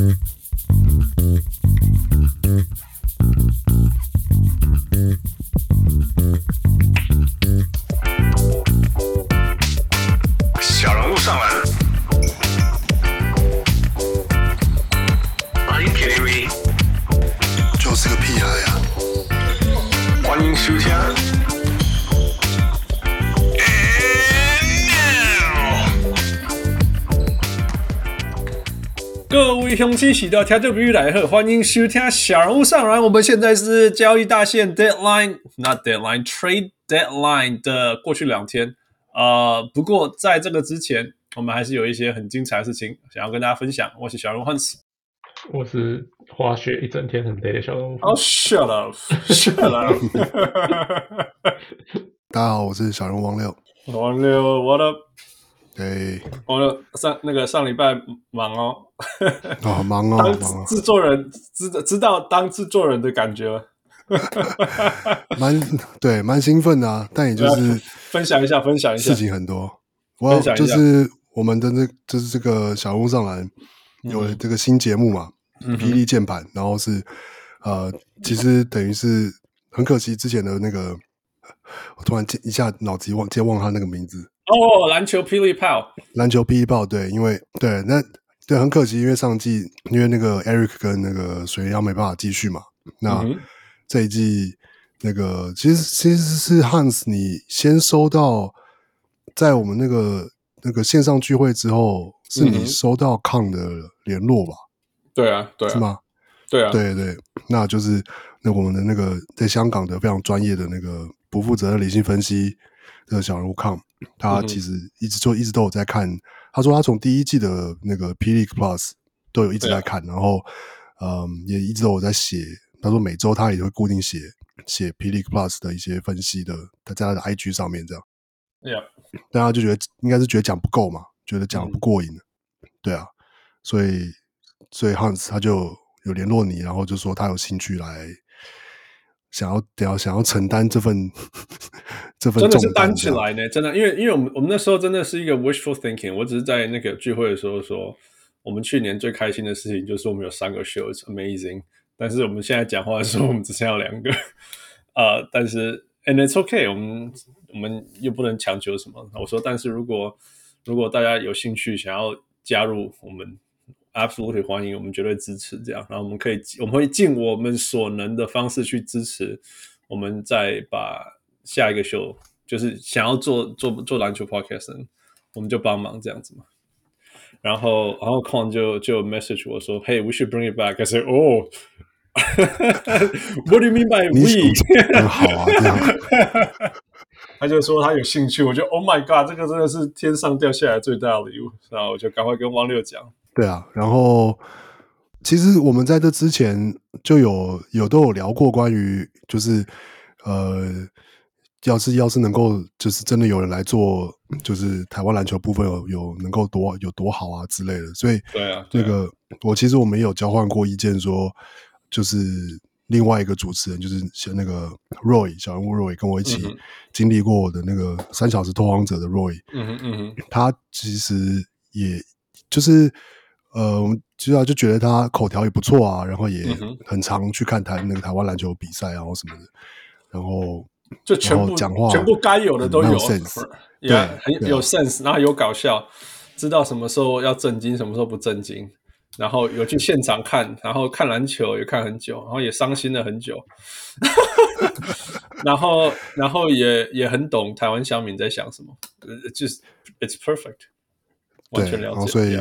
Mm-hmm. 各位乡亲喜到听众朋友来好，欢迎收听小人物上篮。我们现在是交易大限 deadline，not deadline trade deadline 的过去两天。呃，不过在这个之前，我们还是有一些很精彩的事情想要跟大家分享。我是小人物 Hans，我是滑雪一整天很累的小人物。Oh shut up，shut up！大家好，我是小人物王六。王六，what up？对，我上那个上礼拜忙哦，哦忙哦，当制作人知知道当制作人的感觉。蛮对，蛮兴奋的啊，但也就是分享一下，分享一下，事情很多。我要就是我们的那，就是这个小屋上篮有了这个新节目嘛，霹雳键盘，然后是呃，其实等于是很可惜之前的那个，我突然间一下脑子忘，直接忘他那个名字哦，篮球霹雳炮，篮球霹雳炮，对，因为对，那对很可惜，因为上季因为那个 Eric 跟那个水曜没办法继续嘛，那。这一季那个其实其实是 Hans，你先收到在我们那个那个线上聚会之后，是你收到康的联络吧？对啊，对啊，是吗？对啊，对对，那就是那我们的那个在香港的非常专业的那个不负责任理性分析的小人物康，他其实一直就一直都有在看。他说他从第一季的那个 P League Plus 都有一直在看，然后嗯，也一直都有在写。他说每周他也会固定写写 P League Plus 的一些分析的，他在他的 IG 上面这样。Yeah，大家就觉得应该是觉得讲不够嘛，觉得讲不过瘾、嗯、对啊，所以所以 Hans 他就有联络你，然后就说他有兴趣来想要等要想要承担这份 这份，真的是担起来呢，真的，因为因为我们我们那时候真的是一个 wishful thinking，我只是在那个聚会的时候说，我们去年最开心的事情就是我们有三个 shows amazing。但是我们现在讲话的时候，我们只剩下两个，呃，但是 and it's okay，我们我们又不能强求什么。我说，但是如果如果大家有兴趣想要加入我们，absolutely 欢迎，我们绝对支持这样。然后我们可以，我们会尽我们所能的方式去支持。我们再把下一个 show，就是想要做做做篮球 podcast，我们就帮忙这样子嘛。然后然后 Con 就就 message 我说，Hey，we should bring it back。I said，"Oh。What do you mean by we？很好啊，这样。他就说他有兴趣，我就 Oh my God，这个真的是天上掉下来最大的礼物，然后我就赶快跟汪六讲。对啊，然后其实我们在这之前就有有都有聊过关于，就是呃，要是要是能够，就是真的有人来做，就是台湾篮球部分有有能够多有多好啊之类的，所以对啊，那个我其实我们也有交换过意见说。就是另外一个主持人，就是像那个 Roy 小人物 Roy 跟我一起经历过我的那个三小时拓荒者的 Roy，嗯哼嗯哼，他其实也就是呃，其实啊就觉得他口条也不错啊，然后也很常去看台那个台湾篮球比赛，啊或什么的，然后就全部讲话全部该有的都有 sense，对，很有 sense，然后有搞笑，知道什么时候要震惊，什么时候不震惊。然后有去现场看，然后看篮球也看很久，然后也伤心了很久，然后然后也也很懂台湾乡民在想什么，就是 it's perfect，完全了解。所以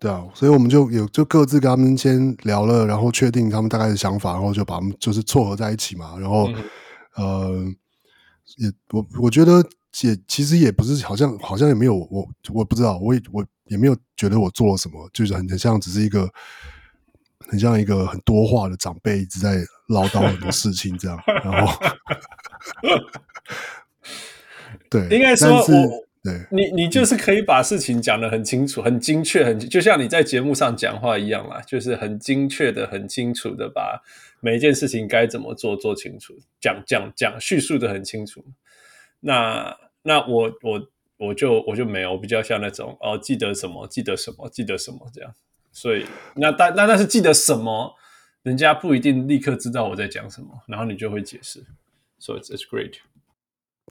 对啊，所以我们就有就各自跟他们先聊了，然后确定他们大概的想法，然后就把他们就是撮合在一起嘛。然后、嗯、呃，也我我觉得也其实也不是，好像好像也没有我我不知道，我也我。也没有觉得我做了什么，就是很很像，只是一个很像一个很多话的长辈一直在唠叨很多事情这样。然后，对，应该说我，对，你你就是可以把事情讲得很清楚、很精确、很就像你在节目上讲话一样啦，就是很精确的、很清楚的把每一件事情该怎么做做清楚，讲讲讲叙述的很清楚。那那我我。我就我就没有，我比较像那种哦，记得什么，记得什么，记得什么这样。所以那但那但是记得什么，人家不一定立刻知道我在讲什么，然后你就会解释。So it's it's great.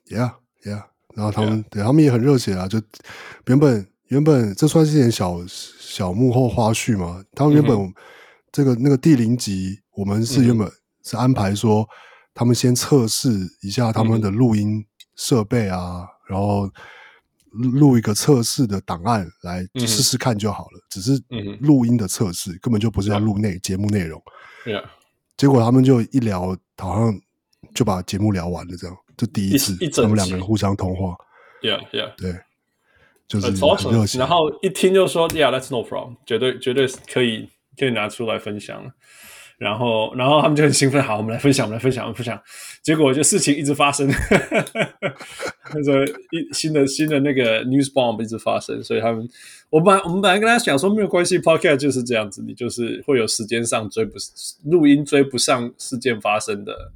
Yeah, yeah. 然后他们.对他们也很热血啊，就原本原本这算是一点小小幕后花絮嘛。他们原本、嗯、这个那个第零集，我们是原本是安排说，他们先测试一下他们的录音设备啊，嗯、然后录一个测试的档案来试试看就好了。嗯、只是录音的测试，根本就不是要录内节目内容。Yeah. 结果他们就一聊，好像就把节目聊完了，这样。就第一次，一整他们两个人互相通话，Yeah, Yeah，对，就是很热情。然后一听就说，Yeah, that's no problem，绝对绝对可以可以拿出来分享。然后然后他们就很兴奋，好，我们来分享，我们来分享，我们分享。结果就事情一直发生，那个一新的新的那个 news bomb 一直发生，所以他们我本来我们本来跟他讲说没有关系，Podcast 就是这样子，你就是会有时间上追不录音追不上事件发生的。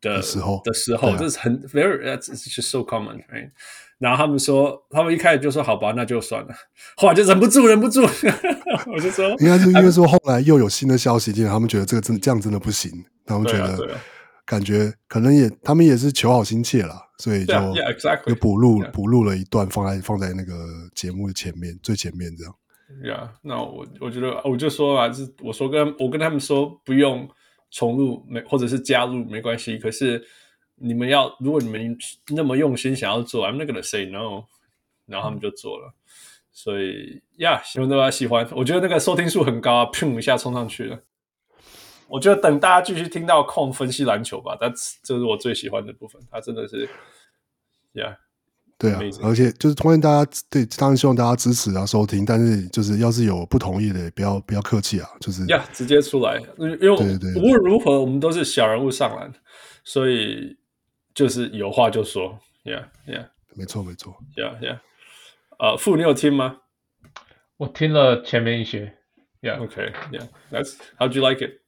的时候的时候，这是很 very，it's just so common，right？然后他们说，他们一开始就说好吧，那就算了。后来就忍不住，忍不住，我就说，应该是因为说后来又有新的消息进来，他们觉得这个真这样真的不行，他们觉得感觉可能也他们也是求好心切啦，所以就又补录补录了一段放在放在那个节目的前面最前面这样。Yeah，那我我觉得我就说啊，是我说跟我跟他们说不用。重录没或者是加入没关系，可是你们要如果你们那么用心想要做，I'm not gonna say no，然后他们就做了，所以呀，希望大家喜欢。我觉得那个收听数很高啊，砰一下冲上去了。我觉得等大家继续听到空分析篮球吧，但这是我最喜欢的部分，他真的是，Yeah。对啊，而且就是欢迎大家对，当然希望大家支持啊，收听。但是就是要是有不同意的，不要不要客气啊，就是呀，直接出来，因为无论如何我们都是小人物上篮，所以就是有话就说，Yeah Yeah，没错没错，Yeah Yeah。呃，傅，你有听吗？我听了前面一些，Yeah，OK，Yeah，That's how'd you like it?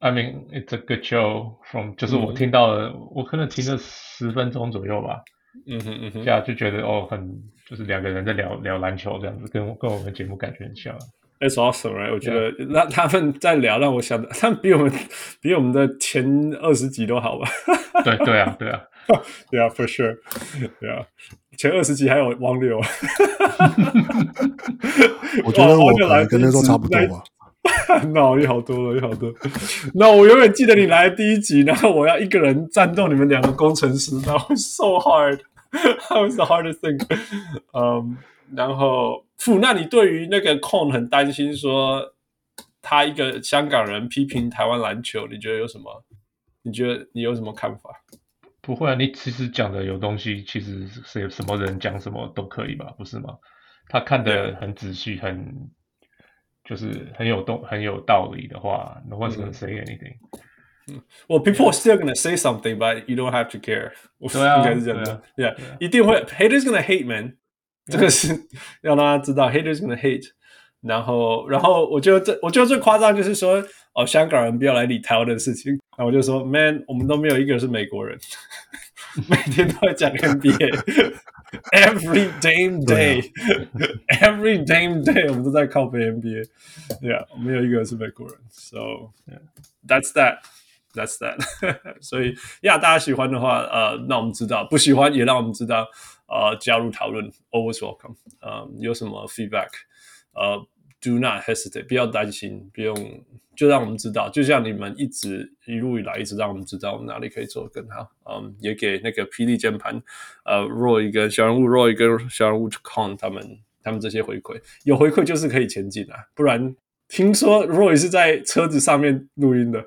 I mean, it's a good show. From 就是我听到了，我可能听了十分钟左右吧。嗯哼嗯哼，这样就觉得哦，很就是两个人在聊聊篮球这样子，跟跟我们节目感觉很像。It's awesome, right？我觉得那他们在聊，让我想，他们比我们比我们的前二十集都好吧？对对啊对啊对啊，for sure，对啊，前二十集还有汪六，我觉得我可能跟那时候差不多吧。那我也好多了，有好多。那我永远记得你来第一集，然后我要一个人战斗你们两个工程师，那 was so hard. That was the hardest thing. 嗯，然后傅，那你对于那个 Kon 很担心，说他一个香港人批评台湾篮球，你觉得有什么？你觉得你有什么看法？不会啊，你其实讲的有东西，其实是什么人讲什么都可以吧？不是吗？他看得很仔细，很。就是很有动很有道理的话，no one's gonna say anything。Well, people are still gonna say something, but you don't have to care。对啊，应该是这样的。Yeah，一定会。Haters gonna hate, man。这个是要让大家知道，haters gonna hate。然后，然后我觉得这，我觉得最夸张就是说，哦，香港人不要来理台湾的事情。然后我就说，Man，我们都没有一个人是美国人，每天都在讲 NBA。Every damn day，every damn day，我们都在靠北 NBA。对啊，没有一个是美国人。So that's that，that's that。所以呀，大家喜欢的话，呃，让我们知道；不喜欢也让我们知道。呃，加入讨论，always welcome。呃，有什么 feedback，呃，do not hesitate，不要担心，不用。 就让我们知道，就像你们一直一路以来一直让我们知道我们哪里可以做得更好。嗯，也给那个霹雳键盘，呃，Roy 跟小人物 Roy 跟小人物 Con 他们他们这些回馈，有回馈就是可以前进啊。不然听说 Roy 是在车子上面录音的，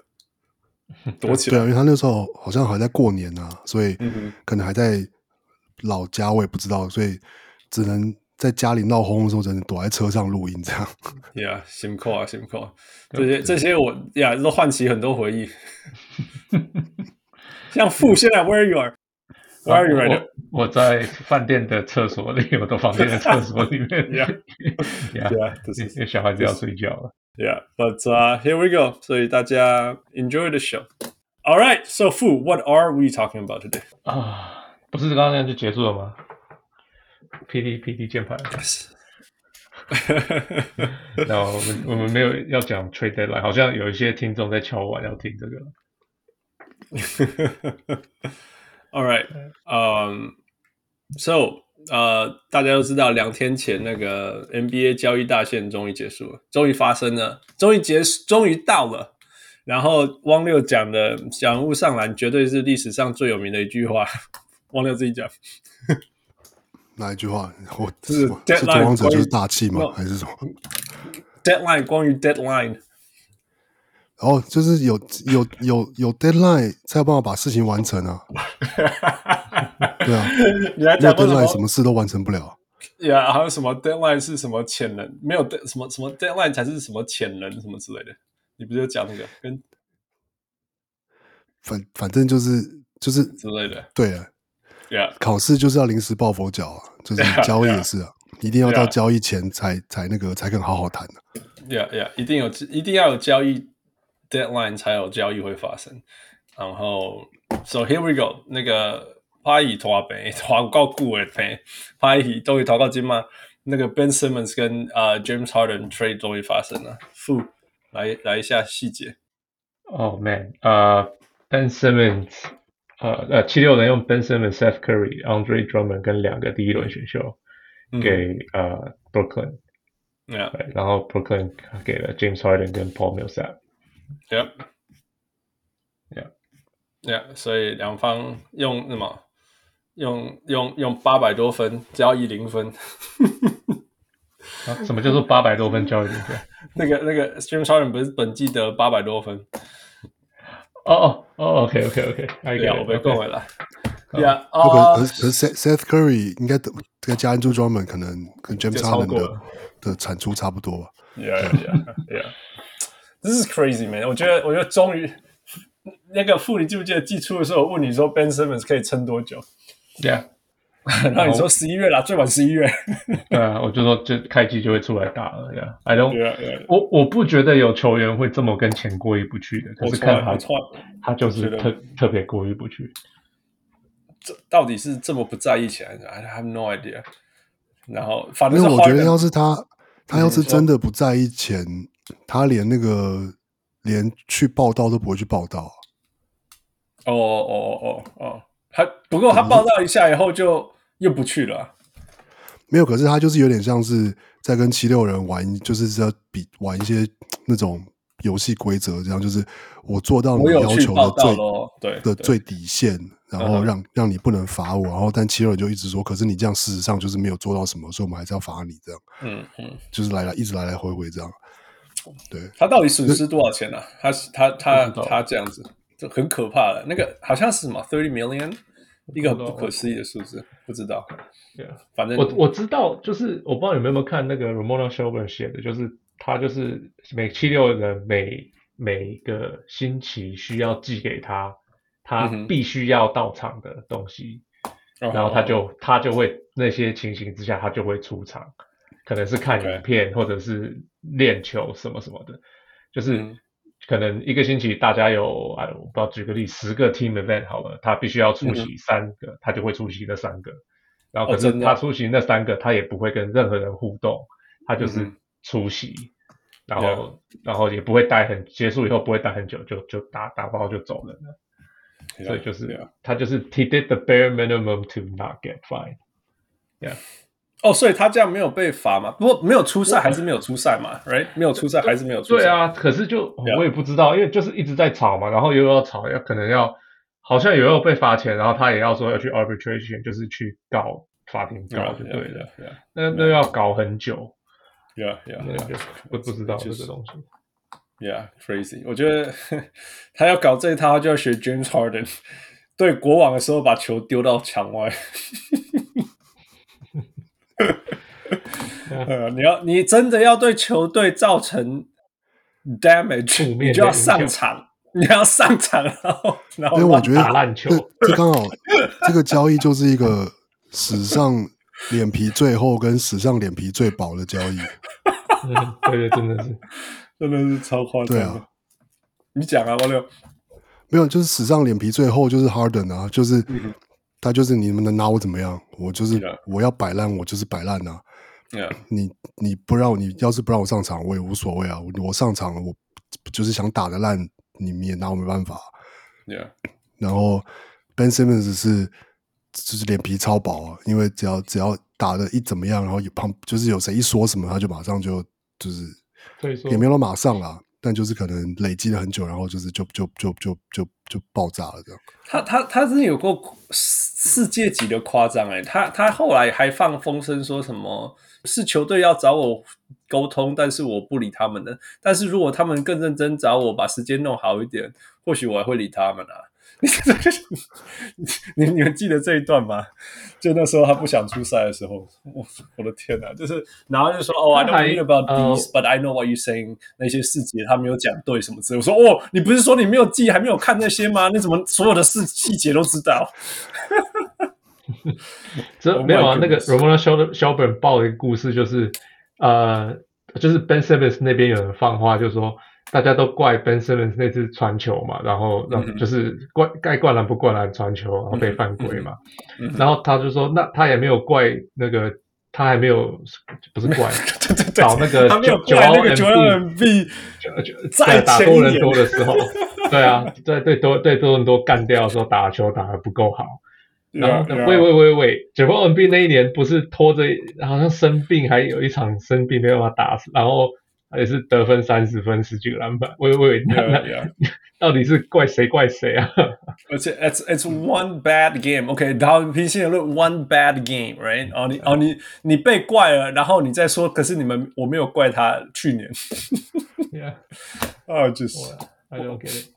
躲起来。对啊，因为他那时候好像还在过年啊，所以可能还在老家，我也不知道，所以只能。在家里闹哄的时候，真的躲在车上录音这样。Yeah，辛苦啊，辛苦啊！这些这些我呀，都唤起很多回忆。像傅现在，Where you are？Where are you right？我在饭店的厕所里，我的房间的厕所里面。Yeah，Yeah，这小孩子要睡觉了。Yeah，but here we go。所以大家 enjoy the show。All right，so Fu, what are we talking about today？啊，不是刚刚那样就结束了吗？P D P D 键盘，然后我们我们没有要讲 trade deadline，好像有一些听众在敲碗要听这个。All right, um, so 呃，大家都知道，两天前那个 NBA 交易大限终于结束了，终于发生了，终于结束，终于到了。然后汪六讲的“小人物上篮”绝对是历史上最有名的一句话。汪六自己讲，哪一句话？我是是夺王者就是大气吗？于还是什么？Deadline 关于 Deadline，然后就是有有有有 Deadline 才有办法把事情完成啊。对啊，你还没有讲过 Deadline 什么事都完成不了。呀，还有什么 Deadline 是什么潜能？没有什么什么 Deadline 才是什么潜能什么之类的？你不是有讲那个跟反反正就是就是之类的？对啊，Yeah，考试就是要临时抱佛脚啊，就是 交易也是啊，一定要到交易前才才那个才肯好好谈的。Yeah, yeah，一定有，一定要有交易 deadline 才有交易会发生。然后，So here we go，那个拍一拖杯，拖够久的杯，拍一终于拖到今嘛。那个 Ben Simmons 跟呃、uh, James Harden trade 终于发生了。傅，来来一下细节。Oh man，呃、uh,，Ben Simmons，呃呃，七六人用 Ben Simmons、Seth Curry、Andre Drummond 跟两个第一轮选秀给呃、嗯 uh, Brooklyn。Yeah，对，然后 Brooklyn 给了 James Harden 跟 Paul Millsap。Yep，Yeah，Yeah，所以两方用什么？用用用八百多分交易零分。啊，什么叫做八百多分交易零分？那个那个 James Harden 不是本季得八百多分？哦哦哦，OK OK OK，对啊，我被供回来。对啊，可可是可是 Seth Curry 应该得跟加恩朱专门可能跟 James Harden 的的产出差不多吧。Yeah yeah yeah，This is crazy man！我觉得我觉得终于那个副，你记不记得季初的时候我问你说 Ben Simmons 可以撑多久？Yeah，然后你说十一月啦，最晚十一月。对啊，我就说这开机就会出来打了。Yeah，I don't，yeah, yeah. 我我不觉得有球员会这么跟钱过意不去的。可是看他，他就是特特别过意不去。这到底是这么不在意钱？I have no idea。然后，反正我觉得，要是他，他要是真的不在意钱，嗯、他连那个连去报道都不会去报道。哦哦哦哦哦，他不过他报道一下以后就又不去了、啊。没有，可是他就是有点像是在跟七六人玩，就是在比玩一些那种游戏规则，这样就是我做到你要求的最对的最底线。然后让、嗯、让你不能罚我，然后但七六人就一直说，可是你这样事实上就是没有做到什么，所以我们还是要罚你这样。嗯嗯，就是来来一直来来回回这样。对，他到底损失多少钱呢、啊？他他他他这样子，就很可怕的。那个好像是什么 thirty million，一个很不可思议的数字，不知道。对啊，反正我我知道，就是我不知道你们有没有看那个 Ramona Shelburne 写的，就是他就是每七六人每每个星期需要寄给他。他必须要到场的东西，嗯、然后他就、哦、他就会那些情形之下，他就会出场，可能是看影片.或者是练球什么什么的，就是可能一个星期大家有啊，我不知道举个例，十个 team event 好了，他必须要出席三个，嗯、他就会出席那三个，然后可是他出席那三个，哦、他也不会跟任何人互动，他就是出席，嗯、然后.然后也不会待很，结束以后不会待很久，就就打打包就走人了。所以就是.他就是 he did the bare minimum to not get fined。Yeah，哦，所以他这样没有被罚嘛？不过没有出赛还是没有出赛嘛？Right？没有出赛还是没有出赛？对啊，可是就我也不知道.因为就是一直在吵嘛，然后又要吵，要可能要好像也要被罚钱，然后他也要说要去 arbitration，就是去告法庭告就对了。那那要搞很久。Yeah, yeah, yeah. 不不知道这个东西。Yeah, crazy！我觉得 他要搞这一套，他就要学 James Harden，对国王的时候把球丢到墙外。呃，你要你真的要对球队造成 damage，你就要上场，你要上场，然后然后我觉得打烂球。这刚好这个交易就是一个史上脸皮最厚跟史上脸皮最薄的交易。对对，真的是。真的是超夸张。对啊，你讲啊，王六。没有，就是史上脸皮最厚就是 Harden 啊，就是、嗯、他就是你们能拿我怎么样？我就是、嗯、我要摆烂，我就是摆烂啊。Yeah. 你你不让我你要是不让我上场，我也无所谓啊。我上场了，我就是想打的烂，你们也拿我没办法。Yeah. 然后 Ben Simmons 是就是脸皮超薄啊，因为只要只要打的一怎么样，然后有旁就是有谁一说什么，他就马上就就是，也没有马上啦，但就是可能累积了很久，然后就是就就就就就就爆炸了这样。他他他真的有过世界级的夸张哎，他他后来还放风声说什么？是球队要找我沟通，但是我不理他们的。但是如果他们更认真找我，把时间弄好一点，或许我还会理他们啊。你你们记得这一段吗？就那时候他不想出赛的时候，我我的天哪！就是然后就说哦，I don't know about this, but I know what you're saying。那些细节他没有讲对什么之类。我说哦，你不是说你没有记，还没有看那些吗？你怎么所有的细细节都知道？这没有啊，那个 Ramona Shelburne 报的一个故事就是，呃，就是 Ben Simmons 那边有人放话，就说大家都怪 Ben Simmons 那次传球嘛，然后让就是怪该灌篮不灌篮传球，然后被犯规嘛，然后他就说那他也没有怪那个他还没有不是怪 找那个九号 MB 在打多人多的时候，对啊，在对多对多人多干掉说打球打得不够好。然后，喂喂喂喂，九号 N B 那一年不是拖着，好像生病，还有一场生病没有办法打，然后也是得分三十分，十几个篮板。我我，那那到底是怪谁怪谁啊？而且，it's it's one bad game，OK，然后平心而论，one bad game，right？哦，你哦你你被怪了，然后你再说，可是你们我没有怪他去年。Yeah，哦，就是 I don't get it。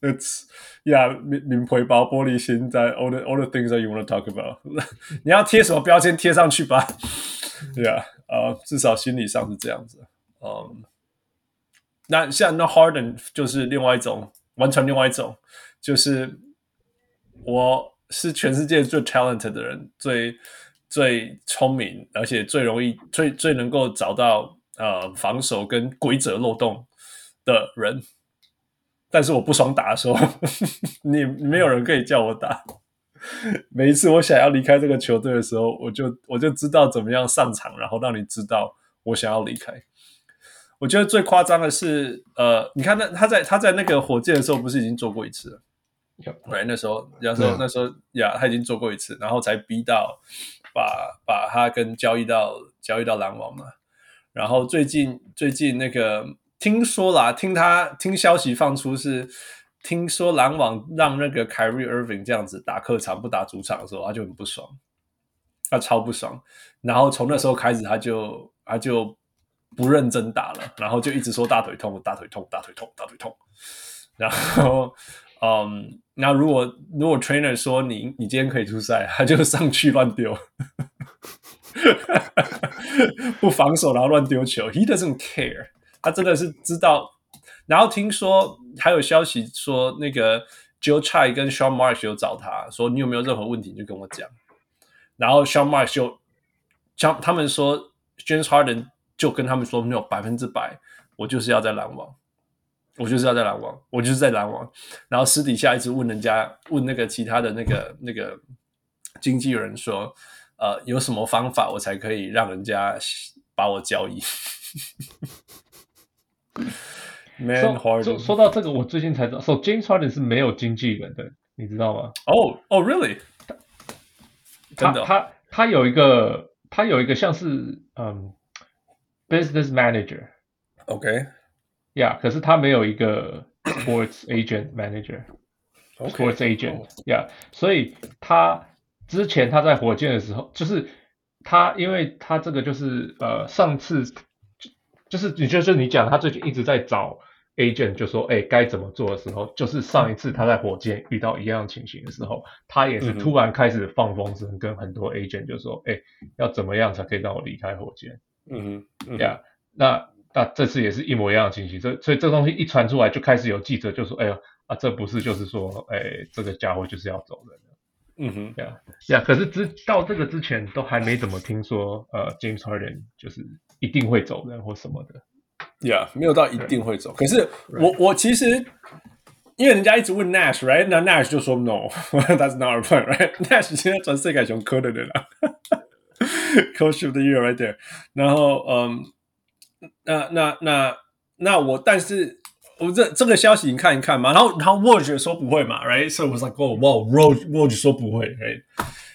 It's yeah，名名牌包、玻璃心，在 all the all the things that you want to talk about。你要贴什么标签贴上去吧？Yeah，啊、uh,，至少心理上是这样子。嗯、那像那 Harden 就是另外一种，完全另外一种，就是我是全世界最 talented 的人，最最聪明，而且最容易、最最能够找到呃防守跟规则漏洞的人。但是我不爽打的时候，你没有人可以叫我打。每一次我想要离开这个球队的时候，我就我就知道怎么样上场，然后让你知道我想要离开。我觉得最夸张的是，呃，你看那他在他在那个火箭的时候，不是已经做过一次了？对，那时候那时候那时候呀，他已经做过一次，然后才逼到把把他跟交易到交易到篮网嘛。然后最近最近那个。听说啦，听他听消息放出是，听说篮网让那个 Kyrie Irving 这样子打客场不打主场的时候，他就很不爽，他超不爽。然后从那时候开始，他就他就不认真打了，然后就一直说大腿痛、大腿痛、大腿痛、大腿痛。然后，嗯，那如果如果 Trainer 说你你今天可以出赛，他就上去乱丢，不防守然后乱丢球，He doesn't care。他真的是知道，然后听说还有消息说，那个 Joe Chai 跟 Sean Marsh 有找他说，你有没有任何问题你就跟我讲。然后 Sean Marsh 就，像他们说，James Harden 就跟他们说，没有百分之百，我就是要在篮网，我就是要在篮网，我就是在篮网。然后私底下一直问人家，问那个其他的那个那个经纪人说，呃，有什么方法我才可以让人家把我交易？Man Harden，说说到这个，我最近才知道，说、so, James Harden 是没有经纪人的，你知道吗？哦哦，Really？他他他有一个，他有一个像是嗯，business manager，OK，Yeah，可是他没有一个 sports agent manager，sports agent，Yeah，所以他之前他在火箭的时候，就是他，因为他这个就是呃，上次。就是你就是你讲，他最近一直在找 agent，就说哎该怎么做的时候，就是上一次他在火箭遇到一样情形的时候，他也是突然开始放风声，跟很多 agent 就说哎要怎么样才可以让我离开火箭？嗯哼，呀、yeah，那那这次也是一模一样的情形，所以所以这东西一传出来，就开始有记者就说哎呦啊这不是就是说哎这个家伙就是要走人了。嗯哼，呀呀，可是之到这个之前都还没怎么听说呃 James Harden 就是。一定会走人或什么的，Yeah，没有到一定会走。可是我我其实因为人家一直问 Nash，right？那 Nash 就说 No，that's not our plan，right？Nash 现在全世界熊科的人了，Coach of the Year right there。然后，嗯，那那那那我，但是我这这个消息你看一看嘛。然后，然后 Woj 说不会嘛，right？So I was like, oh wow，Woj 说不会，right？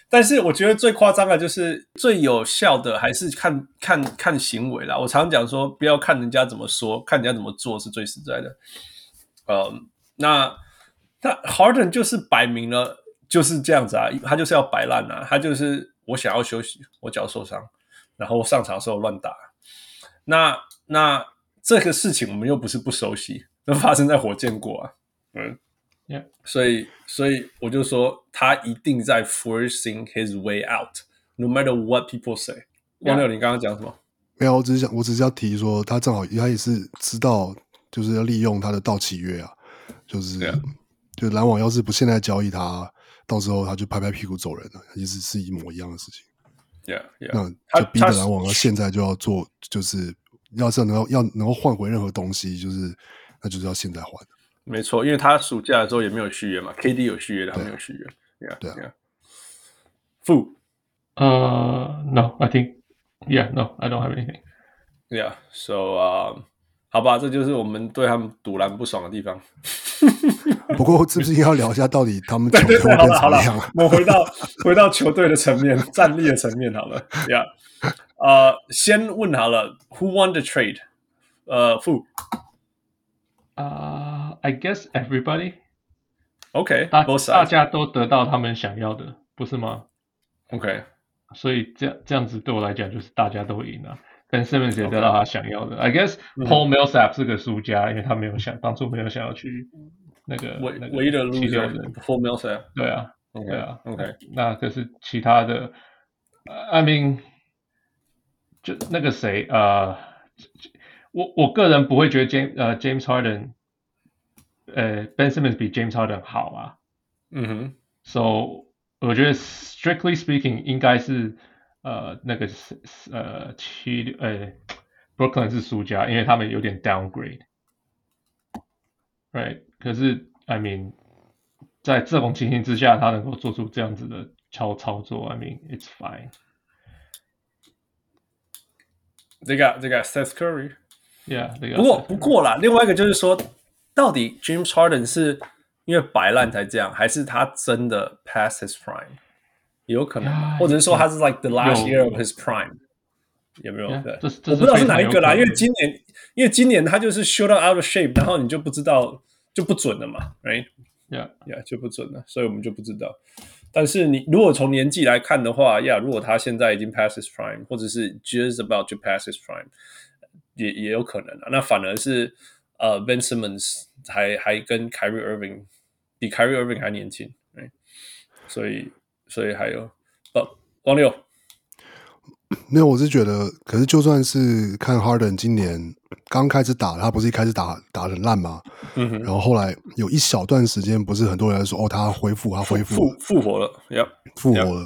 但是我觉得最夸张的，就是最有效的还是看看看行为啦。我常讲说，不要看人家怎么说，看人家怎么做是最实在的。嗯，那那 Harden 就是摆明了。就是这样子啊，他就是要摆烂啊，他就是我想要休息，我脚受伤，然后上场的时候乱打。那那这个事情我们又不是不熟悉，都发生在火箭过啊，嗯，Yeah. 所以所以我就说他一定在 forcing his way out，no matter what people say。汪六，你刚刚讲什么？没有，我只是想，我只是要提说，他正好他也是知道，就是要利用他的到期约啊，就是、yeah. 就篮网要是不现在交易他。到时候他就拍拍屁股走人了，其实是一模一样的事情。Yeah, yeah. 那就逼着篮网要现在就要做，就是要是能够要能够换回任何东西，就是那就是要现在换。没错，因为他暑假的时候也没有续约嘛，KD 有续约，他没有续约。Yeah, 对啊。负，呃，No，I think，Yeah，No，I don't have anything。Yeah，so 啊。好吧，这就是我们对他们赌篮不爽的地方。不过，是不是要聊一下到底他们 球队怎么样？好了好了，我们回到回到球队的层面、战力的层面好了。呀、yeah. 呃，先问好了，Who won the trade？呃，负。啊、uh,，I guess everybody。OK，大大家都得到他们想要的，不是吗？OK，所以这样这样子对我来讲，就是大家都赢了。Ben Simmons 也得到他想要的。I guess Paul Millsap 是个输家，因为他没有想当初没有想要去那个唯唯一的 loser Millsap。对啊.对啊，OK。那可是其他的，I mean，就那个谁啊，uh, 我我个人不会觉得 James 呃、uh, James Harden，呃、uh, Ben Simmons 比 James Harden 好啊。嗯哼。So 我觉得 strictly speaking 应该是。呃，那个是呃七呃，Brooklyn 是输家，因为他们有点downgrade，right？可是 I mean，在这种情形之下，他能够做出这样子的超操作，I mean it's fine。这个这个 Seth Curry，yeah，这个。不过不过啦，另外一个就是说，到底 James Harden 是因为摆烂才这样，还是他真的 past his prime？有可能，yeah, 或者是说他是 like the last year of his prime， 有没有？Yeah, 对，我不知道是哪一个啦，因为今年，因为今年他就是 shoot out of shape，然后你就不知道就不准了嘛，right？Yeah，yeah，就不准了，所以我们就不知道。但是你如果从年纪来看的话，yeah，如果他现在已经 passes prime，或者是 just about to pass his prime，也也有可能啊。那反而是呃、uh,，Ben Simmons 还还跟 Kyrie Irving 比 Kyrie Irving 还年轻，right？所以。所以还有，呃，王六，没有，我是觉得，可是就算是看 Harden 今年刚开始打，他不是一开始打打很烂吗？嗯哼，然后后来有一小段时间，不是很多人说，哦，他恢复，他恢复复复活了，，yep,，复活了。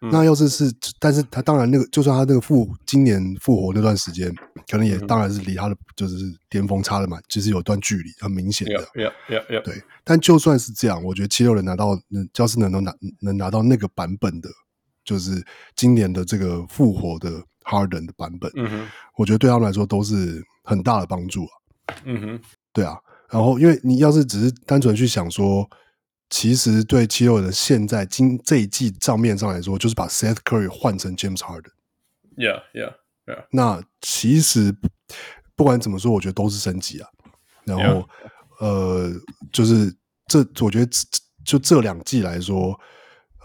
那要是是，但是他当然那个，就算他那个复今年复活那段时间，可能也当然是离他的就是巅峰差了嘛，其实有段距离，很明显的。Yeah, yeah, yeah. 对，但就算是这样，我觉得七六人拿到，要是能能拿能拿到那个版本的，就是今年的这个复活的 Harden 的版本，嗯哼，我觉得对他们来说都是很大的帮助啊。嗯哼，对啊，然后因为你要是只是单纯去想说。其实对七六人现在今这一季账面上来说，就是把 Seth Curry 换成 James Harden。Yeah, yeah, yeah. 那其实不管怎么说，我觉得都是升级啊。然后，yeah. 呃，就是这，我觉得就这两季来说，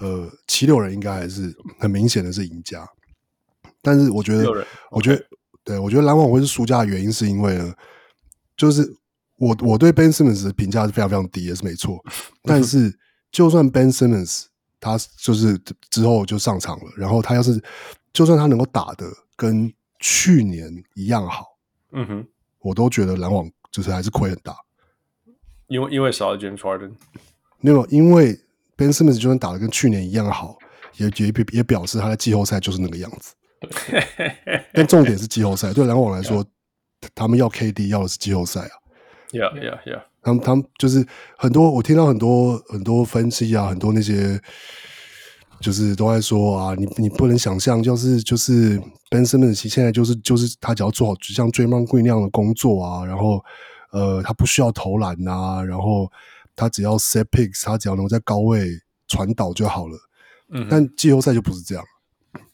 呃，七六人应该还是很明显的是赢家。但是我觉得.我觉得，对，我觉得篮网会是输家的原因，是因为呢，就是。我我对 Ben Simmons 的评价是非常非常低，也是没错。但是，就算 Ben Simmons 他就是之后就上场了，然后他要是就算他能够打的跟去年一样好，嗯哼，我都觉得篮网就是还是亏很大。因为因为少了 James Harden，没有，因为 Ben Simmons 就算打得跟去年一样好，也也也表示他在季后赛就是那个样子。但重点是季后赛，对篮网来说，他们要 KD 要的是季后赛啊。Yeah, yeah, yeah. 他们他们就是很多，我听到很多很多分析啊，很多那些就是都在说啊，你你不能想象，就是就是 Ben Simmons 现在就是就是他只要做好像 Draymond Green 那样的工作啊，然后呃他不需要投篮啊，然后他只要 set picks，他只要能够在高位传导就好了。嗯，但季后赛就不是这样。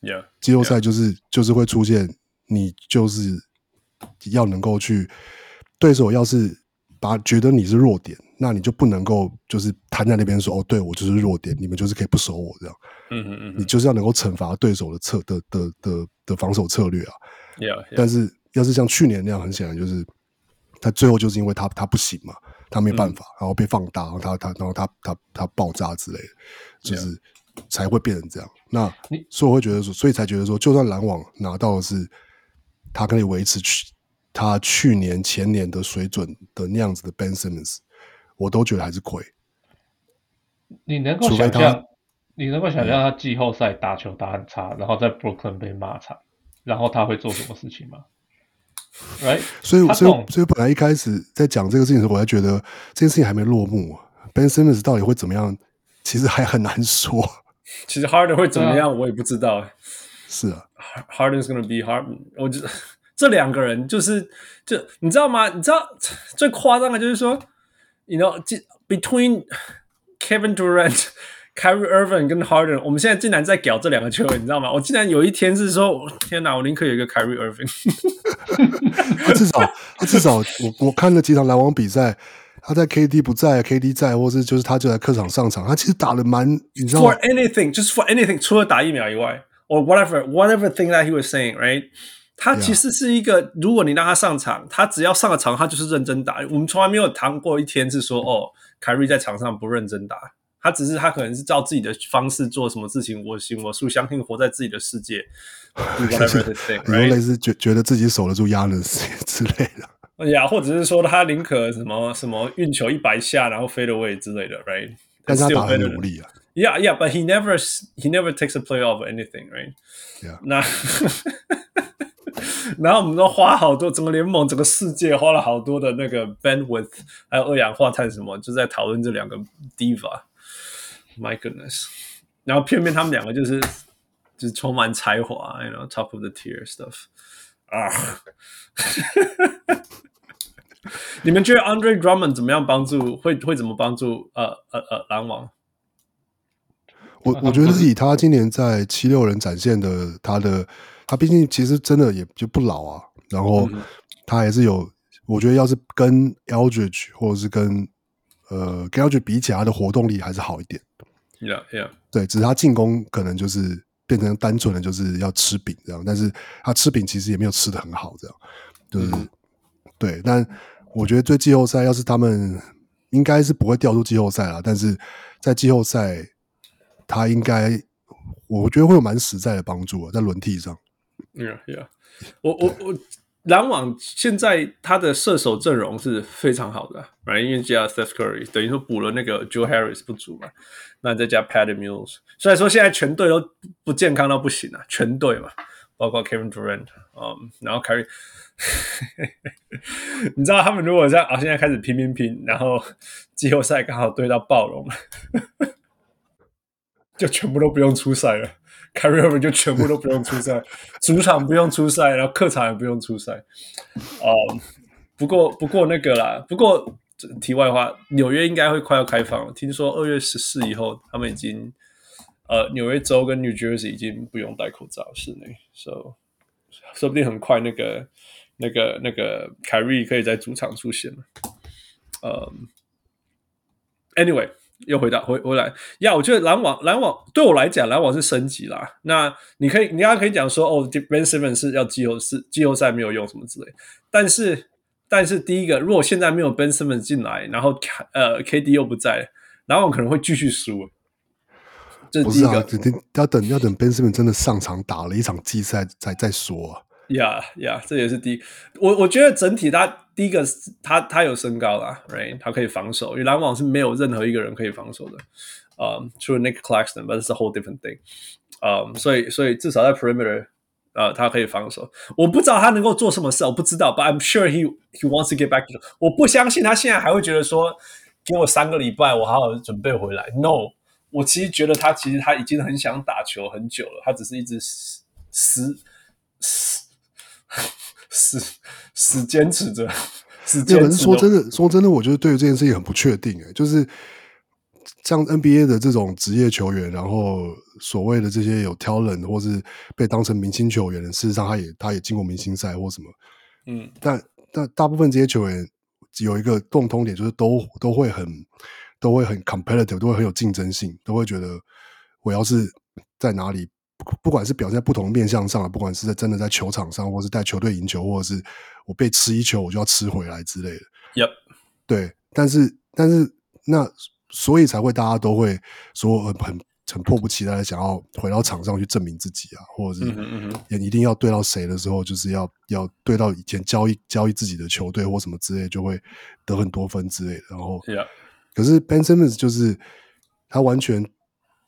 Yeah，季后赛就是就是会出现，你就是要能够去对手要是把觉得你是弱点。那你就不能够就是摊在那边说哦，对我就是弱点，你们就是可以不守我这样。嗯嗯嗯，你就是要能够惩罚对手的策的的的的，防守策略啊。Yeah, yeah. 但是要是像去年那样，很显然就是他最后就是因为他他不行嘛，他没办法，嗯、然后被放大，然后他他然后他他他，爆炸之类的，就是才会变成这样。那所以我会觉得说，所以才觉得说，就算篮网拿到的是他可以维持去他去年前年的水准的那样子的 Ben Simmons。我都觉得还是亏。你能够想象，你能够想象他季后赛打球打很差，嗯、然后在 Brooklyn 被骂惨，然后他会做什么事情吗？Right？所以，所以，所以本来一开始在讲这个事情的时候，我还觉得这件事情还没落幕。Ben Simmons 到底会怎么样？其实还很难说。其实 Harden 会怎么样，我也不知道。是啊，Harden's gonna be Harden。我觉得 这两个人就是，就你知道吗？你知道最夸张的就是说。You know, between Kevin Durant, Kyrie Irving 跟 Harden，我们现在竟然在搞这两个球员，你知道吗？我竟然有一天是说，天哪，我宁可有一个 Kyrie Irving。他至少，他至少，我我看了几场篮网比赛，他在 KD 不在，KD 在，或是就是他就在客场上场，他其实打得蛮，你知道吗？For anything, just for anything，除了打疫苗以外，or whatever, whatever thing that he was saying, right? 他其实是一个，如果你让他上场，他只要上了场，他就是认真打。我们从来没有谈过一天是说，哦，凯瑞在场上不认真打。他只是他可能是照自己的方式做什么事情，我行我素，相信活在自己的世界。类似觉觉得自己守得住亚伦斯之类的。呀，或者是说他宁可什么什么运球一百下，然后 fade away 之类的，right？但是他打很努力啊。Yeah, yeah, but he never he never takes a play off anything, right? Yeah. 那。然后我们都花好多，整个联盟、整个世界花了好多的那个 bandwidth，还有二氧化碳什么，就在讨论这两个 diva。My goodness！然后偏偏他们两个就是就是充满才华，you know，top of the tier stuff 啊。你们觉得 Andre Drummond 怎么样帮助？会会怎么帮助？呃呃呃，篮网？我我觉得是以他今年在七六人展现的他的。他毕竟其实真的也就不老啊，然后他还是有，我觉得要是跟 Eldridge 或者是跟呃跟 Eldridge 比起来，他的活动力还是好一点。Yeah, yeah。对，只是他进攻可能就是变成单纯的就是要吃饼这样，但是他吃饼其实也没有吃的很好这样，就是、嗯、对。但我觉得对季后赛，要是他们应该是不会掉入季后赛了，但是在季后赛他应该我觉得会有蛮实在的帮助啊，在轮替上。Yeah, yeah. 我我我，篮网现在他的射手阵容是非常好的，right? 因为加 Steph Curry，等于说补了那个 Joe Harris 不足嘛，那再加 Patty Mills，所以说现在全队都不健康到不行啊，全队嘛，包括 Kevin Durant，嗯、然后 Kyrie，你知道他们如果这样啊，现在开始拼拼拼，然后季后赛刚好对到暴龙，就全部都不用出赛了。Kyrie Irving 就全部都不用出赛，主场不用出赛，然后客场也不用出赛。哦、不过不过那个啦，不过题外话，纽约应该会快要开放了。听说二月十四以后，他们已经呃，纽约州跟 New Jersey 已经不用戴口罩室内，so 说不定很快那个那个那个凯瑞可以在主场出现了。呃、，Anyway。又回到回回来呀我觉得篮网篮网对我来讲，篮网是升级啦。那你可以，你刚刚可以讲说，哦，Ben Simmons 是要季后是季后赛没有用什么之类。但是，但是第一个，如果现在没有 Ben Simmons 进来，然后呃 KD 又不在，篮网可能会继续输。这是第一个，啊，要等要等 Ben Simmons 真的上场打了一场季赛再再说啊。Yeah, yeah，，这也是第一。我我觉得整体他第一个他他有身高啦，right？他可以防守，因为篮网是没有任何一个人可以防守的，呃、um,，除了 Nick Claxton，but it's a whole different thing。呃、um,，所以所以至少在 perimeter，呃，他可以防守。我不知道他能够做什么事，我不知道，but I'm sure he he wants to get back to。我不相信他现在还会觉得说，给我三个礼拜，我好好准备回来。No。我其实觉得他其实他已经很想打球很久了，他只是一直死死 死死死坚持着。死坚持。可是说真的，说真的，我觉得对于这件事情很不确定诶，就是像 NBA 的这种职业球员，然后所谓的这些有 talent 或是被当成明星球员的，事实上他也他也进过明星赛或什么，嗯，但但大部分这些球员有一个共通点，就是都都会很。都会很 competitive，都会很有竞争性，都会觉得我要是在哪里，不管是表现在不同的面向上，不管是在真的在球场上，或是带球队赢球，或者是我被吃一球，我就要吃回来之类的。Yep，对，但是但是那所以才会大家都会说很很很迫不及待的想要回到场上去证明自己啊，或者是也一定要对到谁的时候，就是要要对到以前交易交易自己的球队或什么之类，就会得很多分之类的，然后。可是 Ben Simmons 就是他完全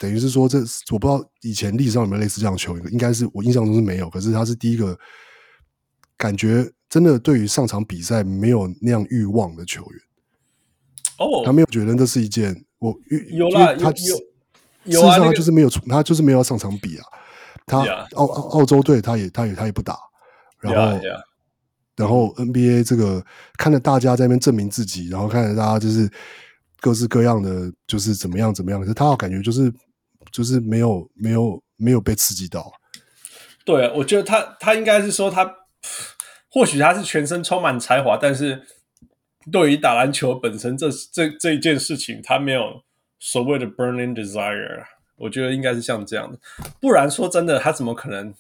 等于是说，这我不知道以前历史上有没有类似这样的球员，应该是我印象中是没有。可是他是第一个感觉真的对于上场比赛没有那样欲望的球员。哦，他没有觉得这是一件我有啦，他有事实上他就是没有他就是没有要上场比啊。他.澳澳澳洲队他也他也他也不打，然后 Yeah, yeah. 然后 NBA 这个看着大家在那边证明自己，然后看着大家就是。各式各样的就是怎么样怎么样，可是他感觉就是就是没有没有没有被刺激到。对，我觉得他他应该是说他或许他是全身充满才华，但是对于打篮球本身这这这一件事情，他没有所谓的 burning desire。我觉得应该是像这样的，不然说真的，他怎么可能？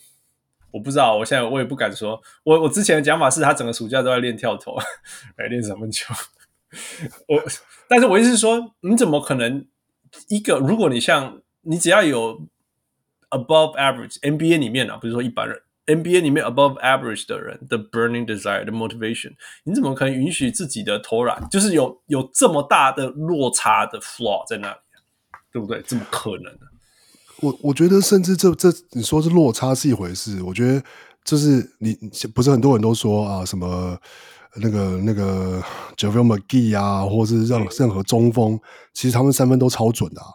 我不知道，我现在我也不敢说。我我之前的讲法是他整个暑假都在练跳投，来练什么球？我，但是我意思是说，你怎么可能一个？如果你像你只要有 above average NBA 里面啊，不是说一般人 NBA 里面 above average 的人的 burning desire 的 motivation，你怎么可能允许自己的投篮就是有有这么大的落差的 flaw 在那里，对不对？怎么可能呢？我我觉得，甚至这这你说是落差是一回事，我觉得就是你不是很多人都说啊什么。那个那个 JaVale McGee 啊，或是任任何中锋，其实他们三分都超准的啊。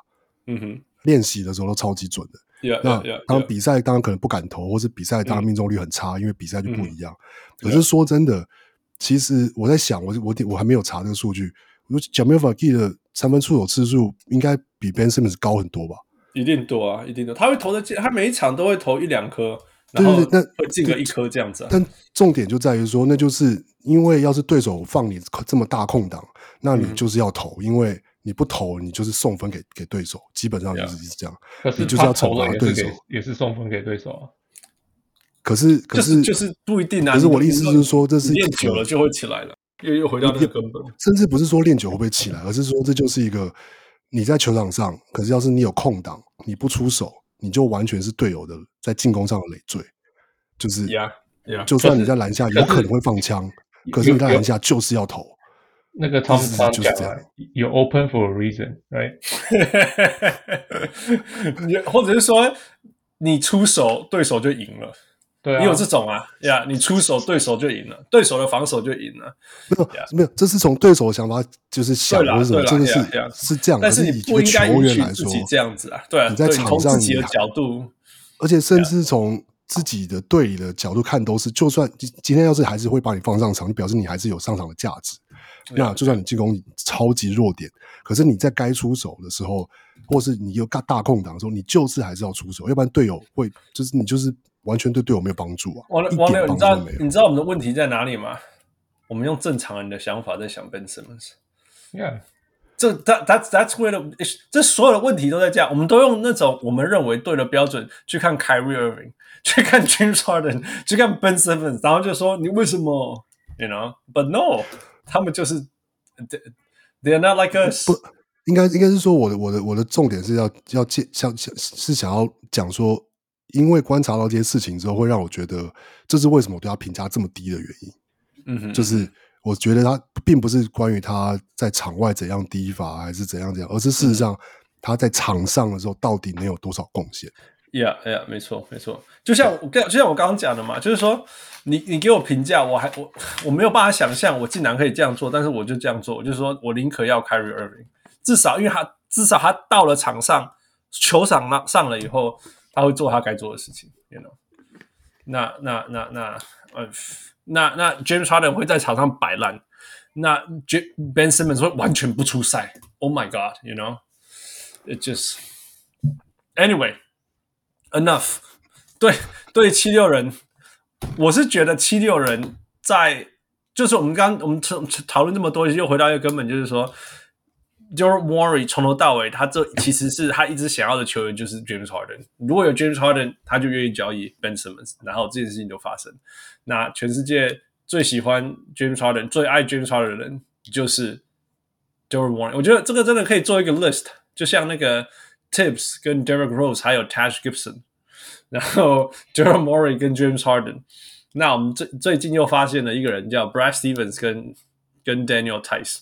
嗯哼，练习的时候都超级准的。Yeah, 那当然比赛当然可能不敢投，或是比赛当然命中率很差，嗯、因为比赛就不一样。嗯、可是说真的，其实我在想，我我我还没有查这个数据。我说 JaVale McGee 的三分出手次数应该比 Ben Simmons 高很多吧？一定多啊，一定多。他会投的，他每一场都会投一两颗。对对对，那会进个一颗这样子啊。但重点就在于说，那就是因为要是对手放你这么大空档，那你就是要投，嗯、因为你不投，你就是送分给给对手，基本上就是这样。可是你就是要惩罚对手也，也是送分给对手啊。可是可是、就是、就是不一定啊。可是我的意思是说，这是练久了就会起来了，又又回到那个根本。甚至不是说练久会不会起来，而是说这就是一个你在球场上，可是要是你有空档，你不出手。你就完全是队友的在进攻上的累赘，就是，yeah, yeah, 就算你在篮下有可能会放枪，可是你在篮下就是要投。那个汤姆就是这样，有 open for a reason，right？或者是说你出手，对手就赢了。对啊，你有这种啊，呀、yeah,，你出手，对手就赢了，对手的防守就赢了。没有，yeah. 没有，这是从对手的想法，就是想的什么，这个是 yeah, yeah. 是这样。但是你不应该允许自己这样子啊，对啊，你在场上你的角度，而且甚至从自己的队里的角度看，都是，就算今天要是还是会把你放上场，就表示你还是有上场的价值。Yeah, 那就算你进攻超级弱点，可是你在该出手的时候，或是你有大大空档的时候，你就是还是要出手，要不然队友会就是你就是。完全对队友没有帮助啊！王王六，你知道你知道我们的问题在哪里吗？我们用正常人的想法在想 Ben Simmons，Yeah，这 That That's That's where the 这所有的问题都在这样，我们都用那种我们认为对的标准去看 Kyrie Irving，去看 James Harden，去看 Ben Simmons，然后就说你为什么？You know，But no，他们就是 They're not like us。不，应该应该是说我的我的我的重点是要要介想想是想要讲说。因为观察到这些事情之后，会让我觉得这是为什么我对他评价这么低的原因。嗯哼，就是我觉得他并不是关于他在场外怎样低罚还是怎样怎样，而是事实上他在场上的时候到底能有多少贡献。呀呀，没错没错，就像我刚就像我刚刚讲的嘛，就是说你你给我评价，我还我我没有办法想象我竟然可以这样做，但是我就这样做，我就是说我宁可要 Kyrie Irving，至少因为他至少他到了场上。球场上上了以后，他会做他该做的事情，you know。那那那那呃，那那 James Harden 会在场上摆烂，那 J Ben Simmons 会完全不出赛。Oh my God，you know，it just anyway enough。对对，七六人，我是觉得七六人在就是我们刚我们讨讨论这么多，又回到一个根本，就是说。Daryl Morey 从头到尾，他这其实是他一直想要的球员就是 James Harden。如果有 James Harden，他就愿意交易 Ben Simmons，然后这件事情就发生。那全世界最喜欢 James Harden、最爱 James Harden 的人就是 Daryl Morey。我觉得这个真的可以做一个 list，就像那个 Tips 跟 Derek Rose 还有 Tash Gibson，然后 Daryl Morey 跟 James Harden。那我们最最近又发现了一个人叫 Brad Stevens 跟。跟 Daniel Tice，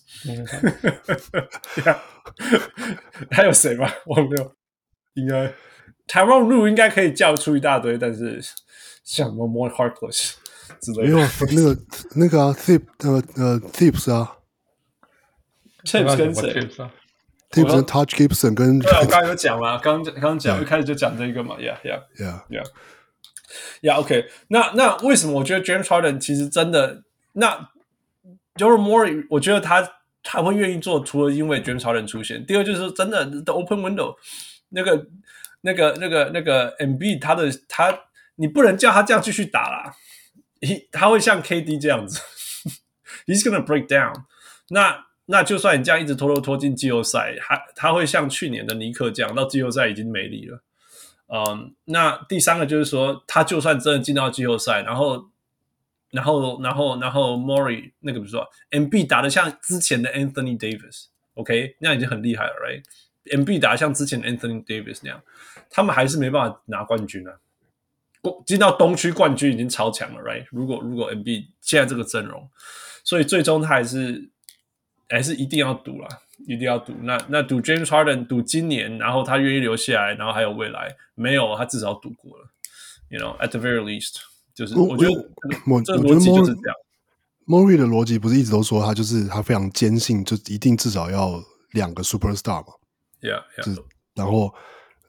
还有谁吗？忘了，应该 Tyrone Lue 应该可以叫出一大堆，但是像什么 Mo Harkless 之类的，没有那个那个啊，thip 的，呃，thips 啊，Thips 跟谁？Thibs 跟 Taj Gibson 跟，对，我刚刚有讲了，刚刚刚讲一开始就讲这个嘛，Yeah Yeah Yeah Yeah Yeah OK，那那为什么我觉得 James Harden 其实真的那？Daryl Morey，我觉得他他会愿意做，除了因为 James Harden 出现，第二就是真的 the open window，那个那个那个那个 Embiid 他的他，你不能叫他这样继续打啦，他会像 KD 这样子，he's gonna break down 那。那就算你这样一直拖拖拖进季后赛，他他会像去年的尼克这样，到季后赛已经没力了。嗯，那第三个就是说，他就算真的进到季后赛，然后。然后，然后，然后 m o r i 那个比如说，MB 打的像之前的 Anthony Davis，OK，okay？那已经很厉害了，right？MB 打得像之前的 Anthony Davis 那样，他们还是没办法拿冠军啊。进到东区冠军已经超强了，right？如果如果 MB 现在这个阵容，所以最终他还是还是一定要赌了，一定要赌。那那赌 James Harden 赌今年，然后他愿意留下来，然后还有未来，没有他至少赌过了，you know，at the very least。就是我觉得我，我觉得逻辑就是这样。Morey 的逻辑不是一直都说他就是他非常坚信，就一定至少要两个 superstar 嘛。Yeah, 是然后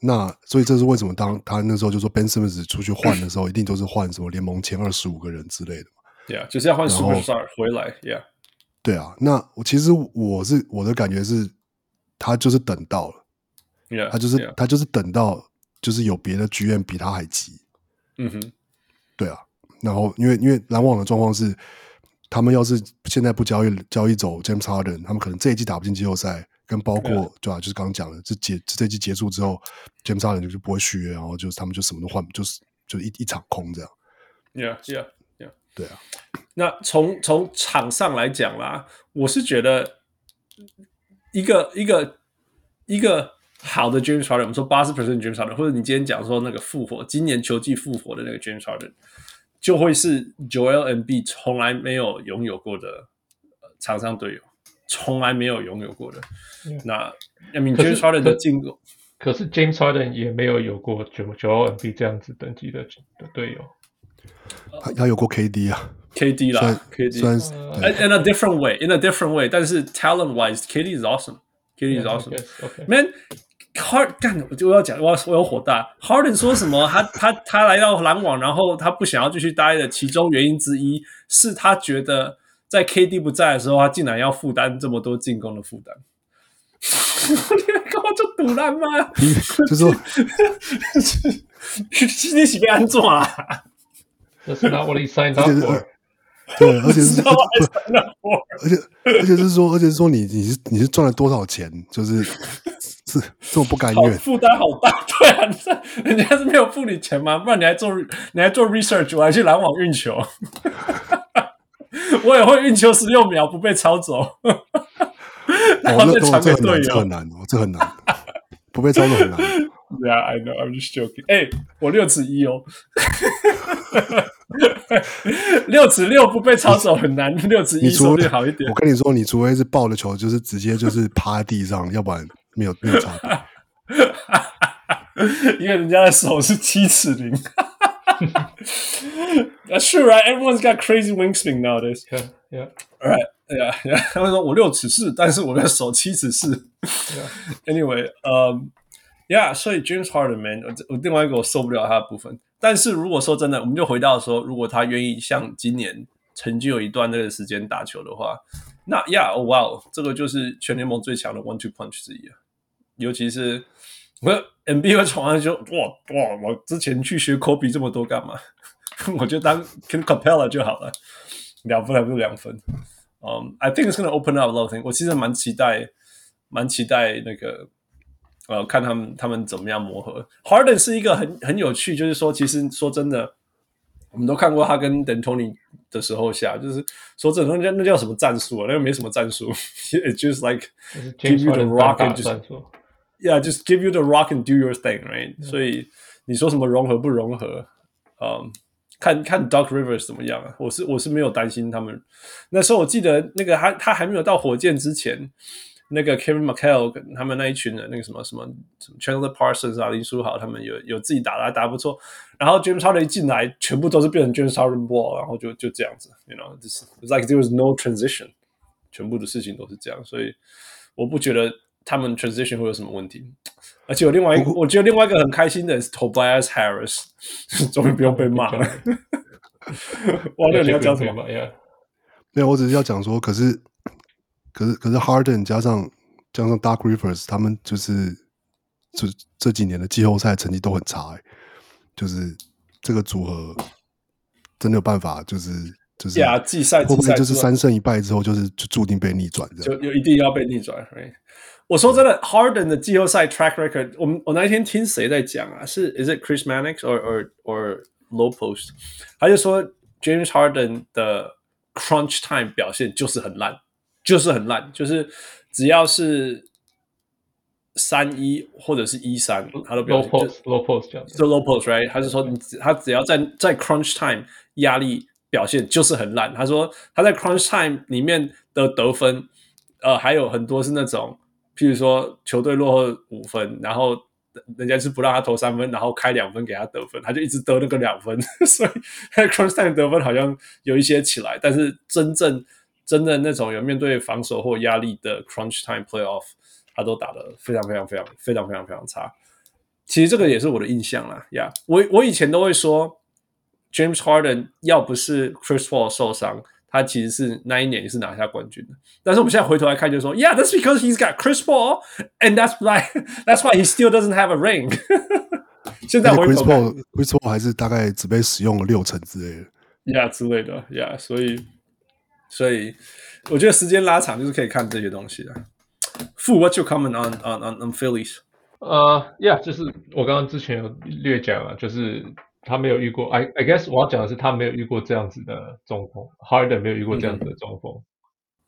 那所以这是为什么当他那时候就说 Ben Simmons 出去换的时候，一定都是换什么联盟前二十五个人之类的嘛。Yeah，就是要换 superstar 回来。Yeah，对啊。那我其实我是我的感觉是，他就是等到了。Yeah，他就是 yeah. 他就是等到就是有别的剧院比他还急。嗯哼。对啊，然后因为因为篮网的状况是，他们要是现在不交易交易走 James Harden，他们可能这一季打不进季后赛，跟包括 Yeah. 对啊，就是刚刚讲的，这结这季结束之后，James Harden 就不会续约，然后就他们就什么都换，就是就一一场空这样。Yeah, yeah, yeah. 对啊。那从从场上来讲啦，我是觉得一个一个一个好的 James Harden，我们说八十 percent James Harden，或者你今天讲说那个复活，今年球季复活的那个 James Harden，就会是 Joel NB 从来没有拥有过的场上队友，从来没有拥有过的。那 I mean James Harden 的进攻，可是 James Harden 也没有有过 Joel M B 这样子等级的的队友。他他有过 KD 啊，KD 啦，KD，算 in a different way，in a different way，但是 talent wise，KD is awesome，KD is awesome，man。Hard 干，我就要讲，我要我有火大。Harden 说什么？他他他来到篮网，然后他不想要继续待的其中原因之一是他觉得在 KD 不在的时候，他竟然要负担这么多进攻的负担。你跟我就赌烂吗？就说你是被安怎啊？That's not what he signed up for. 对，而且是，而且而且是说，而且是说你你是你是赚了多少钱？就是 是这么不甘愿，负担好大。对啊，你人家是没有付你钱吗？不然你还做你还做 research，我还去篮网运球，我也会运球十六秒不被抄走，然后再传给队友。这很难哦，这很难，不被抄走很难。Yeah, I know. I'm just joking. 哎，我六尺一哦。六尺六不被抄走很难，六尺一手率好一点。我跟你说，你除非是抱的球，就是直接就是趴在地上，要不然没有没有差别。因为人家的手是七尺零。That's true, right? Everyone's got crazy wingspan nowadays. Yeah, yeah. alright yeah, yeah. 他们说我六尺四，但是我的手七尺四。Yeah. Anyway, um. Yeah，所以 James Harden man，我我另外一个我受不了他的部分。但是如果说真的，我们就回到说，如果他愿意像今年曾经有一段那个时间打球的话，那 Yeah，哇哦，这个就是全联盟最强的 One Two Punch 之一啊。尤其是我 NBA 传上就哇哇，我之前去学 Kobe 这么多干嘛？我就当跟 Capella 就好了，两分还不如两分。嗯、，I think it's gonna open up a lot of things。我其实蛮期待，蛮期待那个。呃，看他们他们怎么样磨合。Harden 是一个很很有趣，就是说，其实说真的，我们都看过他跟 D'Antoni 的时候下，就是说这那那叫什么战术啊？那个没什么战术，It's just like give you the rock and just yeah, just give you the rock and do your thing, right？、嗯、所以你说什么融合不融合？嗯，看看 Doc Rivers 怎么样啊？我是我是没有担心他们。那时候我记得那个他他还没有到火箭之前。那个 Kevin McHale 跟他们那一群人，那个什么什么什么 Chandler Parsons 啊，林书豪他们有有自己打的还打不错，然后 James Harden 一进来，全部都是变成 James Harden ball，然后就就这样子，you know，就是 like there was no transition，全部的事情都是这样，所以我不觉得他们 transition 会有什么问题。而且有另外一个，我觉得另外一个很开心的是 Tobias Harris，终于不用被骂了。王六，你要讲什么？没有，我只是要讲说，可是。可是，可是 Harden 加上加上 Dark Rivers，他们就是这这几年的季后赛成绩都很差，欸，就是这个组合真的有办法，就是就是呀，季赛季赛就是三胜一败之后，就是就注定被逆转，就就一定要被逆转。Right? 我说真的，Harden 的季后赛 track record，我们我那一天听谁在讲啊？是 Is it Chris Mannix or or or Low Post？他就说 James Harden 的 Crunch Time 表现就是很烂。就是很烂，就是只要是三一或者是一三，他都表现 low post low post 这样子，就 low post right？他是说你他只要在在 crunch time 压力表现就是很烂。他说他在 crunch time 里面的得分，呃，还有很多是那种，譬如说球队落后五分，然后人家是不让他投三分，然后开两分给他得分，他就一直得那个两分，所以 crunch time 得分好像有一些起来，但是真正。真的那种有面对防守或压力的 crunch time playoff，他都打得非常非常非常非常非常非常差。其实这个也是我的印象啦，呀、yeah，我我以前都会说，James Harden 要不是 Chris Paul 受伤，他其实是那一年也是拿下冠军的。但是我们现在回头来看，就说，Yeah，that's because he's got Chris Paul，and that's why that's why he still doesn't have a ring 现在回头 Chris Paul，Chris Paul 还是大概只被使用了六成之类的，Yeah 之类的，Yeah，所以。所以我觉得时间拉长就是可以看这些东西的。Fu, what's your comment on on on on Phillies？呃、uh,，Yeah，就是我刚刚之前有略讲了，就是他没有遇过。I I guess 我要讲的是他没有遇过这样子的中锋，Harden 没有遇过这样子的中锋，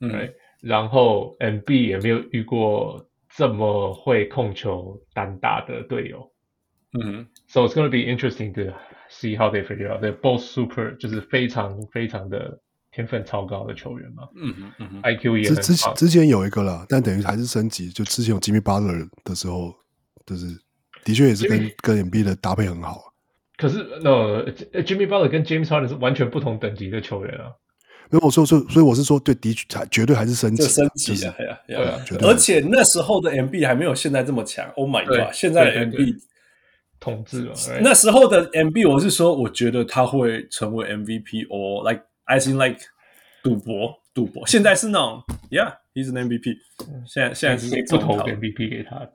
嗯、right?，然后 Embiid 也没有遇过这么会控球单打的队友，嗯，So it's gonna be interesting to see how they figure out. They're both super，就是非常非常的。 天分超高的球员嘛，嗯哼嗯哼，IQ 也很之之之前有一个了，但等于还是升级。就之前有 Jimmy Butler 的时候，就是的确也是跟 Jimmy, 跟 Embiid 的搭配很好。可是那 Jimmy Butler 跟 James Harden 是完全不同等级的球员啊。没有我说说，所以我是说，对，的确绝对还是升级，升级的，对啊，对啊，而且那时候的 Embiid 还没有现在这么强。Oh my god！现在的 Embiid 统治了。那时候的 Embiid 我是说，我觉得他会成为 MVP or like。I think like 赌博，赌博。现在是那种，Yeah，he's an MVP。现在现在是不投 MVP 给他。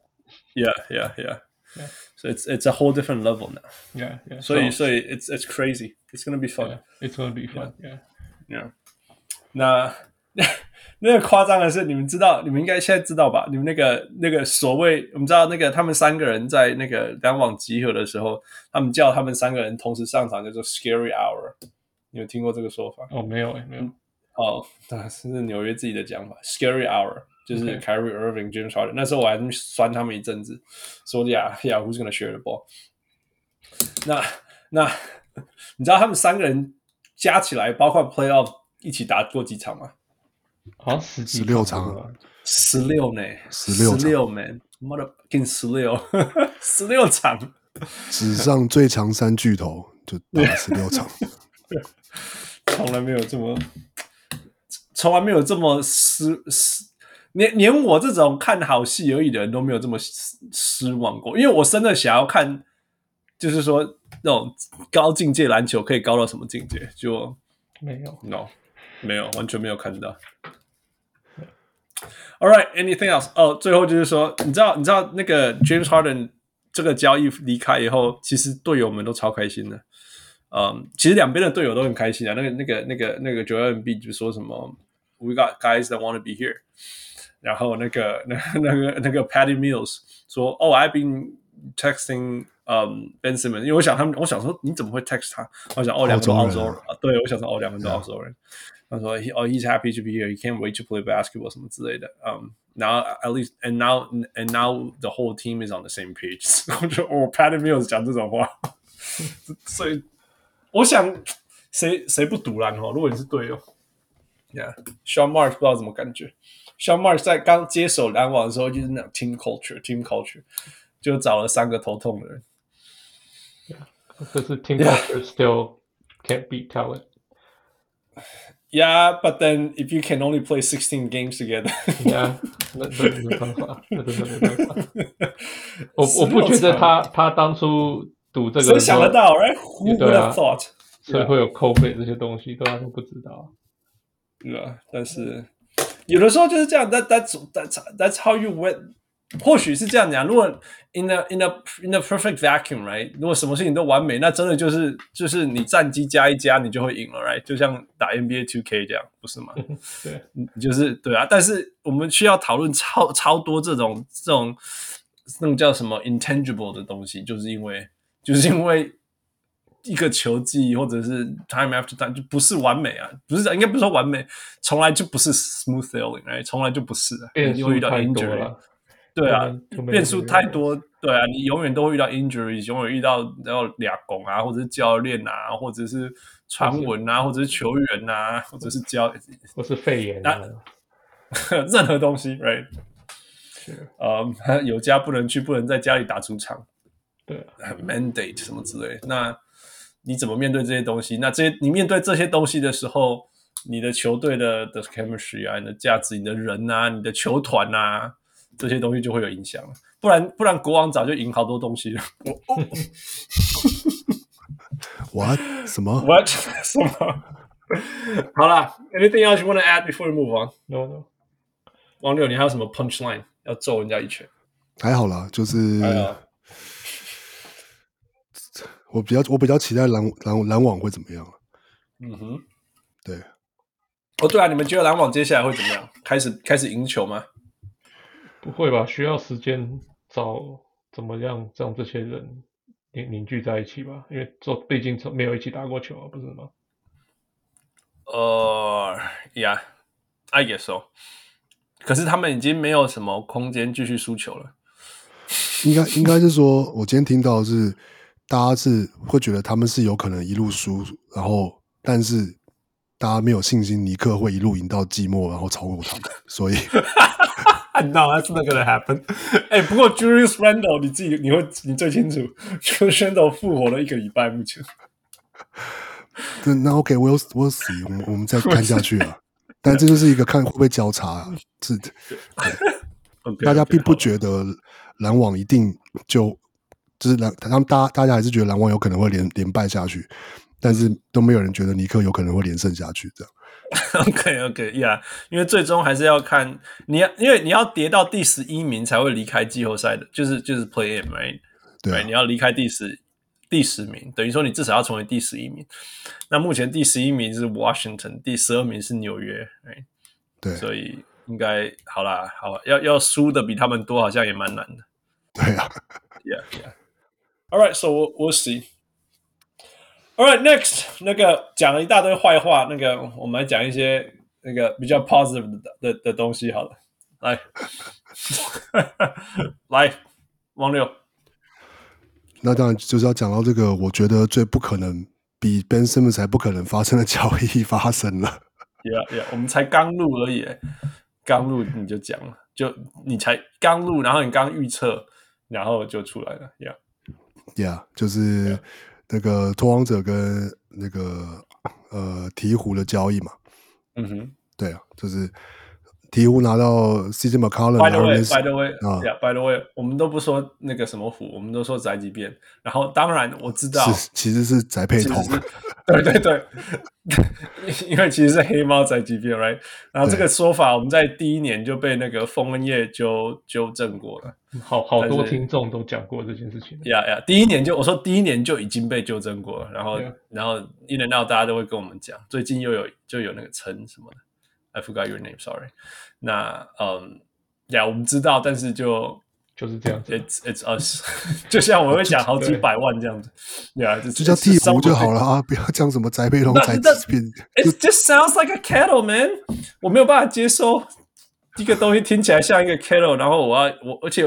Yeah，Yeah，Yeah。So it's it's a whole different level now。Yeah，Yeah。所以所以 it's it's crazy。It's gonna be fun。It's gonna be fun。Yeah。那那个夸张的是，你们知道，你们应该现在知道吧？你们那个那个所谓，我们知道那个他们三个人在那个两网集合的时候，他们叫他们三个人同时上场，叫做 Scary Hour。 你有听过这个说法？哦，没有诶，没有。哦，对，是纽约自己的讲法，Scary Hour，就是 Kyrie Irving、okay. James Harden。那时候我还酸他们一阵子，说呀呀，Who's gonna share the ball？那那你知道他们三个人加起来，包括 Playoff 一起打过几场吗？好像十十六场，十六呢？十六十六 man，motherfucking 十六，十六场，史上最强三巨头就打了十六场。从来没有这么，从来没有这么失失连连我这种看好戏而已的人都没有这么失望过，因为我真的想要看，就是说那种高境界篮球可以高到什么境界，就没有，no，没有，完全没有看到。All right, anything else？哦，最后就是说，你知道，你知道那个 James Harden 这个交易离开以后，其实队友们都超开心的。嗯，其实两边的队友都很开心啊。那个、那个、那个、那个 Joel Embiid 就说什么，We got guys that want to be here。然后那个、那、那个、那个 Patty Mills 说，Oh, I've been texting 嗯、um, Ben Simmons，因为我想他们，我想说你怎么会 text 他？我想哦，两个都澳洲人，对，我想说哦，两个都澳洲人。他说哦，He's happy to be here. He can't wait to play basketball 什么之类的。嗯，然后 at least and now and now the whole team is on the same page。我就哦，Patty Mills 讲这种话，所以。 我想谁谁不赌烂哦？如果你是队友，Yeah，Sean Marks 不知道怎么感觉。Sean Marks 在刚接手篮网的时候就是那种 team culture，team culture，就找了三个头痛的人。可是 team culture still can't beat talent。Yeah，but then if you can only play sixteen games together，Yeah，那那没办法，那真的没办法。我我不觉得他他当初。赌这个，谁想得到？Right？Who would have thought？所以会有 COVID 这些东西，大家都不知道。对啊，但是有的时候就是这样。That that's that's that's how you win。或许是这样讲。如果 in a in a in a perfect vacuum，right？如果什么事情都完美，那真的就是就是你战绩加一加，你就会赢了，right？就像打 NBA Two K 这样，不是吗？对，就是对啊。但是我们需要讨论超超多这种这种那种叫什么 intangible 的东西，就是因为。就是因为一个球技，或者是 time after time 就不是完美啊，不是应该不是说完美，从来就不是 smooth sailing，哎，从来就不是，你会遇到 injury，对啊，变数太多，对啊，你永远都会遇到 injury，永远遇到然后俩拱啊，或者是教练啊，或者是传闻啊，或者是球员啊，或者是教，或是肺炎啊，任何东西，right？呃，有家不能去，不能在家里打主场。对，mandate 什么之类，那你怎么面对这些东西？那这些你面对这些东西的时候，你的球队的的 chemistry 啊，你的价值，你的人啊，你的球团啊，这些东西就会有影响了。不然，不然国王早就赢好多东西了。What？什么？What？什么？好了，Anything else you want to add before we move on？No no。王六，你还有什么 punchline 要揍人家一拳？还好啦，就是。我比较我比较期待篮篮篮网会怎么样？嗯哼，对。哦，对啊，你们觉得篮网接下来会怎么样？开始开始赢球吗？不会吧，需要时间找怎么样让这些人凝凝聚在一起吧？因为做毕竟从没有一起打过球啊，不是吗？呃、uh,，Yeah，I guess so。可是他们已经没有什么空间继续输球了。应该应该是说，我今天听到的是。大家是会觉得他们是有可能一路输，然后但是大家没有信心尼克会一路赢到季末，然后超过他们，所以 No, that's not gonna happen。哎，不过 Julius Randle 你自己你会你最清楚，Julius Randle 复活了一个礼拜目前。那 OK，we'll we'll see，我们我们再看下去啊。但这就是一个看会不会交叉，啊，是的。大家并不觉得篮网一定就。就是篮，他们大大家还是觉得篮网有可能会连连败下去，但是都没有人觉得尼克有可能会连胜下去。这样，OK OK，Yeah，因为最终还是要看你要，因为你要跌到第十一名才会离开季后赛的，就是就是 Play In，right？对啊，你要离开第十第十名，等于说你至少要成为第十一名。那目前第十一名是 Washington，第十二名是纽约，right？对，所以应该好啦，好啦，要要输的比他们多，好像也蛮难的。对啊，Yeah Yeah。All right, so we'll we'll see. All right, next 那个讲了一大堆坏话，那个我们来讲一些那个比较 positive 的的的东西好了。来，来，王六。那当然就是要讲到这个，我觉得最不可能比 Ben Simmons 才不可能发生的交易发生了。Yeah, yeah，我们才刚录而已，刚录你就讲了，就你才刚录，然后你刚预测，然后就出来了，Yeah。Yeah，就是那个拓荒者跟那个呃鹈鹕的交易嘛。嗯哼，对啊，就是鵜鹕拿到 CJ McCollum。By the way，By the way，啊，Yeah，By the way，我们都不说那个什么虎，我们都说宅急便。然后当然我知道，其实是宅配通。对对对，因为其实是黑猫宅急便，Right？然后这个说法我们在第一年就被那个丰恩业纠纠正过了。好好多听众都讲过这件事情。呀呀，第一年就我说第一年就已经被纠正过了，然后 Yeah. 然后一年到大家都会跟我们讲，最近又有就有那个称什么的。I forgot your name, sorry. 那嗯，呀，我们知道，但是就就是这样子。It's it's us，就像我会讲好几百万这样子，呀，就叫替补就好了啊，不要讲什么宅配龙宅急便。It just sounds like a kettle, man。我没有办法接受一个东西听起来像一个 kettle，然后我要我而且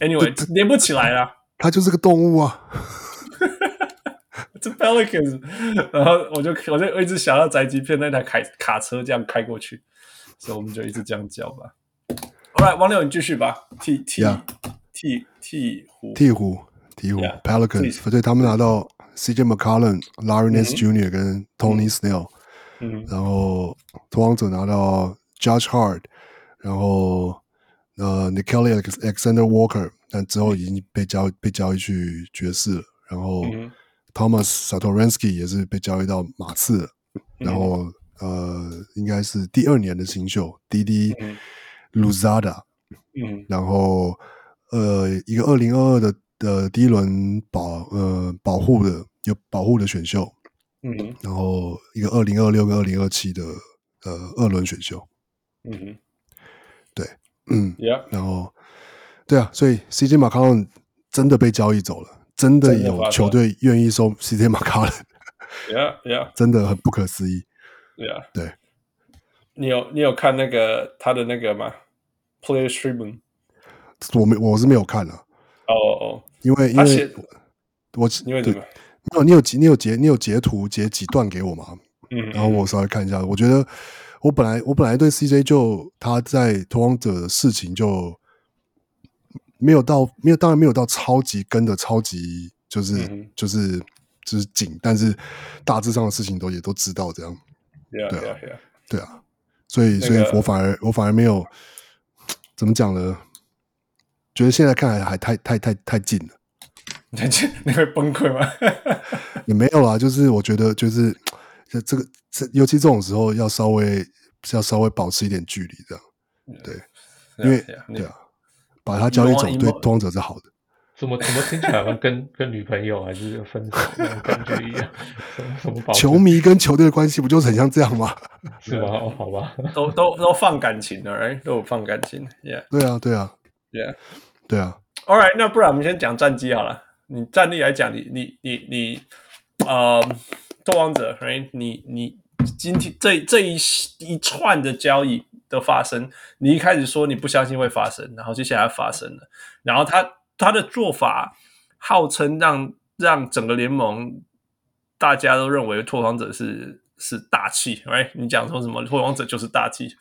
，anyway 连不起来了。它就是个动物啊。这 Pelicans，然后我就我就一直想到宅急便那台卡卡车这样开过去，所以我们就一直这样叫吧。Alright，王六你继续吧。鵜鵜鵜鵜鹕鵜鹕鵜鹕 Pelicans，所以他们拿到 CJ McCollum、Larry Nance Jr. 跟 Tony Snell，嗯，然后拓荒者拿到 Judge Hard，然后呃 Nickeil Alexander Walker，但之后已经被交被交易去爵士了，然后。Thomas Satoransky 也是被交易到马刺了，然后、嗯、呃，应该是第二年的新秀 Didi Louzada，嗯，然后呃，一个二零二二的的第一轮保呃保护的有保护的选秀，嗯，然后一个二零二六跟二零二七的呃二轮选秀，嗯，对，嗯。然后对啊，所以 CJ McCollum 真的被交易走了。真的有球队愿意收 CJ McCollum，Yeah Yeah，真的很不可思议。Yeah，对，你有你有看那个他的那个吗？Players Tribune，我没我是没有看啊。哦哦，因为因为我因为什么？没有你有你有截你有截图截几段给我吗？嗯，然后我稍微看一下，我觉得我本来我本来对 CJ 就他在拓荒者的事情就。没有到，没有，当然没有到超级跟的超级，就是、嗯、就是就是紧，但是大致上的事情都也都知道这样，yeah, 对啊 yeah, yeah. 对啊，所以、那个、所以我反而我反而没有怎么讲呢？觉得现在看来还太太太太近了，你会崩溃吗？也没有啦，就是我觉得就是这个这尤其这种时候要稍微要稍微保持一点距离，这样对因为对啊。把他交易走对拓荒者是好的，怎么怎么听起来好像跟 跟女朋友还是分手那种感觉一样？什么什么球迷跟球队的关系不就是很像这样吗？是吗？哦，好吧，都都都放感情的，right? 都有放感情，Yeah，对啊，对啊，Yeah，对啊。All right，那不然我们先讲战绩好了。你战力来讲，你你你你，呃，拓王者，right？你你今天这这一一串的交易。的发生，你一开始说你不相信会发生，然后接下来发生了，然后他他的做法号称让让整个联盟大家都认为拓荒者是是大气哎你讲说什么拓荒者就是大气，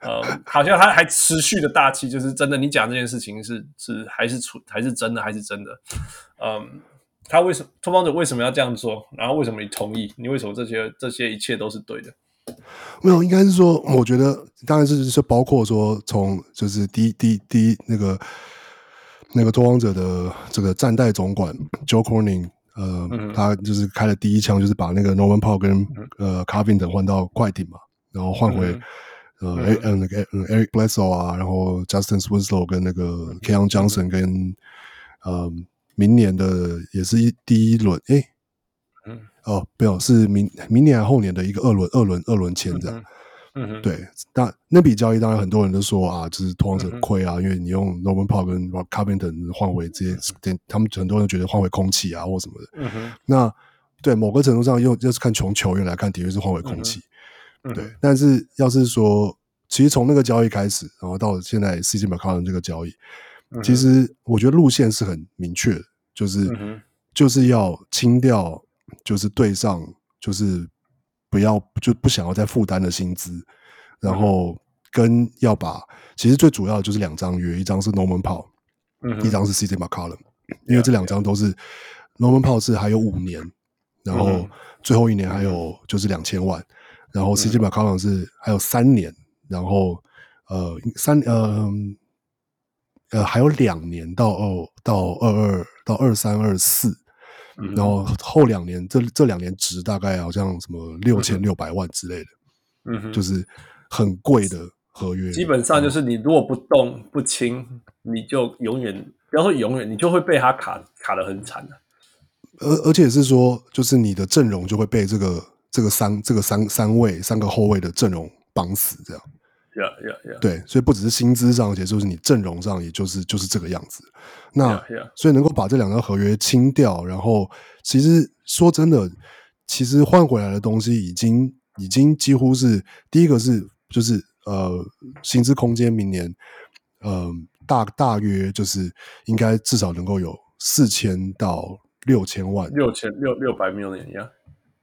呃，好像他还持续的大气，就是真的。你讲这件事情是是还是出还是真的还是真的？嗯，他为什么拓荒者为什么要这样做？然后为什么你同意？你为什么这些这些一切都是对的？没有，应该是说，我觉得当然是是包括说，从就是第一第一第一那个那个拓荒者的这个战代总管 Joe Cronin，呃，嗯、他就是开了第一枪，就是把那个 Norman Powell 跟呃 Covington 换到快艇嘛，然后换回、嗯、呃嗯那个嗯 Eric Bledsoe 啊，然后 Justin Winslow 跟那个 Keon Johnson 跟呃明年的也是一第一轮诶。哦，没有，是明明年还后年的一个二轮、二轮、二轮签这样。嗯哼，对，那那笔交易当然很多人都说啊，就是拓荒者亏啊，因为你用 Norman Powell 跟 Covington 换回这些，他们很多人觉得换回空气啊或什么的。嗯哼，那对某个程度上又就是看从球员来看，的确是换回空气。对，但是要是说，其实从那个交易开始，然后到现在 CJ McCollum 这个交易，其实我觉得路线是很明确的，就是就是要清掉。就是对上，就是不要就不想要再负担的薪资，然后跟要把其实最主要的就是两张约，一张是 Norman Powell，嗯，一张是 CJ McCollum，因为这两张都是 Norman Powell 是还有五年，然后最后一年还有就是两千万，然后 CJ McCollum 是还有三年，然后呃三呃呃还有两年到二到二二到二三二四，然后后两年这这两年值大概好像什么六千六百万之类的，嗯哼，就是很贵的合约。基本上就是你如果不动不清，你就永远不要说永远，你就会被他卡卡的很惨的。而而且是说，就是你的阵容就会被这个这个三这个三三位三个后卫的阵容绑死，这样。Yeah, yeah, yeah. 对，所以不只是薪资上，而且就是你阵容上，也就是就是这个样子。那 Yeah, yeah. 所以能够把这两张合约清掉，然后其实说真的，其实换回来的东西已经已经几乎是第一个是就是呃薪资空间，明年呃大大约就是应该至少能够有四千到。六千万，六千六六百 million 呀，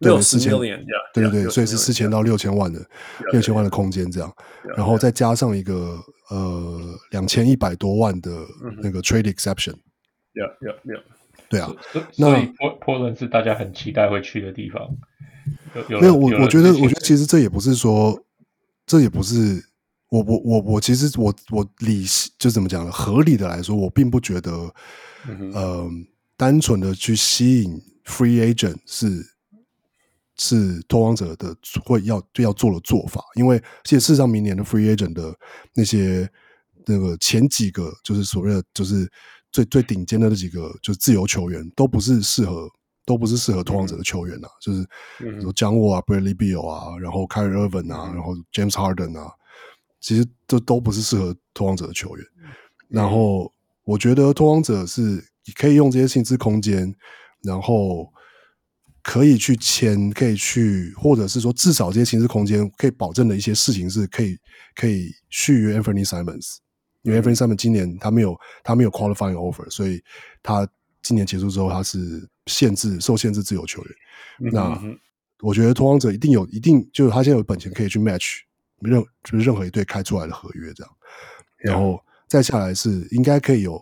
对，四千对对对，所以是四千到六千万的六千万的空间这样，然后再加上一个呃两千一百多万的那个 trade exception，呀呀呀，对啊，所以 Portland 是大家很期待会去的地方。没有，我我觉得，我觉得其实这也不是说，这也不是我我我我其实我我理就怎么讲呢？合理的来说，我并不觉得，嗯。单纯的去吸引 free agent 是是拓荒者的会要就要做的做法，因为其实事实上明年的 free agent 的那些那个前几个就是所谓的就是最最顶尖的那几个就是自由球员都不是适合都不是适合拓荒者的球员呐、啊，就是比如说 John Wall 啊、Bradley Beal 啊，然后 Kyrie Irving 啊，然后 James Harden 啊，其实这都不是适合拓荒者的球员。然后我觉得拓荒者是。你可以用这些薪资空间，然后可以去签，可以去，或者是说至少这些薪资空间可以保证的一些事情是可以可以续约 Anthony Simons，因为 Anthony Simons 今年他没有他没有 qualifying offer，所以他今年结束之后他是限制受限制自由球员。那我觉得拓荒者一定有一定就是他现在有本钱可以去 match 任就是任何一队开出来的合约这样，然后再下来是应该可以有。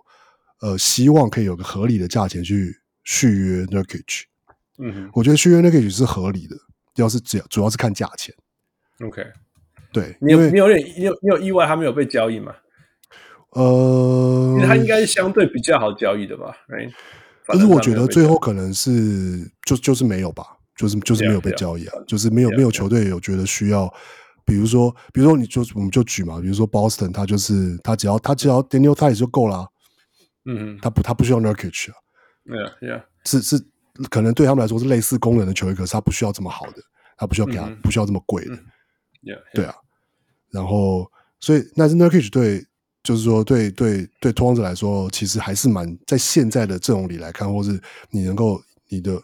呃，希望可以有个合理的价钱去续约 Nurkic。嗯哼，我觉得续约 Nurkic 是合理的，要是只要主要是看价钱。OK，对，你有你有点你有你有意外他没有被交易吗？呃，他应该是相对比较好交易的吧？Right? 但是我觉得最后可能是就就是没有吧，就是就是没有被交易啊.就是没有.没有球队有觉得需要，比如说比如说你就我们就举嘛，比如说 Boston，他就是他只要他只要 Daniel Theis 就够了。嗯，他不，他不需要 Nurkic 啊。Yeah, yeah. 是是，可能对他们来说是类似功能的球衣，可是他不需要这么好的，他不需要给他，嗯、不需要这么贵的。Yeah, yeah. 对啊。然后，所以，那是 Nurkic 对，就是说，对对对，拓荒者来说，其实还是蛮在现在的阵容里来看，或是你能够你的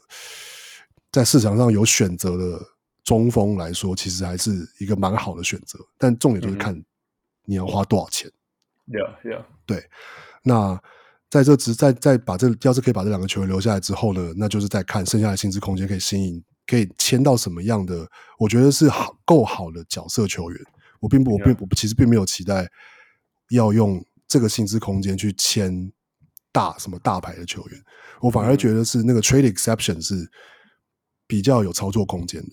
在市场上有选择的中锋来说，其实还是一个蛮好的选择。但重点就是看你要花多少钱。Yeah, yeah. 对，那。在这只在在把这要是可以把这两个球员留下来之后呢，那就是在看剩下的薪资空间可以吸引可以签到什么样的，我觉得是好够好的角色球员。我并不我并我其实并没有期待要用这个薪资空间去签大什么大牌的球员，我反而觉得是那个 trade exception 是比较有操作空间的。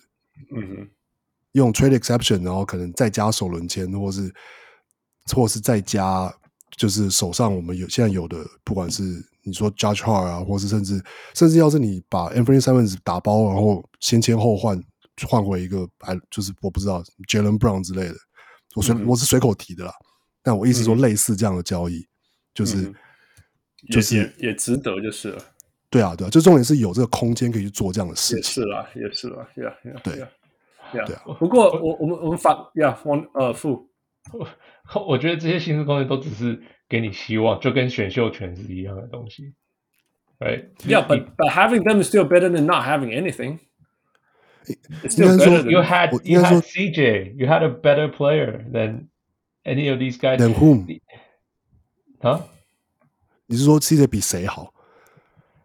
嗯哼，用 trade exception，然后可能再加首轮签，或是或是再加。就是手上我们有现在有的，不管是你说 Judge Hard 啊，或是甚至甚至要是你把 Anthony Simons 打包，然后先签后换换回一个，哎，就是我不知道 Jaylen Brown 之类的，我随、嗯、我是随口提的啦。但我意思说类似这样的交易，嗯、就是、嗯、就是也，也值得就是了。对啊，对啊，就重点是有这个空间可以去做这样的事情。是啦，也是啦，Yeah, yeah, 对，呀，对啊。不过我我们我们反呀，往呃负。我我觉得这些薪资空间都只是给你希望，就跟选秀权是一样的东西，right? Yeah, but but having them is still better than not having anything.，you had you had CJ, you had a better player than any of these guys. Than whom? 啊？你是说 CJ 比谁好？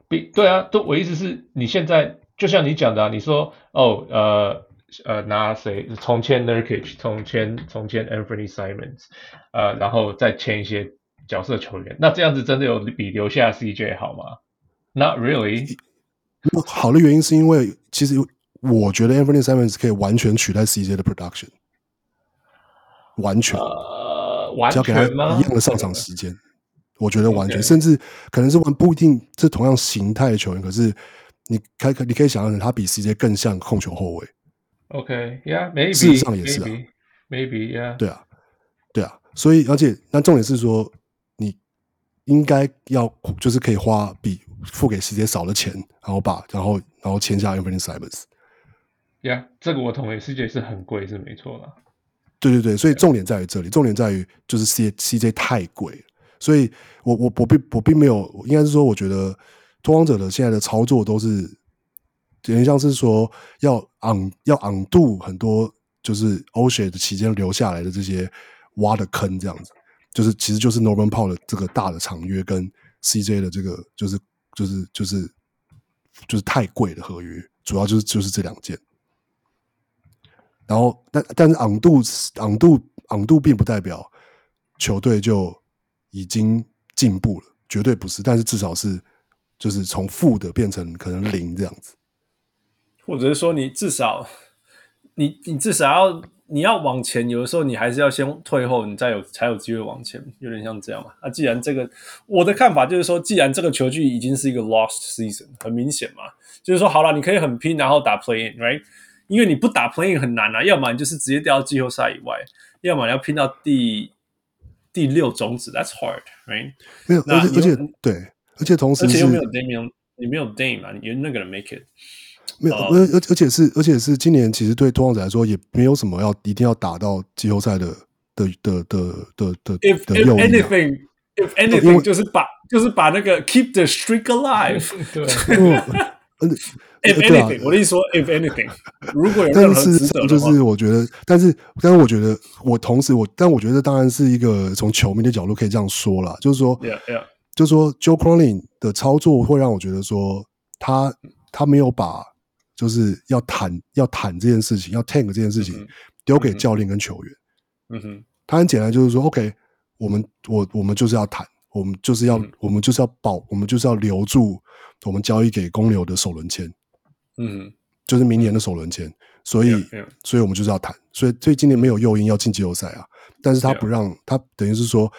比对啊，都我意思是你现在就像你讲的，啊，你说哦，呃。呃，拿谁重签 Nurkic，重签重签 Anthony Simons，呃，然后再签一些角色球员，那这样子真的有比留下 CJ 好吗？Not really。好的原因是因为其实我觉得 Anthony Simons 可以完全取代 CJ 的 production。完全，呃，完只要给他一样的上场时间，我觉得完全，甚至可能是玩不一定是同样形态的球员，可是你可可你可以想象成他比 CJ 更像控球后卫。OK，Yeah，maybe，事实上也是啊，Maybe，Yeah，对啊，对啊，所以而且那重点是说，你应该要就是可以花比付给 CJ 少的钱，然后把然后然后签下 Anthony Simons。Yeah，这个我同意，CJ 是很贵，是没错啦。对对对，所以重点在于这里，重点在于就是 C CJ 太贵，所以我我我并我并没有，应该是说，我觉得拓荒者的现在的操作都是有点像是说要昂要昂度很多，就是欧雪的期间留下来的这些挖的坑这样子，就是其实就是 Norman 炮的这个大的长约跟 CJ 的这个就是就是就是就是太贵的合约，主要就是就是这两件。然后，但但是昂度昂度昂度并不代表球队就已经进步了，绝对不是。但是至少是就是从负的变成可能零这样子，或者是说你至少你你至少要你要往前，有的时候你还是要先退后，你再有才有机会往前，有点像这样嘛。那、啊、既然这个我的看法就是说，既然这个球季已经是一个 lost season，很明显嘛，就是说好了，你可以很拼，然后打 play in，right？因为你不打 play-in 很难啊，要么你就是直接掉到季后赛以外，要么你要拼到第第六种子，That's hard，right？没有，而且而且对，而且同时而且又没有 Dame，你没有 Dame 啊，You're not gonna make it。没有，而而而且是而且是今年其实对拓荒者来说也没有什么要一定要打到季后赛的的的的的的。If if anything，if anything，就是把就是把那个 keep the streak alive。对。嗯，if anything，我的意思说，if anything，如果有任何值得的话，就是我觉得，但是，但是我觉得，我同时我，但我觉得当然是一个从球迷的角度可以这样说了，就是说，yeah yeah，就是说，Joe Cronin 的操作会让我觉得说，他他没有把就是要谈要谈这件事情，要 tank 这件事情丢给教练跟球员，嗯哼，他很简单，就是说，OK，我们我我们就是要谈。我们就是要，嗯、我们就是要保，我们就是要留住我们交易给公牛的首轮签，嗯哼，就是明年的首轮签，所以，所以我们就是要谈，所以，所以今年没有诱因要进季后赛啊，但是他不让、嗯、他，等于是说，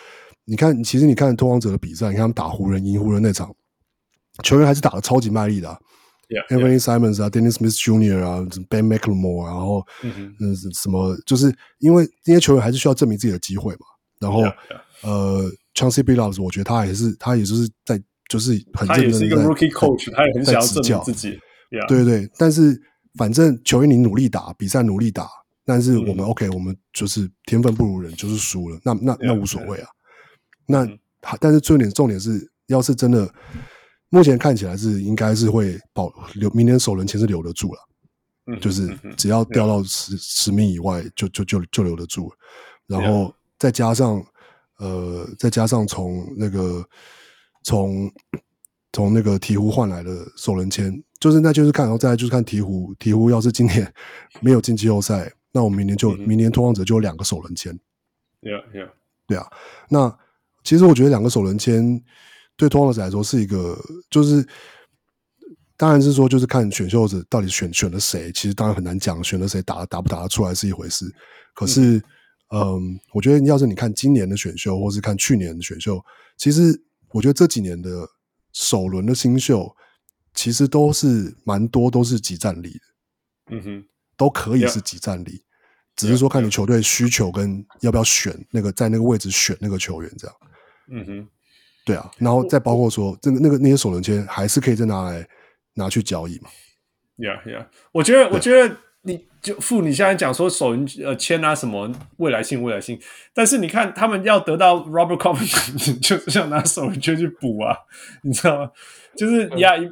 你看，其实你看拓荒者的比赛，你看他们打湖人赢湖人那场，球员还是打的超级卖力的、啊、，Anthony Simons 啊，Dennis Smith Jr. 啊，Ben McLemore，然后，嗯，嗯什么，就是因为这些球员还是需要证明自己的机会嘛，然后，嗯、呃。Chauncey Billups 我觉得他也是，他也就是在，就是很认真的在，他也是一个 rookie coach，他也很想要证明自己。对对，但是反正球员你努力打，比赛努力打，但是我们 OK，我们就是天分不如人，就是输了，那那那无所谓啊。那但是重点重点是，要是真的，目前看起来是应该是会保留，明年首轮签是留得住了。就是只要掉到十十名以外，就就就就留得住了。然后再加上。呃，再加上从那个从从那个鹈鹕换来的首轮签，就是那就是看，然后再来就是看鹈鹕，鹈鹕要是今年没有进季后赛，那我们明年就、嗯、明年拓荒者就有两个首轮签。Yeah, yeah. 对啊。那其实我觉得两个首轮签对拓荒者来说是一个，就是当然是说就是看选秀者到底选选了谁，其实当然很难讲，选了谁打打不打得出来是一回事，可是。嗯嗯，我觉得要是你看今年的选秀，或是看去年的选秀，其实我觉得这几年的首轮的新秀，其实都是蛮多都是集战力的，嗯哼，都可以是集战力，Yeah. 只是说看你球队需求跟要不要选那个在那个位置选那个球员这样，嗯哼，对啊，然后再包括说这个那个那些首轮签还是可以再拿来拿去交易嘛，Yeah Yeah，我觉得我觉得。你就付你现在讲说首轮呃签啊什么未来性未来性，但是你看他们要得到 Robert Covington 就是想拿首轮签去补啊，你知道吗？就是呀，你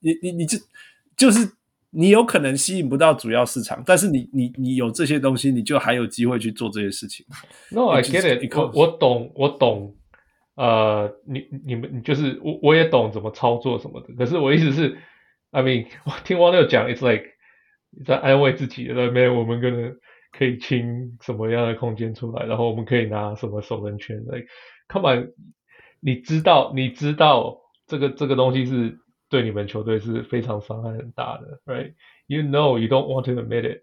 你你你就就是你有可能吸引不到主要市场，但是你你你有这些东西，你就还有机会去做这些事情。No, I get it. 我我懂我懂，呃，你你们就是我我也懂怎么操作什么的，可是我意思是，I mean，我听王六讲，It's like。在安慰自己的那边，我们可能可以清什么样的空间出来，然后我们可以拿什么首轮签来。Come on，你知道，你知道这个这个东西是对你们球队是非常伤害很大的，right？You know you don't want to admit it。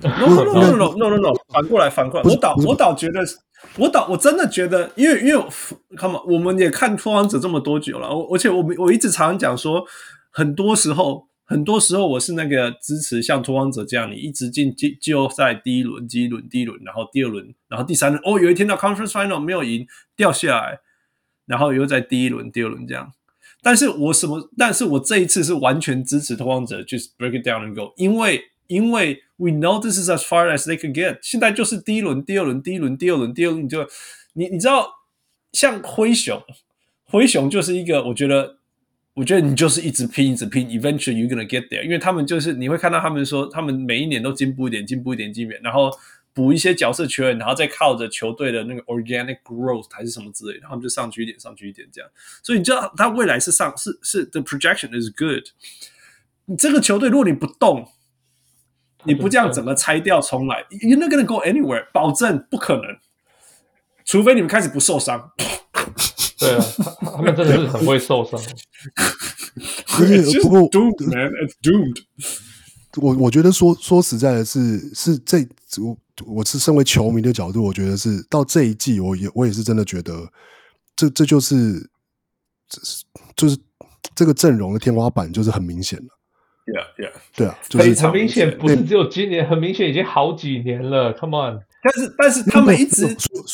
No no no no no no no，反过来反过来，我倒我倒觉得，我倒我真的觉得，因为因为看嘛，我们也看拓荒者这么多久了，我而且我们我一直常常讲说，很多时候很多时候我是那个支持像拓荒者这样，你一直进季季后赛第一轮、第一轮、第一轮，然后第二轮，然后第三轮，哦，有一天到 Conference Final 没有赢，掉下来，然后又在第一轮、第二轮这样。但是我什么？但是我这一次是完全支持拓荒者，就是 break it down and go，因为因为 we know this is as far as they can get。现在就是第一轮、第二轮、第一轮、第二轮、第二轮，你就你你知道，像灰熊，灰熊就是一个，我觉得，我觉得你就是一直拼，一直拼，eventually you gonna get there。因为他们就是你会看到他们说，他们每一年都进步一点，进步一点，进步，然后。补一些角色球员，然后再靠着球队的那个 organic growth 还是什么之类，然后就上去一点，上去一点这样。所以你知道他未来是上是是 the projection is good。你这个球队如果你不动，你不这样整个拆掉重来，you're not gonna go anywhere，保证不可能。除非你们开始不受伤。对啊，他们真的是很会受伤。不过 doomed man，it's doomed。我我觉得说说实在的是是这我我是身为球迷的角度，我觉得是到这一季，我也我也是真的觉得这这就是这是就是这个阵容的天花板就是很明显了。Yeah, yeah，对啊，就是很明显，不是只有今年，很明显已经好几年了。Come on，但是但是他们一直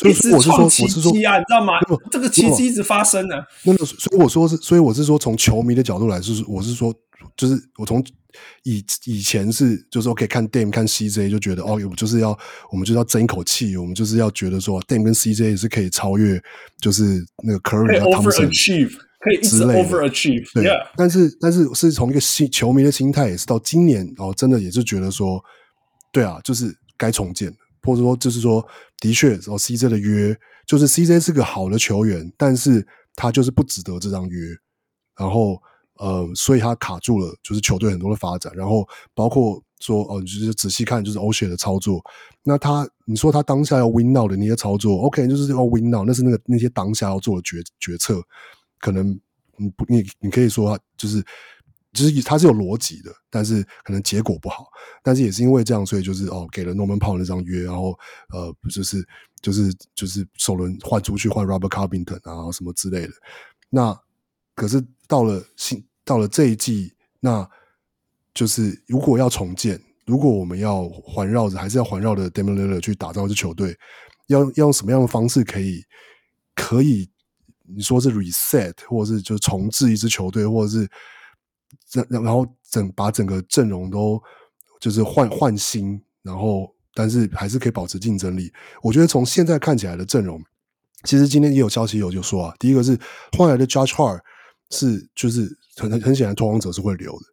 一直说我是说我是说啊，你知道吗？这个奇迹一直发生呢。那么所以我说是，所以我是说从球迷的角度来说，我是说就是我从。以以前是就是 OK 看 Dame 看 CJ 就觉得哦，我们就是要我们就是要争一口气，我们就是要觉得说 Dame 跟 CJ 也是可以超越，就是那个 Curry 和 Thompson 可以一直 overachieve 对。Yeah. 但是但是是从一个心球迷的心态，也是到今年哦，真的也是觉得说，对啊，就是该重建，或者说就是说，的确哦，CJ 的约就是 CJ 是个好的球员，但是他就是不值得这张约，然后。呃，所以他卡住了，就是球队很多的发展，然后包括说，哦、呃，就是仔细看，就是 Osher 的操作。那他，你说他当下要 win now 的那些操作，OK，就是要 win now，那是那个那些当下要做的决决策，可能你不，你你可以说就是，就是他是有逻辑的，但是可能结果不好。但是也是因为这样，所以就是哦，给了诺曼炮那张约，然后呃，就是就是就是首轮换出去换 Robert Carvington 啊什么之类的。那可是。到了新到了这一季，那就是如果要重建，如果我们要环绕着，还是要环绕着 d e m o l i l l e r 去打造一支球队，要要用什么样的方式可以可以你说是 reset，或者是就重置一支球队，或者是然然后整把整个阵容都就是换换新，然后但是还是可以保持竞争力。我觉得从现在看起来的阵容，其实今天也有消息有就说啊，第一个是换来的 Josh Hart。是，就是很很很显然，拓荒者是会留的。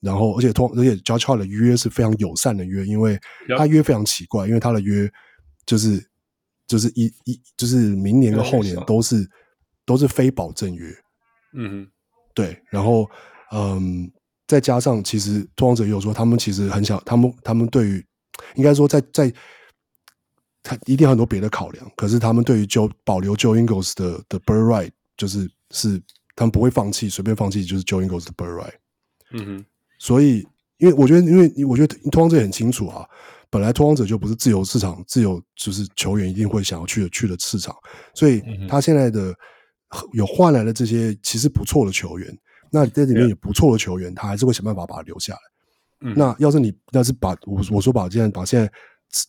然后，而且拓，而且 Josh Hart 的约是非常友善的约，因为他约非常奇怪，因为他的约就是就是一一就是明年跟后年都是都是非保证约。嗯哼，对。然后，嗯，再加上其实拓荒者也有说，他们其实很想，他们他们对于应该说在在，他一定很多别的考量，可是他们对于就保留 Joe Ingles 的的 bird right 就是是。他们不会放弃，随便放弃就是 Joe Ingles 的 bird right。嗯哼，所以因为我觉得，因为我觉得拓荒者也很清楚啊，本来拓荒者就不是自由市场，自由就是球员一定会想要去的去的市场，所以他现在的有换来了这些其实不错的球员，那在里面有不错的球员，他还是会想办法把他留下来。嗯，那要是你要是把我我说把现在把现在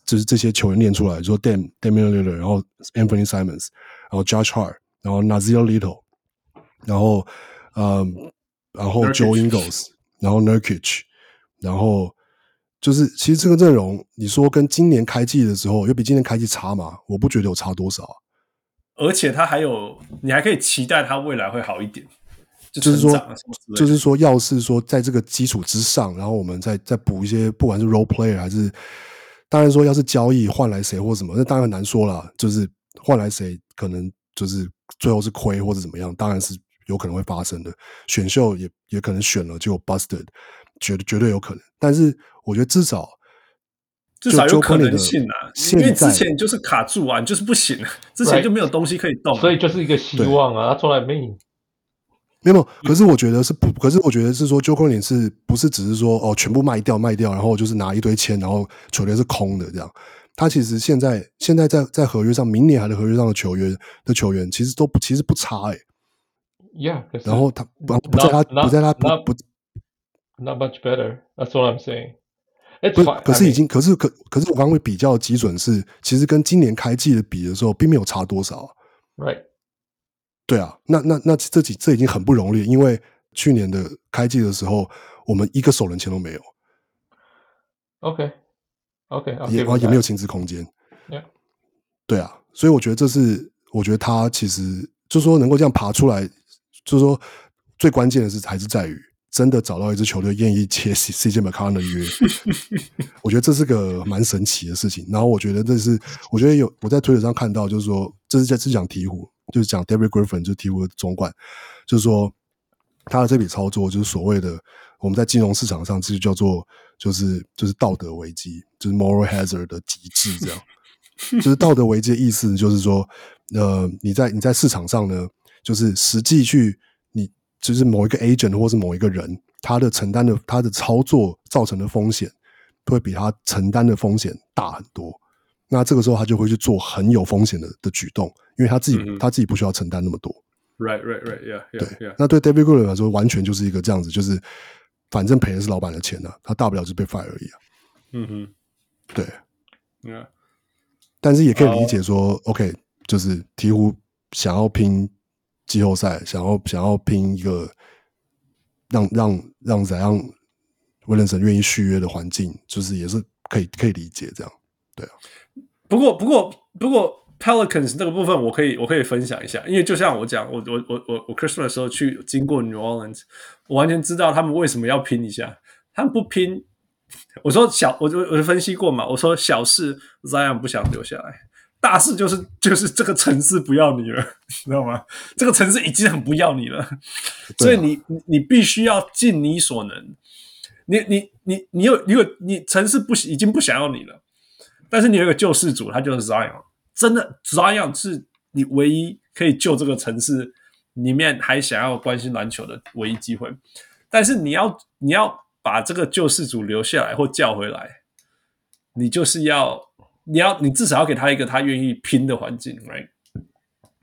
就是这些球员练出来，说 Dame Damian Lillard，然后 Anthony Simons，然后 Josh Hart，然后 Nassir Little。然后，嗯，然后 Joe Ingles，然后 Nurkic，然后就是其实这个阵容，你说跟今年开季的时候有比今年开季差吗？我不觉得有差多少。而且他还有，你还可以期待他未来会好一点。就，就是说，就是说，要是说在这个基础之上，然后我们再再补一些，不管是 role player 还是，当然说要是交易换来谁或什么，那当然很难说了。就是换来谁，可能就是最后是亏或者怎么样，当然是。有可能会发生的选秀也也可能选了就 busted，绝绝对有可能。但是我觉得至少至少有可能性啊，因为之前就是卡住啊，就是不行，之前就没有东西可以动，所以就是一个希望啊，他从来没赢。没有，可是我觉得是不，可是我觉得是说，Joe Cronin 是不是只是说哦，全部卖掉卖掉，然后就是拿一堆钱，然后球队是空的这样。他其实现在现在在在合约上，明年还在合约上的球员的球员，其实都不其实不差哎、欸。Yeah，然后他不不在他不在他不不，Not much better. That's what I'm saying. 不，可是已经，可是可可是我刚刚会比较的基准是，其实跟今年开季的比的时候，并没有差多少。Right. 对啊，那那那这几这已经很不容易，因为去年的开季的时候，我们一个首轮签都没有。OK，OK，也也没有薪资空间。对啊，所以我觉得这是，我觉得他其实就是说能够这样爬出来，就是说最关键的是还是在于真的找到一支球队愿意签 CJ McCollum 的约。我觉得这是个蛮神奇的事情。然后我觉得这是，我觉得有我在推特上看到，就是说这是在是讲鹈鹕。就是讲 David Griffin 就鹈鹕的总管，就是说他的这笔操作就是所谓的我们在金融市场上这就叫做就是就是道德危机，就是 moral hazard 的极致这样。就是道德危机的意思就是说，呃，你在你在市场上呢，就是实际去你就是某一个 agent 或是某一个人，他的承担的他的操作造成的风险，会比他承担的风险大很多。那这个时候他就会去做很有风险的的举动，因为他自己、嗯、他自己不需要承担那么多。Right, right, right, yeah, yeah, 对 yeah. 那对 David Griffin 来说，完全就是一个这样子，就是反正赔的是老板的钱呢、啊，他大不了就被 fire 而已啊。嗯哼，对，Yeah. 但是也可以理解说、oh.，OK，就是鹈鹕想要拼季后赛，想要想要拼一个让让让怎样威廉森愿意续约的环境，就是也是可以可以理解这样，对啊。不过，不过，不过，Pelicans 那个部分我可以，我可以分享一下，因为就像我讲，我我我我我 Christmas 的时候去经过 New Orleans，我完全知道他们为什么要拼一下。他们不拼，我说小，我就我就分析过嘛，我说小事 Zion 不想留下来，大事就是就是这个城市不要你了，你知道吗？这个城市已经很不要你了，所以你你你必须要尽你所能，你你你你有你有你城市不已经不想要你了。但是你有一个救世主，他就是 Zion，真的 Zion 是你唯一可以救这个城市里面还想要关心篮球的唯一机会。但是你要你要把这个救世主留下来或叫回来，你就是要你要你至少要给他一个他愿意拼的环境，right？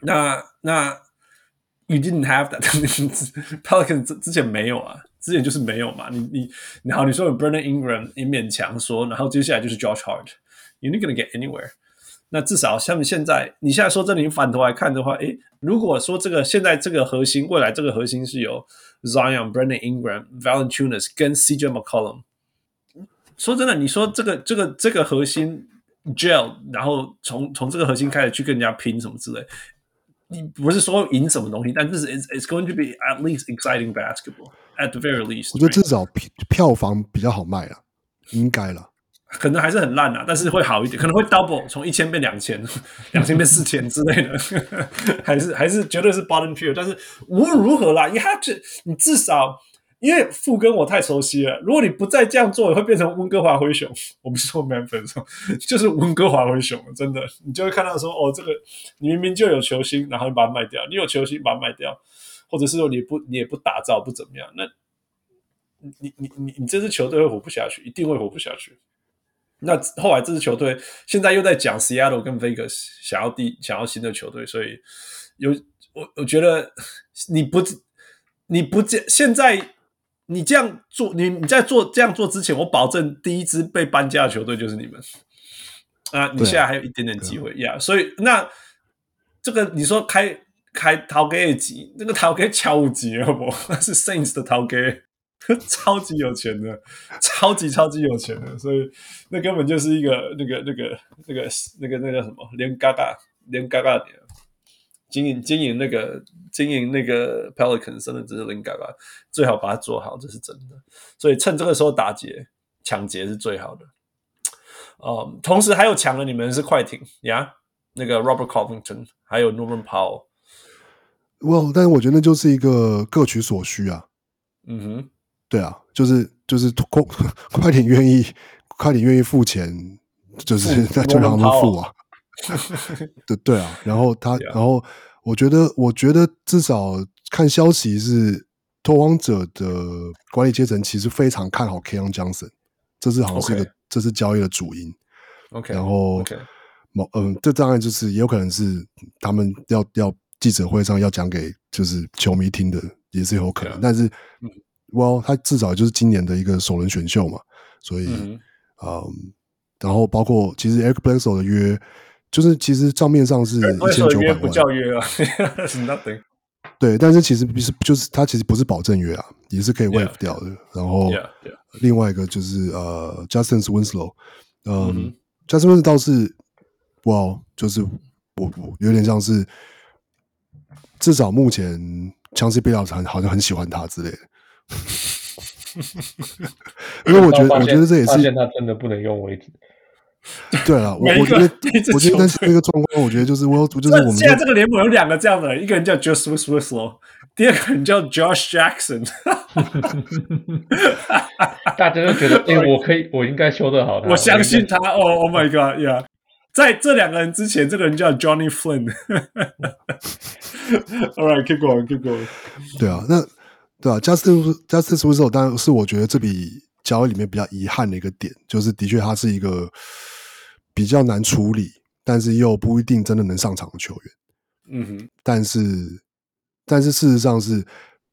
那那 You didn't have that，Pelicans 之之前没有啊，之前就是没有嘛。你你你好，你说有 Brandon Ingram，你勉强说，然后接下来就是 Josh Hart。You're not gonna get anywhere。那至少像现在，你现在说这里反头来看的话，诶，如果说这个现在这个核心，未来这个核心是由 Zion、Brandon Ingram、Valentunas 跟 CJ McCollum。说真的，你说这个这个这个核心 gel，然后从从这个核心开始去跟人家拼什么之类，你不是说赢什么东西，但这是 it's it's going to be at least exciting basketball at the very least。我觉得至少票票房比较好卖啊，应该了。可能还是很烂啊，但是会好一点，可能会 double 从一千变两千，两千变四千之类的，还是还是绝对是 bottom tier。但是无论如何啦，，you have to，你至少因为富跟我太熟悉了，如果你不再这样做，会变成温哥华灰熊。我不是说 Memphis，就是温哥华灰熊，真的，你就会看到说，哦，这个你明明就有球星，然后你把它卖掉，你有球星把它卖掉，或者是说你不你也不打造不怎么样，那你你你你你这支球队会活不下去，一定会活不下去。那后来这支球队现在又在讲 Seattle 跟 Vegas 想要第想要新的球队，所以有我我觉得你不你不见现在你这样做，你你在做这样做之前，我保证第一支被搬家的球队就是你们啊！你现在还有一点点机会呀，啊 yeah, 所以那这个你说开开头家级，那个头家超有钱好不？那是 Saints 的陶给。超级有钱的，超级超级有钱的，所以那根本就是一个那个那个那个那个那个什么，连嘎嘎连嘎嘎点经营经营那个经营那个 Pelicans 真的只是灵感吧，最好把它做好，这是真的。所以趁这个时候打劫抢劫是最好的。嗯，同时还有抢了你们是快艇呀，那个 Robert Covington 还有 Norman Powell。Well，，但是我觉得那就是一个各取所需啊。嗯哼。对啊，就是就是快 快点愿意快点愿意付钱，就是那就让他们付啊。对对啊，然后他，然后我觉得，我觉得至少看消息是拓荒者的管理阶层其实非常看好 Keon Johnson，这是好像是一个.这是交易的主因。OK，然后 OK，嗯，这当然就是也有可能是他们要要记者会上要讲给就是球迷听的，也是有可能。但是，嗯，Well，他至少就是今年的一个首轮选秀嘛，所以，嗯，嗯，然后包括其实 Eric Bledsoe 的约，就是其实账面上是一千九百万，不叫约啊，It's nothing。对，但是其实不是，就是他其实不是保证约啊，也是可以 waive 掉的。然后.另外一个就是呃，Justice Winslow，嗯。，Justin 倒是，哇，就是我我有点像是，至少目前强势贝尔很好像很喜欢他之类的，因为我觉得我觉得这也是发现他真的不能用位置。对啊，我我觉得 我觉得那个状况，我觉得就是我就是我们现在这个联盟有两个这样的人，一个人叫 Justice Winslow，第二个人叫 Josh Jackson。大家都觉得，哎、欸，我可以，我应该修得好他。我相信他。哦、oh,，Oh my God，Yeah，在这两个人之前，这个人叫 Johnny Flynn。All right，keep going，keep going。对啊，那对啊，Justice Justice Winslow 当然是我觉得这笔交易里面比较遗憾的一个点，就是的确他是一个比较难处理，但是又不一定真的能上场的球员。嗯哼，但是但是事实上是。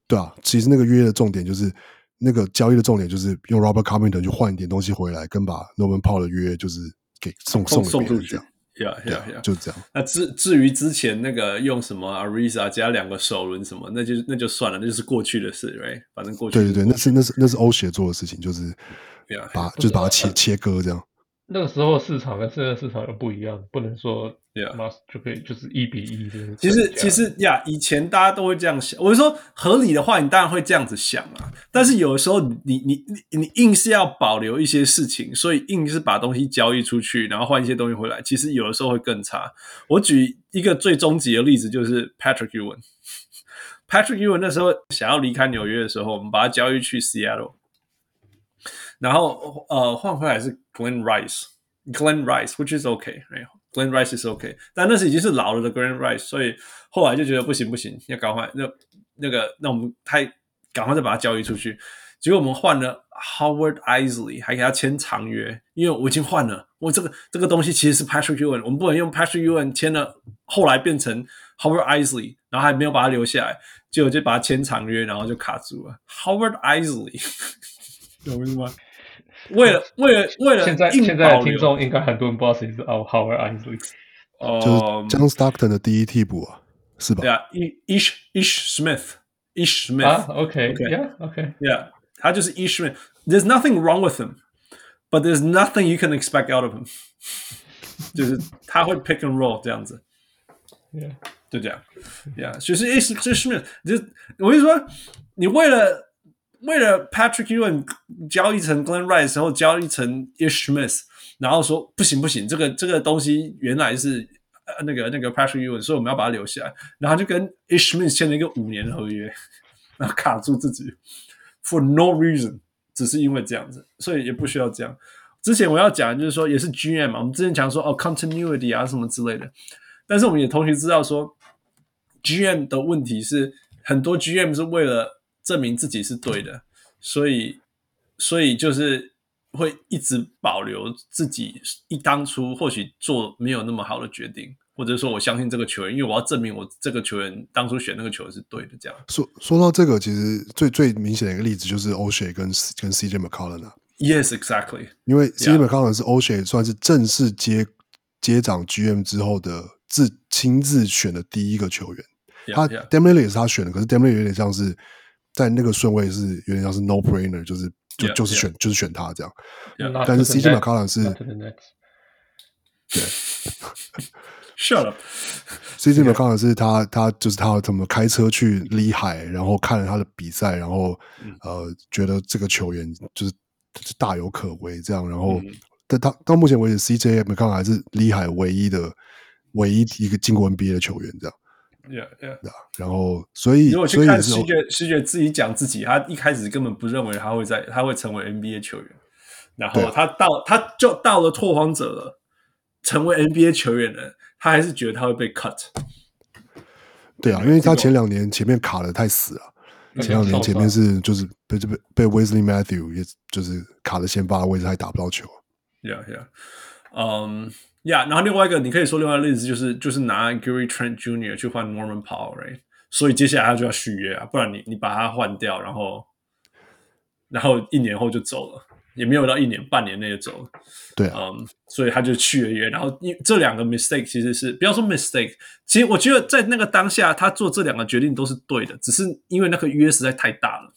对啊，其实那个约的重点就是那个交易的重点就是用 Robert Carpenter 去换一点东西回来，跟把 Norman Powell 的约就是给送送送出去，这样，Yeah Yeah Yeah，就这样。那至至于之前那个用什么 Ariza 加两个首轮什么，那就那就算了，那就是过去的事，Right？反正过去。对对对，那是那是那是欧协做的事情，就是把.就是把它切切割这样。那个时候市场跟现在市场又不一样，不能说 Yeah 就可以就是一比一。其实其实呀，以前大家都会这样想。我是说合理的话，你当然会这样子想啊。但是有的时候你，你你你你硬是要保留一些事情，所以硬是把东西交易出去，然后换一些东西回来。其实有的时候会更差。我举一个最终极的例子，就是 Patrick Ewing。Patrick Ewing 那时候想要离开纽约的时候，我们把他交易去 Seattle。然后呃，换回来是 Glenn Rice，Glenn Rice，which is okay，right？Glen Rice is okay，但那是已经是老了的 Glenn Rice，所以后来就觉得不行不行，要赶快那那个那我们太赶快再把它交易出去。结果我们换了 Howard Eisley，还给他签长约，因为我已经换了，我这个这个东西其实是 Patrick Ewing，我们不能用 Patrick Ewing 签了，后来变成 Howard Eisley，然后还没有把他留下来，结果就把他签长约，然后就卡住了 Howard Eisley，懂我意思吗？为了为了为了，现在现在的听众应该很多人不知道谁是 Howard Eisley，哦，就是 John Stockton 的第一替补啊，是吧？对啊，Ish Ish Smith，Ish Smith 啊，OK，Yeah，OK，Yeah，他就是 Ish Smith。There's nothing wrong with him, but there's nothing you can expect out of him。就是他会 pick and roll 这样子，Yeah，就这样，Yeah，就是 Ish Smith，就我跟你说，你为了。 为了 Patrick Ewing 交易成 Glen Rice 然后交易成 Ish Smith，然后说不行不行，这个这个东西原来是呃那个那个 Patrick Ewing，所以我们要把它留下来，然后就跟 Ishmith 签了一个五年的合约，然后卡住自己，for no reason，只是因为这样子，所以也不需要这样。之前我要讲就是说，也是 GM 嘛，我们之前讲说哦 continuity 啊什么之类的，但是我们也同时知道说，GM 的问题是很多 GM 是为了。证明自己是对的，所以，所以就是会一直保留自己一当初或许做没有那么好的决定，或者说我相信这个球员，因为我要证明我这个球员当初选那个球员是对的。这样说说到这个，其实最最明显的一个例子就是 O'Shea 跟跟 CJ McCollum 啊。Yes, exactly。因为 CJ McCollum 是 O'Shea 算是正式接接掌 GM 之后的自亲自选的第一个球员。Yeah, 他 Damian Lillard 也是他选的，可是 Damian Lillard 有点像是。在那个顺位是有点像是 no brainer，就是就 yeah, 就是选 yeah. 就是选他这样。Yeah, 但是 CJ McCollum 是，对，shut up。CJ McCollum 是他他就是他怎么开车去里海，然后看了他的比赛，然后、嗯、呃觉得这个球员就是大有可为这样，然后、嗯、但他到目前为止，CJ McCollum 还是里海唯一的唯一一个进过 NBA 的球员这样。Yeah, yeah. 然后，所以如果去看西决，西决自己讲自己，他一开始根本不认为他会在，他会成为 NBA 球员。然后他到，他就到了拓荒者了，成为 NBA 球员了，他还是觉得他会被 cut。对啊，因为他前两年前面卡的太死了，前两年前面是就是被被被 Wesley Matthew 也就是卡的先发的位置，还打不到球。Yeah, yeah. 嗯呀，然后另外一个你可以说另外一个例子就是就是拿 Gary Trent Jr. 去换 Norman Powell，right? 所以接下来他就要续约啊，不然你你把他换掉，然后然后一年后就走了，也没有到一年半年内就走了。对啊，嗯，所以他就续了约，然后因这两个 mistake 其实是不要说 mistake，其实我觉得在那个当下他做这两个决定都是对的，只是因为那个约实在太大了。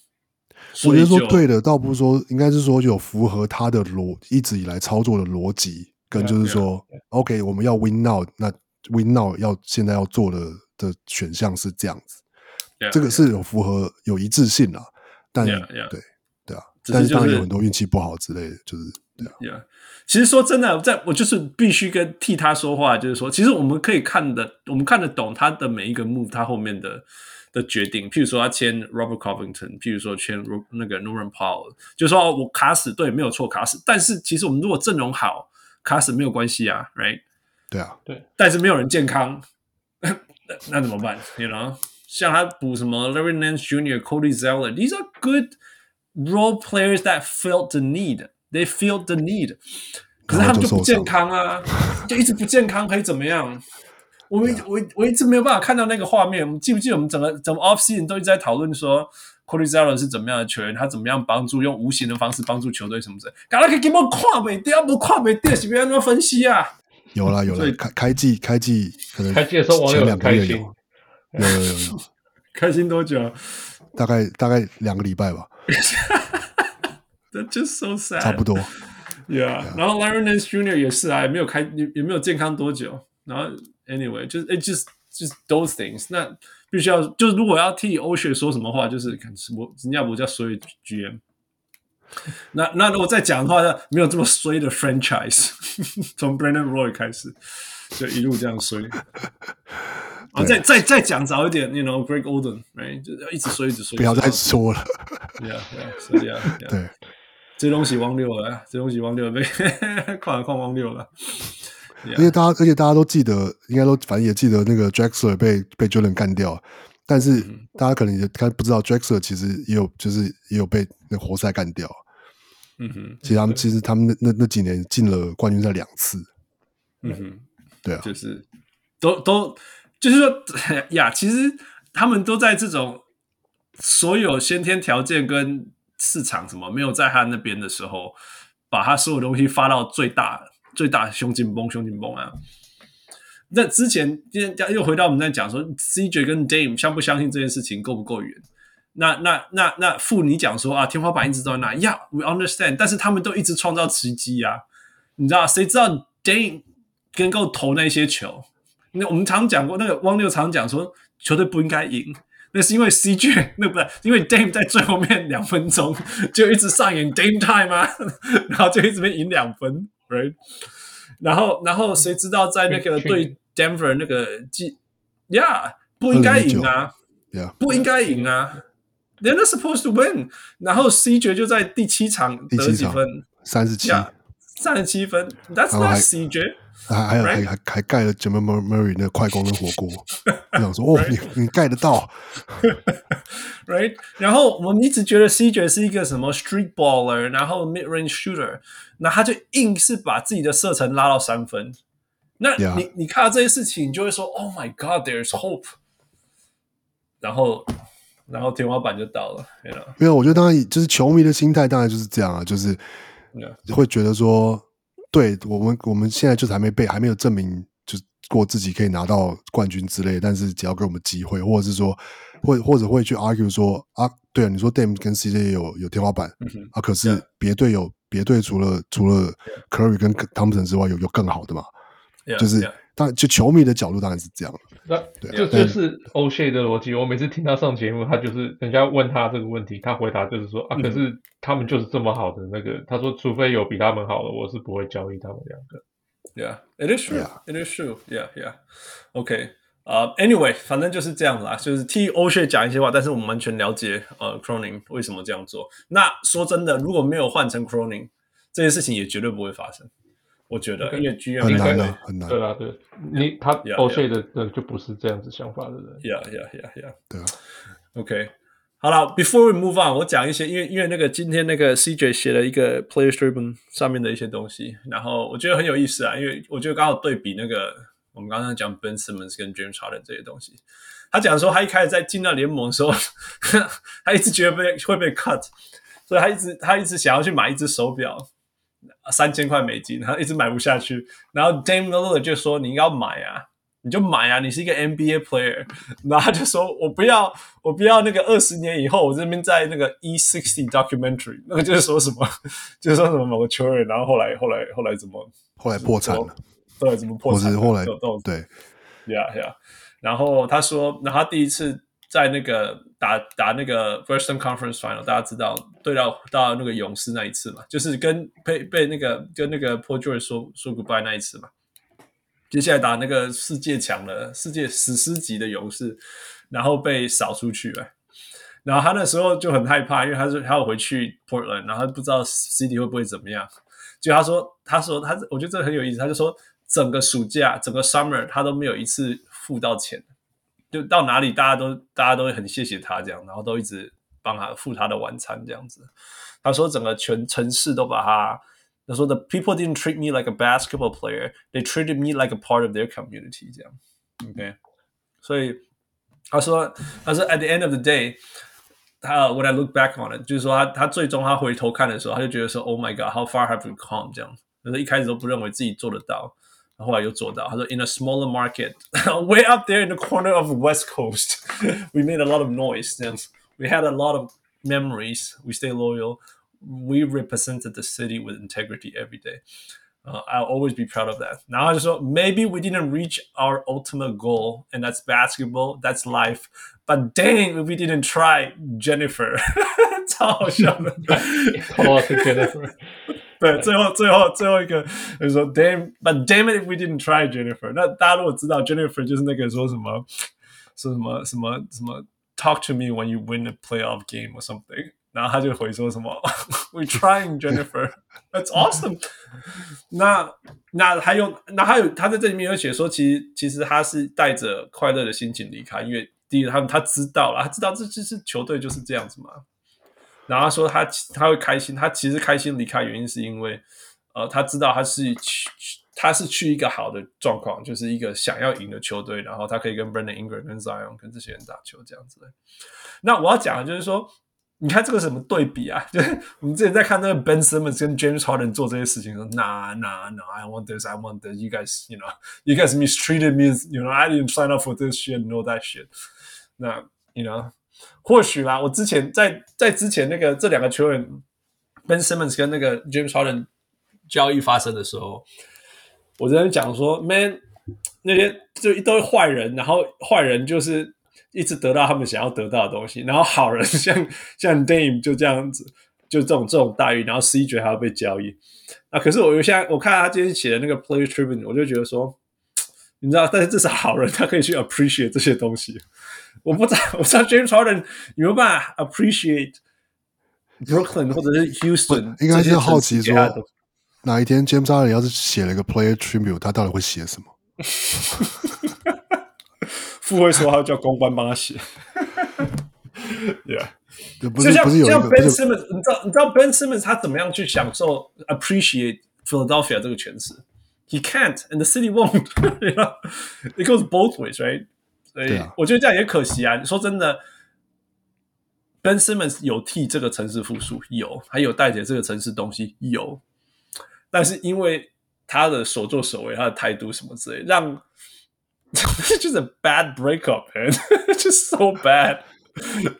我觉得说对的，倒不是说应该是说有符合他的逻一直以来操作的逻辑。跟就是说 yeah.，OK，我们要 win now，那 win now 要现在要做的的选项是这样子这个是有符合有一致性啦。但.对对啊，但是当然有很多运气不好之类的，就是对啊。其实说真的，在我就是必须跟替他说话，就是说，其实我们可以看的，我们看得懂他的每一个 move，他后面的的决定。譬如说他签 Robert Covington，譬如说签那个 Norman Powell，就是说我卡死，对，没有错，卡死。但是其实我们如果阵容好。卡死没有关系啊，right？对啊，对。但是没有人健康，那那怎么办？You know，像他补什么 Larry Nance Jr.、Cody Zeller，these are good role players that felt the need. They feel the need. 可是他们就不健康啊，就一直不健康，可以怎么样？我们我我一直没有办法看到那个画面。我们记不记得我们整个整个 off season 都一直在讨论说？Cody Zeller 是怎么样的球员？他怎么样帮助用无形的方式帮助球队什么的？刚才可以给我看没？第二部看没？第二是不要那么分析啊？有啦有啦，开开季开季可能开季的时候网友很开心，有有有有，开心多久？大概大概两个礼拜吧。That's just so sad。差不多。Yeah，, yeah. 然后 Larry Nance Jr. 也是啊，也没有开也也没有健康多久。然后 Anyway，就是 It just just those things 那。必须要，就是如果要替欧雪说什么话，就是看我人家不叫衰 GM。那那如果再讲的话，那没有这么衰的 franchise，从 Brandon Roy 开始就一路这样衰。啊，再再再讲早一点，you know，Greg Oden，right，就要一直衰一直衰。不要再说了。Yeah, yeah, yeah. 对，这东西忘六了，这东西忘六了，被 矿矿忘六了。因为大家，而且大家都记得，应该都反正也记得那个 Drexler 被被 Jordan 干掉，但是大家可能也看不知道 Drexler 其实也有就是也有被那活塞干掉。嗯哼，其实他们其实他们那那那几年进了冠军赛两次。嗯哼，对啊，就是都都就是说呀，其实他们都在这种所有先天条件跟市场什么没有在他那边的时候，把他所有东西发到最大。最大胸紧绷，胸紧绷啊！那之前今天又回到我们在讲说，CJ 跟 Dame 相不相信这件事情够不够远？那那那那父你讲说啊，天花板一直都在那，Yeah，we understand，但是他们都一直创造奇迹啊！你知道谁知道 Dame 能够投那些球？那我们常讲过，那个汪六常讲说，球队不应该赢，那是因为 CJ 那不是因为 Dame 在最后面两分钟就一直上演 Dame time 啊，然后就一直被赢两分。Right，然后，然后谁知道在那个对 Denver 那个季，Yeah，不应该赢啊，Yeah，不应该赢啊，They're not supposed to win。然后 CJ 就在第七场得几分？三十七，三十七分，That's not CJ。还还有还还还盖了 Jamal Murray 那快攻的火锅，我想说哦，你你盖得到，right？然后我们一直觉得 CJ 是一个什么 street baller，然后 mid range shooter，那他就硬是把自己的射程拉到三分。那你、yeah. 你看到这些事情，你就会说 Oh my God，there's hope。然后然后天花板就到了，you know? 没有，我觉得当然就是球迷的心态，当然就是这样啊，就是会觉得说。对我们，我们现在就是还没被，还没有证明，就是过自己可以拿到冠军之类。但是只要给我们机会，或者是说，或或者会去 argue 说啊，对啊，你说 Dame 跟 CJ 有有天花板、嗯、啊，可是别队有别队除了除了 Curry 跟 Thompson 之外，有有更好的嘛就是。然，就球迷的角度当然是这样。那就这是 O'Shea 的逻辑。我每次听他上节目，他就是人家问他这个问题，他回答就是说啊，可是他们就是这么好的那个。他说，除非有比他们好的，我是不会交易他们两个。Yeah, it is true. It is true. Yeah, yeah. OK. 啊、uh,，Anyway，反正就是这样啦，就是替 O'Shea 讲一些话，但是我们完全了解呃 Cronin 为什么这样做。那说真的，如果没有换成 Cronin，这件事情也绝对不会发生。我觉得，因为 GM 很难的的，很难。对啊，对，你他 Yeah, O'Shea 的人就不是这样子想法的人。Yeah, yeah, yeah, yeah. 对啊，OK，好了，Before we move on，我讲一些，因为因为那个今天那个 CJ 写了一个 Players Tribune 上面的一些东西，然后我觉得很有意思啊，因为我觉得刚好对比那个我们刚刚讲 Ben Simmons 跟 James Harden 这些东西。他讲说，他一开始在进到联盟的时候，他一直觉得被会被 cut，所以他一直他一直想要去买一只手表。三千块美金，然后一直买不下去，然后 Dame Lillard 就说：“你要买啊，你就买啊，你是一个 NBA player。”然后他就说：“我不要，我不要那个二十年以后，我这边在那个 E sixty documentary，那个就是说什么，就是说什么某个球员，然后后来后来后来怎么后来破产了，对，怎么破产？或是后来都都对，Yeah Yeah。然后他说，然后他第一次。”在那个打打那个 Western Conference Final，大家知道对到到那个勇士那一次嘛，就是跟被被那个跟那个 Paul George 说说 goodbye 那一次嘛。接下来打那个世界强的世界史诗级的勇士，然后被扫出去了。然后他那时候就很害怕，因为他说他要回去 Portland，然后他不知道 CD 会不会怎么样。就他说他说他，我觉得这个很有意思。他就说整个暑假整个 Summer 他都没有一次付到钱。就到哪里，大家都大家都会很谢谢他这样，然后都一直帮他付他的晚餐这样子。他说整个全城市都把他，他说 The people didn't treat me like a basketball player, they treated me like a part of their community 这样。OK，所以他说他说 At the end of the day，他 When I look back on it，就是说他他最终他回头看的时候，他就觉得说 Oh my God，how far have we come 这样。就是一开始都不认为自己做得到。后来又做到，他说，In a smaller market, way up there in the corner of the West Coast, we made a lot of noise. We had a lot of memories. We stay loyal. We represented the city with integrity every day. Uh, I'll always be proud of that. 然后就说，Maybe we didn't reach our ultimate goal, and that's basketball. That's life. But dang, if we didn't try, Jennifer. 超好笑的。哦，是 Jennifer。对，最后最后最后一个就是说，Damn，but damn it if we didn't try Jennifer。那大家如果知道 Jennifer 就是那个说什么说什么什么什么 Talk to me when you win a playoff game or something，然后他就回说什么 We trying Jennifer，That's awesome 那。那那还有那还有他在这里面有写说，其实其实他是带着快乐的心情离开，因为第一个他他知道了，他知道这就是球队就是这样子嘛。然后他说他他会开心，他其实开心离开原因是因为，呃，他知道他是去他是去一个好的状况，就是一个想要赢的球队，然后他可以跟 Brandon Ingram、跟 Zion、跟这些人打球这样子。那我要讲的就是说，你看这个什么对比啊？就是我们之前在看那个 Ben Simmons 跟 James Harden 做这些事情，说 Nah, nah, nah, I want this, I want this. You guys, you know, you guys mistreated me. You know, I didn't sign up for this shit, no that shit. 那 you know. 或许啦，我之前在在之前那个这两个球员 Ben Simmons 跟那个 James Harden 交易发生的时候，我昨天讲说，Man 那些就一堆坏人，然后坏人就是一直得到他们想要得到的东西，然后好人 像像 Dame 就这样子，就这种这种待遇，然后 CJ 还要被交易。啊可是我现在我看他今天写的那个 Players Tribune，我就觉得说，你知道，但是这是好人，他可以去 appreciate 这些东西。我不知道，我不知道 James Harden 有没有办法 appreciate Brooklyn 或者是 Houston，应该是好奇说，哪一天 James Harden 要是写了一个 Player Tribute，他到底会写什么？傅会说他叫公关帮他写。Yeah，不是不是有像 Ben Simmons，你知道你知道 Ben Simmons 他怎么样去享受 appreciate Philadelphia 这个诠释？He can't and the city won't. It goes both ways, right? 所以我觉得这样也可惜啊！你说真的，Ben Simmons 有替这个城市复苏，有，还有带给这个城市东西，有。但是因为他的所作所为，他的态度什么之类，让 就是 bad breakup，just so bad。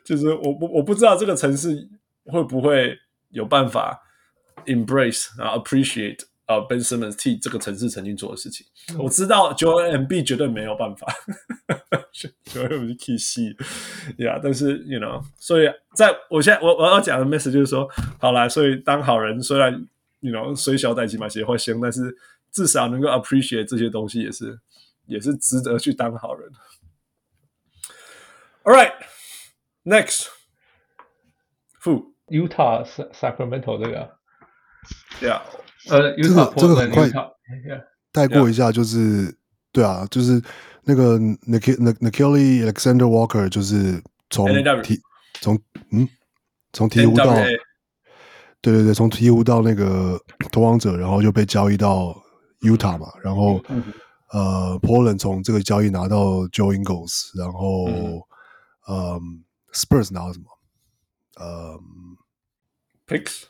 就是我不我不知道这个城市会不会有办法 embrace 然后 appreciate。啊、uh,，Ben Simmons 替这个城市曾经做的事情，嗯、我知道 Joel Embiid 绝对没有办法，Joel Embiid 可以吸，Yeah，但是 you know，所以在我现在我我要讲的 message 就是说，好啦，所以当好人虽然 you know 虽小但起码也会行，但是至少能够 appreciate 这些东西也是也是值得去当好人。All right，next，Who Utah Sacramento 这个，Yeah。呃，这个这个很快带过一下，就是对啊，就是那个 Nickeil Alexander Walker，就是从鹈从嗯从鹈鹕到对对对，从鹈鹕到那个投王者，然后就被交易到 Utah 嘛，然后、嗯、呃 Portland 从这个交易拿到 Joe Ingles，然后嗯、呃、Spurs 拿到什么？呃，Picks？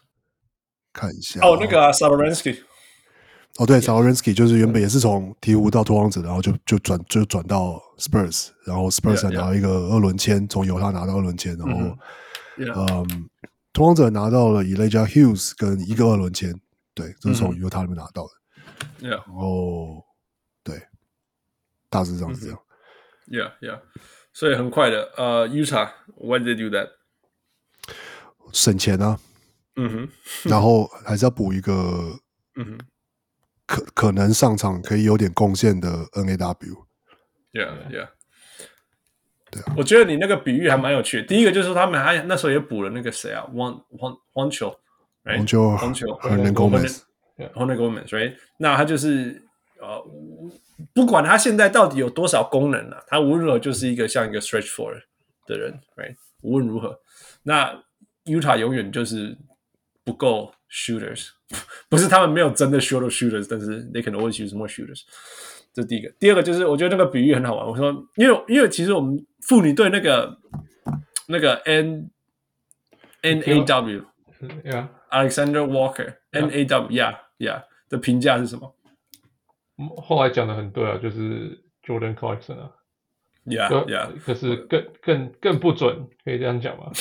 看一下哦，那个 Satoransky 哦，对 Satoransky 就是原本也是从鹈鹕到拓荒者，然后就就转就转到 Spurs，然后 Spurs 再拿到一个二轮签，从犹他拿到二轮签，然后嗯，拓荒者拿到了 Elijah Hughes 跟一个二轮签，对，这、是从犹他那边拿到的。Yeah. 然后对，大致上是这样。Yeah, yeah. 所以很快的，呃、uh,，Utah，why did they do that？省钱啊，嗯哼，然后还是要补一个，嗯哼，可可能上场可以有点贡献的 NAW，Yeah Yeah，对啊，我觉得你那个比喻还蛮有趣的。第一个就是他们还那时候也补了那个谁啊，One One One 球，Right？球，黄球，Hernan Gomez，Hernan Gomez，Right？那他就是呃，不管他现在到底有多少功能啊，他无论如何就是一个像一个 Stretch Four 的人，Right？无论如何，那。Utah 永远就是不够 shooters，不是他们没有真的 short shooters，但是 they can always use more shooters。这是第一个。第二个就是我觉得那个比喻很好玩。我说，因为因为其实我们妇女对那个那个 N N A W，Yeah，Alexander Walker，N A W，Yeah Yeah 的评价是什么？后来讲的很对啊，就是 Jordan Clarkson 啊，Yeah Yeah，可是更更更不准，可以这样讲吗？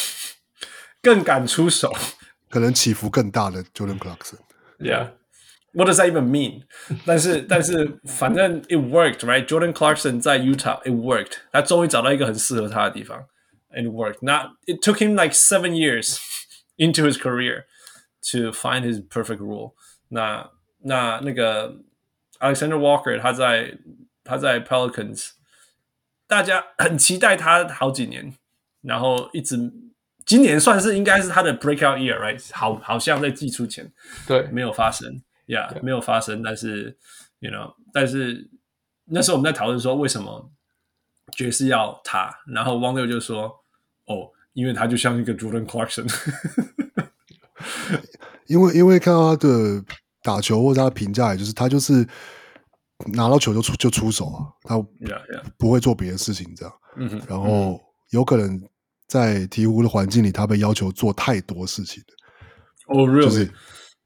更敢出手，可能起伏更大的 Jordan Clarkson。Yeah，what does that even mean？但是但是反正 it worked，right？Jordan Clarkson 在 Utah，it worked。他终于找到一个很适合他的地方，and it worked。那 it took him like seven years into his career to find his perfect role。那那那个 Alexander Walker，他在他在 Pelicans，大家很期待他好几年，然后一直。今年算是应该是他的 breakout year，right？好，好像在季初前，对，没有发生 ，yeah，没有发生。但是，you know，但是那时候我们在讨论说，为什么爵士要他？然后汪六就说：“哦，因为他就像一个 Jordan Clarkson。”因为因为看到他的打球或者他的评价，也就是他就是拿到球就出就出手啊，他不会做别的事情这样。然后有可能。在鹈鹕的环境里，他被要求做太多事情哦，oh, really? 就是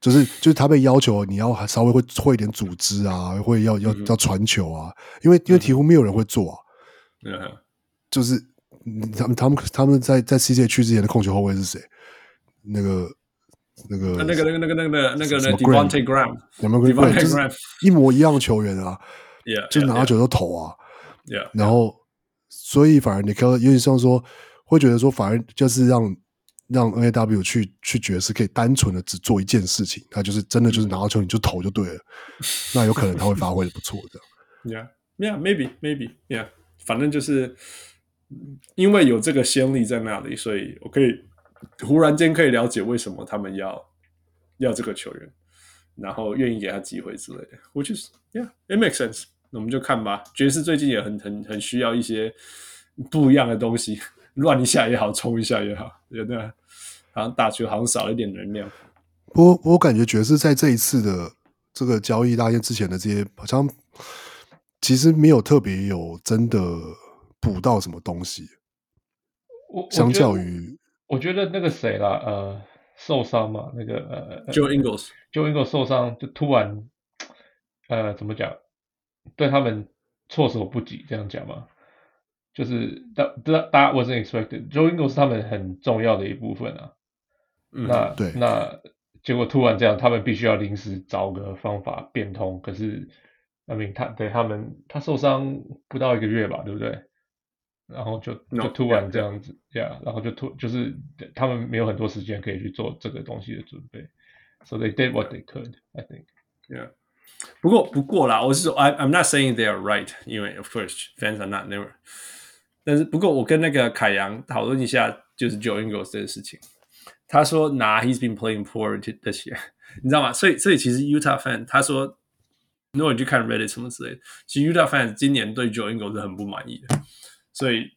就是就是他被要求你要稍微会会一点组织啊，会要要、mm -hmm. 要传球啊，因为因为几乎没有人会做啊，mm -hmm. 就是他们他们他们在在 CJ 去之前的控球后卫是谁？那个那个那个那个那个那个那个 Devonte Graham，Devonte Graham 一模一样的球员啊，yeah, 就拿到球都投啊.然后所以反而你看，有点像说。会觉得说，反而就是让让 NAW 去去爵士可以单纯的只做一件事情，他就是真的就是拿到球你就投就对了，那有可能他会发挥的不错的。Yeah, yeah, maybe, maybe, yeah。反正就是因为有这个先例在那里，所以我可以忽然间可以了解为什么他们要要这个球员，然后愿意给他机会之类的。Which is, yeah, it makes sense。那我们就看吧。爵士最近也很很很需要一些不一样的东西。乱一下也好，冲一下也好，觉得好像打球好像少了一点能量。不过，我感觉爵士在这一次的这个交易大限之前的这些，好像其实没有特别有真的补到什么东西。我相较于，我觉得那个谁啦，呃，受伤嘛，那个呃，Joe Ingles，Joe Ingles 受伤就突然，呃，怎么讲？对他们措手不及，这样讲嘛。就是大大大家 wasn't expected，Joe Ingles 是他们很重要的一部分啊。嗯、那对，那结果突然这样，他们必须要临时找个方法变通。可是，I mean，他对他们他受伤不到一个月吧，对不对？然后就就突然这样子，yeah, yeah，然后就突就是他们没有很多时间可以去做这个东西的准备，so they did what they could，I think，yeah。不过不过啦，我是说，I I'm not saying they are right，因为 of course fans are not never。但是不过，我跟那个凯阳讨论一下，就是 Joe Ingles 这个事情。他说：“拿、nah, he's been playing poor this year，你知道吗？所以，所以其实 Utah fan 他说 如果你去看 Reddit 什么之类的，其实 Utah fans 今年对 Joe Ingles 是很不满意的，所以。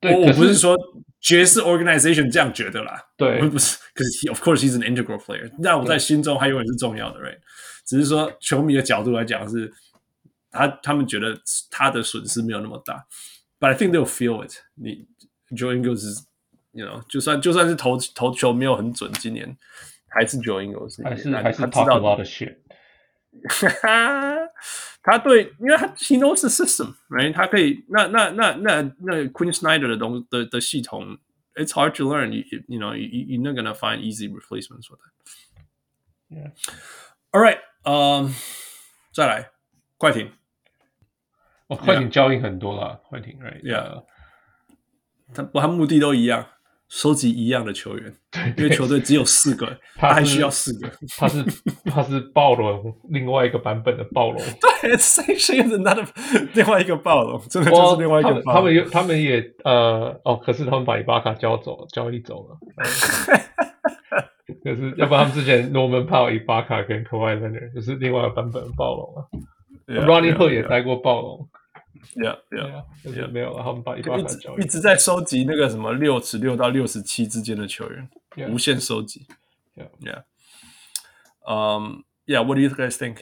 对，我不是说爵士 organization 这样觉得啦，对，不是，可是 he, of course he's an integral player，那我在心中还永远是重要的，right？只是说球迷的角度来讲是，他他们觉得他的损失没有那么大，but I think they'll feel it 你。你 Joe Ingles 是 ，you know，就算就算是投投球没有很准，今年还是 Joe Ingles，还是还是 talk a lot of shit。哈哈，他对，因为他 he knows the system，right？他可以，那那那那那 Quinn Snyder 的东的的系统，it's hard to learn。You you know you you're not gonna find easy replacements for that。Yeah. All right，嗯、um,，再来，快艇。哦，快艇交易很多了，快艇，right？Yeah，他不，他目的都一样。 收集一样的球员，对，因为球队只有四个，他还需要四个。他是他是暴龙另外一个版本的暴龙，对，it's actually another 另外一个暴龙，真的就是另外一个暴龙。他们也他们也呃哦，可是他们把伊巴卡交走，交易走了。可是要不然他们之前 Norman Powell、伊巴卡跟 Kawhi Leonard 就是另外一个版本的暴龙啊。Yeah, Ronnie Hood 也待过暴龙。Yeah, yeah, yeah. 没有了，他们把伊巴卡交易，一直在收集那个什么六十六到六十七之间的球员，yeah. 无限收集。Yeah, yeah. Um, yeah. What do you guys think?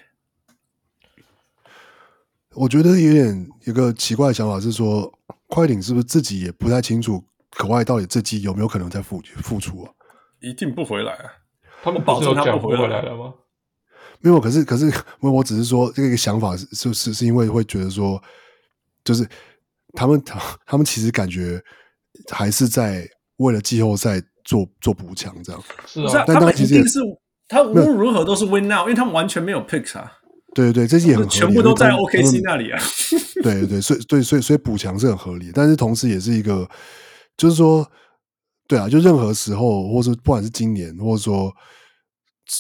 我觉得有点一个奇怪的想法是说，快艇是不是自己也不太清楚，可外到底这季有没有可能再复复出啊？一定不回来啊！他们保证他不回来了吗？没有，可是可是，我我只是说这个想法是是是是因为会觉得说。就是他们，他 他们其实感觉还是在为了季后赛做做补强，这样是啊。但他们一定是他无论如何都是 win now，因为他们完全没有 picks 啊。对对对，这些也很合理，全部都在 OKC 那里啊。对对对，所以对所以所以补强是很合理，但是同时也是一个，就是说，对啊，就任何时候，或者不管是今年，或者说，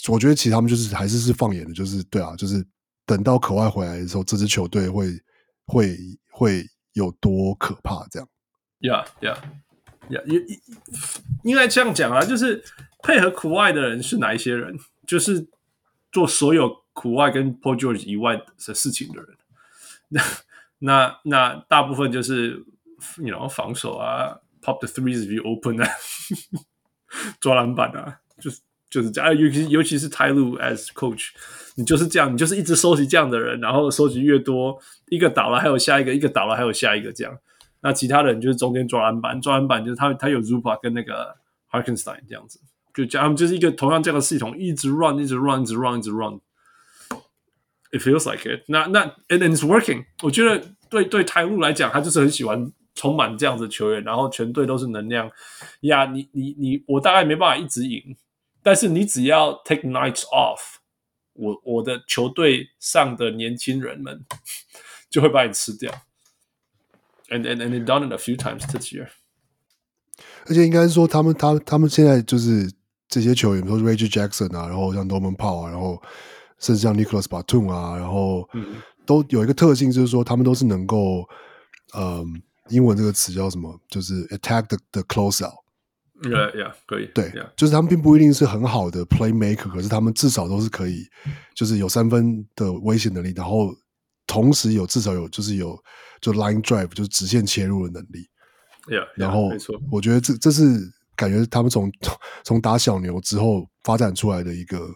我觉得其实他们就是还是是放眼的，就是对啊，就是等到可外回来的时候，这支球队会会。会有多可怕？这样，Yeah, Yeah, Yeah，应应该这样讲啊，就是配合苦外的人是哪一些人？就是做所有苦外跟 Paul George 以外的事情的人。那那那大部分就是，you know，防守啊，pop the threes if you open 啊，抓篮板啊，就是就是这样。尤其尤其是 Ty Lue as coach。你就是这样，你就是一直收集这样的人，然后收集越多，一个倒了还有下一个，一个倒了还有下一个，这样。那其他人就是中间抓篮板，抓篮板就是他他有 Zubac 跟那个 Harkenstein 这样子，就这样，他们就是一个同样这样的系统，一直 run，一直 run，一直 run，一直 run。It feels like it 那。那 and it's working。我觉得对对台路来讲，他就是很喜欢充满这样子球员，然后全队都是能量。呀，你你你，我大概没办法一直赢，但是你只要 take nights off。我我的球队上的年轻人们就会把你吃掉，and and and they've done it a few times this year。而且应该是说，他们他他们现在就是这些球员，比如说 Reggie Jackson 啊，然后像 Norman Powell 啊，然后甚至像 Nicholas Batum 啊，然后都有一个特性，就是说他们都是能够，嗯，英文这个词叫什么？就是 attack the the closeout。Yeah, yeah，可以。对，yeah. 就是他们并不一定是很好的 playmaker，可是他们至少都是可以，就是有三分的威胁能力，然后同时有至少有就是有就 line drive，就是直线切入的能力。Yeah, yeah, 然后我觉得这这是感觉他们从从打小牛之后发展出来的一个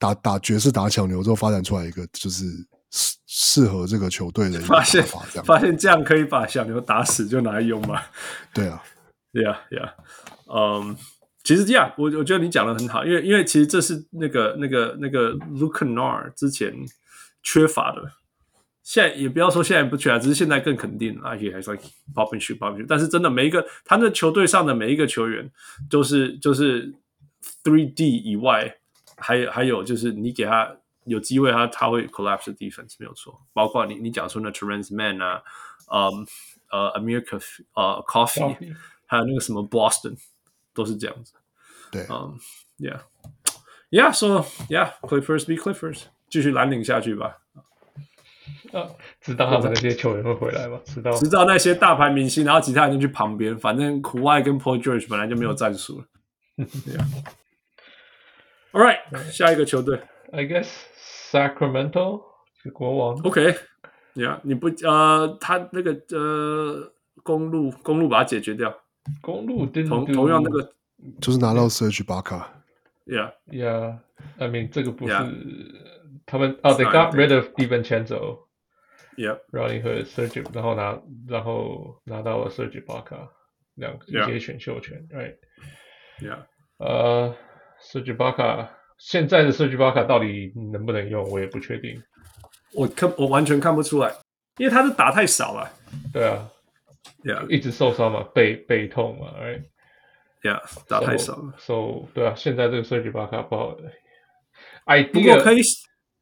打打爵士打小牛之后发展出来一个就是适适合这个球队的。发现发现这样可以把小牛打死，就拿来用嘛？对啊。Yeah, yeah. 嗯、um,，其实这样，我我觉得你讲的很好，因为因为其实这是那个那个那个 Luke Kennard 之前缺乏的，现在也不要说现在不缺乏，只是现在更肯定而且还是 like pop and shoot, pop and shoot。但是真的每一个他那球队上的每一个球员都是就是 three D 以外，还有还有就是你给他有机会他他会 collapse the defense 没有错，包括你你讲说那 Terence Mann 啊，嗯呃 Amir Coffey 呃 Coffee。还有那个什么 Boston，都是这样子。对，嗯、um,，Yeah，Yeah，So Yeah，Clippers be Clippers，继续蓝领下去吧。啊，知道他们那些球员会回来吗？知道，知道那些大牌明星，然后其他人就去旁边，反正苦外跟 Paul George 本来就没有战术了。yeah. All right，下一个球队，I guess Sacramento。是国王。OK，Yeah，你不呃，他那个呃公路公路把它解决掉，公路同同样那个就是拿到 Serge Ibaka。Yeah，Yeah，I mean 这个不是他们哦，They got rid of DiVincenzo。Yeah，Rodney Hood Serge，然后拿然后拿到了 Serge Ibaka 两一些选秀权，Right？Yeah，呃，Serge Ibaka。现在的 Serge Ibaka 到底能不能用，我也不确定。我看我完全看不出来，因为他是打太少了。对啊，Yeah，一直受伤嘛，背背痛嘛，Right？Yeah，打太少了。So, so 对啊，现在这个 Serge Ibaka 不好。哎，不过可以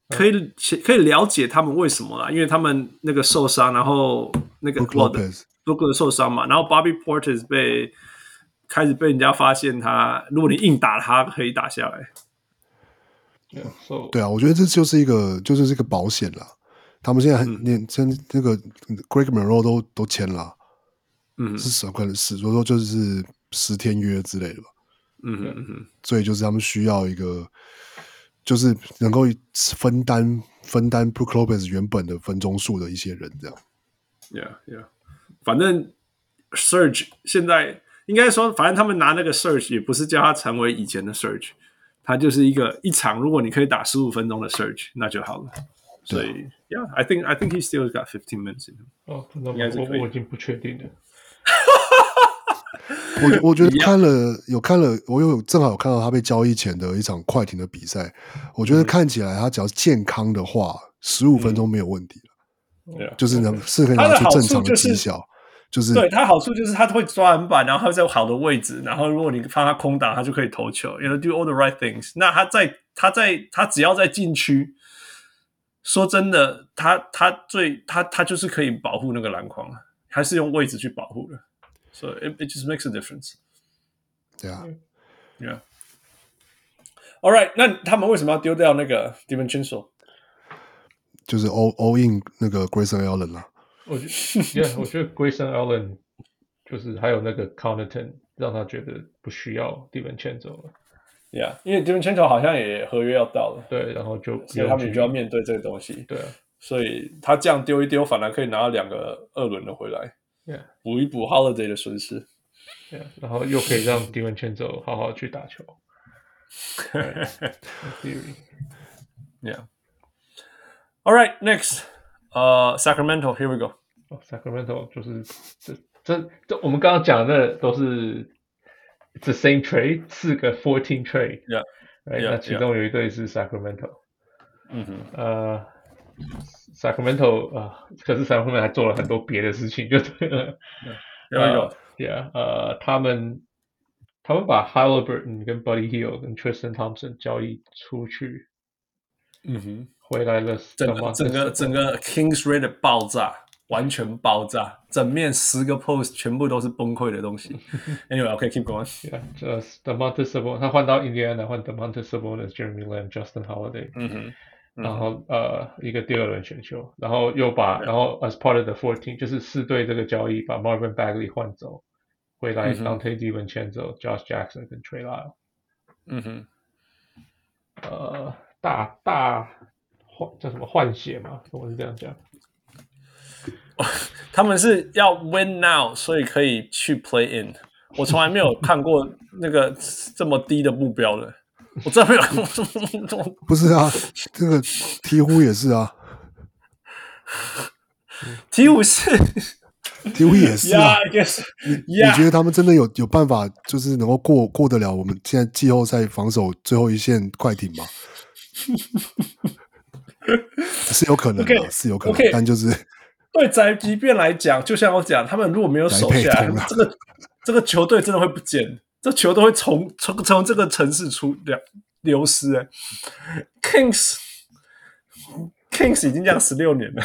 可以可以了解他们为什么啦，因为他们那个受伤，然后那个 Lopez Brook 受伤嘛，然后 Bobby Portis 被开始被人家发现他，如果你硬打他，可以打下来。Yeah, so, 对啊，我觉得这就是一个，就是这个保险了。他们现在很连签、嗯、那个 Greg Monroe 都都签了，嗯，是什么可能是，所以说就是十天约之类的吧。嗯哼嗯哼，所以就是他们需要一个，就是能够分担分担 Brook Lopez 原本的分钟数的一些人，这样。Yeah, yeah，反正 Surge 现在应该说，反正他们拿那个 Surge 也不是叫他成为以前的 Surge，。他就是一个一场，如果你可以打十五分钟的 Surge，那就好了。所以，Yeah，I think I think he still got fifteen minutes in him。哦，那我我已经不确定了。我我觉得看了有看了，我有正好有看到他被交易前的一场快艇的比赛。我觉得看起来他只要健康的话，十五分钟没有问题了。对，就是能是可以拿出正常的绩效。就是对他好处就是他会抓篮板，然后他在好的位置，然后如果你放他空档，他就可以投球，you know do all the right things。那他在他在他只要在禁区，说真的，他他最他他就是可以保护那个篮筐，还是用位置去保护的，所以 it it just makes a difference。对啊，yeah。All right，那他们为什么要丢掉那个 DiVincenzo？就是 all all in 那个 Grayson Allen 了。我觉得，Yeah，我觉得 Grayson Allen 就是还有那个 Connaughton 让他觉得不需要 DiVincenzo 了，Yeah，因为 DiVincenzo 好像也合约要到了，对，然后就所以他们就要面对这个东西，对啊，所以他这样丢一丢，反而可以拿到两个二轮的回来，Yeah，补一补 Holiday 的损失，Yeah，然后又可以让 DiVincenzo 好好去打球，Yeah，All right，next。呃、uh,，Sacramento，here we go。Oh, Sacramento 就是这这这，我们刚刚讲的都是 the same trade，四个 fourteen trade。Yeah，, right? yeah 那其中有一对是 Sacramento。嗯哼。呃、uh,，Sacramento 啊、uh,，可是 Sacramento 还做了很多别的事情，就对了。We go。Yeah，呃，他们他们把 Haliburton 跟 Buddy Hield 跟 Tristan Thompson 交易出去。嗯哼。回来了，整个整个整个 Kings Rate 爆炸，完全爆炸，整面十个 post 全部都是崩溃的东西。Anyway，OK，keep going。Just Domantas Sabonis，他换到 Indiana 换 Domantas Sabonis，Jeremy Lamb，Justin Holiday。嗯哼。然后、呃一个第二轮选秀，然后又把然后 as part of the fourteen 就是四队这个交易把 Marvin Bagley 换走，回来当 t e d d y n 牵走 Josh Jackson 跟 Trey Lyle。嗯哼，呃，大大换叫什么换血嘛？我是这样讲。他们是要 win now，所以可以去 play in。我从来没有看过那个这么低的目标的。我真的没有。不是啊，这个鹈鹕也是啊。鹈鹕是，鹈鹕也是啊。Yeah, guess, 你.你觉得他们真的有有办法，就是能够过过得了我们现在季后赛防守最后一线快艇吗？是有可能的，okay, 是有可能，okay, 但就是对宅急便来讲，就像我讲，他们如果没有守下来，这个这个球队真的会不见，这球都会从从从这个城市出流流失。哎，Kings Kings 已经这样十六年了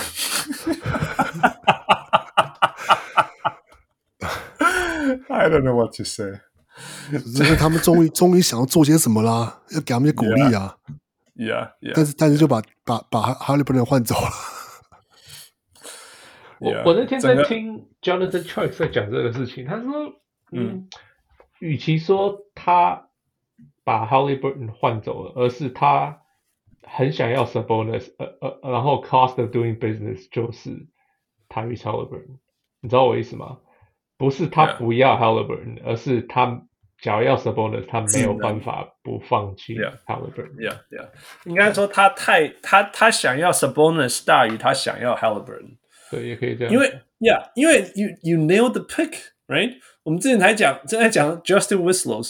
，I don't know what to say，就是他们终于终于想要做些什么啦，要给他们些鼓励啊。Yeah. Yeah, yeah. 但是但是就把把把哈利波特换走了。我我那天在听 Jonathan Tjarks 在讲这个事情，他说，嗯，与其说他把 Haliburton 换走了，而是他很想要 Sabonis，呃呃，然后 cost of doing business 就是 Tyrese Halliburton，你知道我意思吗？不是他不要 Halliburton，、而是他假如要 Sabonis，他没有办法不放弃 Halliburton。Yeah, yeah，应该说他太他他想要 Sabonis 大于他想要 Haliburton。对，也可以这样。因为 Yeah，因为 you you nailed the pick，right？我们之前才讲，正在讲 Justin Winslow，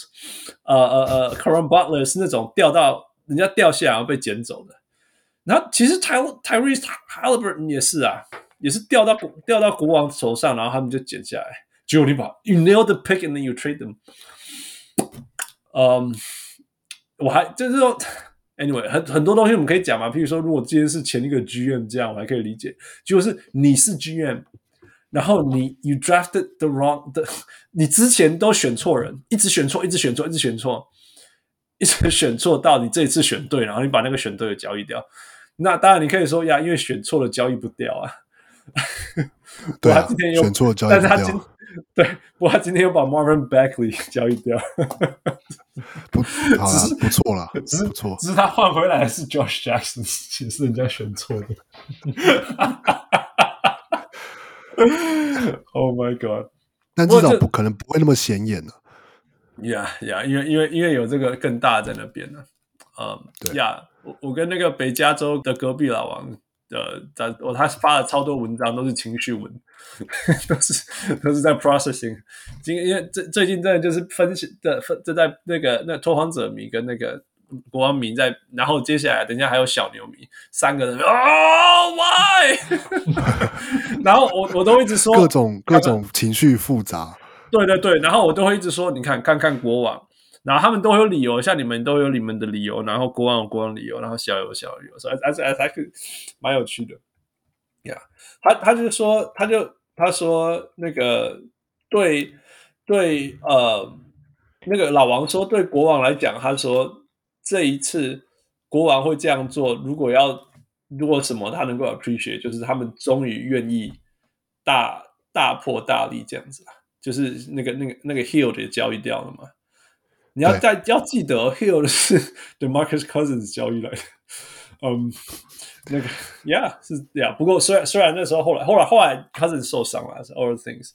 呃呃呃 Caron Butler 是那种掉到。人家掉下然后被捡走的，然后其实 Ty Tyrese Haliburton 也是啊，也是掉到掉到国王手上，然后他们就捡下来。结果你把 You nail the pick and then you trade them。嗯，我还就是说，Anyway，很很多东西我们可以讲嘛。譬如说，如果今天是前一个 GM 这样，我还可以理解。就是你是 GM，然后你 You drafted the wrong 的，你之前都选错人，一直选错，一直选错，一直选错。一直选错，到你这一次选对，然后你把那个选对的交易掉。那当然你可以说呀，因为选错了交易不掉啊。对啊，他今天又选错交易不掉。但是他今对，不过他今天又把 Marvin Bagley 交易掉。不，好啦，不错了，只是不错，只是他换回来的是 Josh Jackson，其实是人家选错的。Oh my god！但至少不可能不会那么显眼了。呀呀，因为因为因为有这个更大在那边呢，嗯，对呀，我我跟那个北加州的隔壁老王，的，在我他发了超多文章，都是情绪文，都是都是在 processing。今因为最最近真的就是分析的分，就在那个那拓荒者迷跟那个国王迷在，然后接下来等一下还有小牛迷三个人，哦，why？然后我我都一直说各种各种情绪复杂。对对对，然后我都会一直说，你看看看国王，然后他们都有理由，像你们都有你们的理由，然后国王有国王理由，然后小有小有理由，所以还是还是还是蛮有趣的。呀、yeah.，他他就说，他就他说那个对对呃那个老王说，对国王来讲，他说这一次国王会这样做，如果要如果什么他能够 appreciate，就是他们终于愿意大大破大立这样子。就是那个那个那个 Hield 也交易掉了嘛？你要再要记得 Hield 是 DeMarcus Cousins 交易来的，嗯，那个 Yeah 是 Yeah。不过虽然虽然那时候后来后来后来 cousin 受伤了，是 Other things，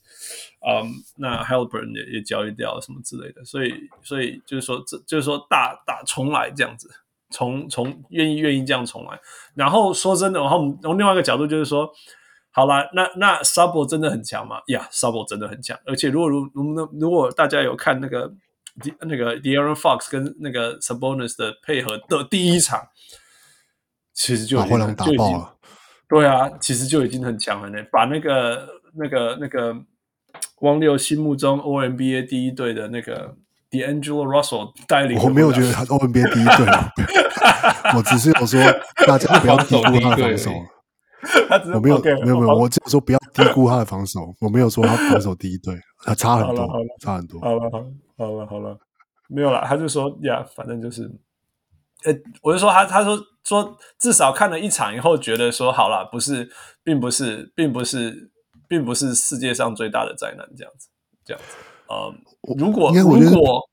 嗯，那 Haliburton 也也交易掉了什么之类的，所以所以就是说这就是说大大重来这样子，从从愿意愿意这样重来。然后说真的，然后我们从另外一个角度就是说。好啦，那那 Sabo 真的很强吗？呀、yeah，Sabo 真的很强。而且如果如如如果大家有看那个那个 Deron Fox 跟那个 Subonus 的配合的第一场，其实就把灰狼打爆了对啊，其实就已经很强了呢。把那个那个那个汪六心目中 All NBA 第一队的那个 D'Angelo Russell 带领，我没有觉得他是 All NBA 第一队，我只是有说大家不要低估他的防守。我没有没有没有，我只是说不要低估他的防守。我没有说他防守第一队，他差很多，差很多。好了好了好了好了，没有了。他就说呀，反正就是，呃，我就说他他说说至少看了一场以后，觉得说好了，不是，并不是，并不是，并不是世界上最大的灾难这样子，这样子。嗯，如果如果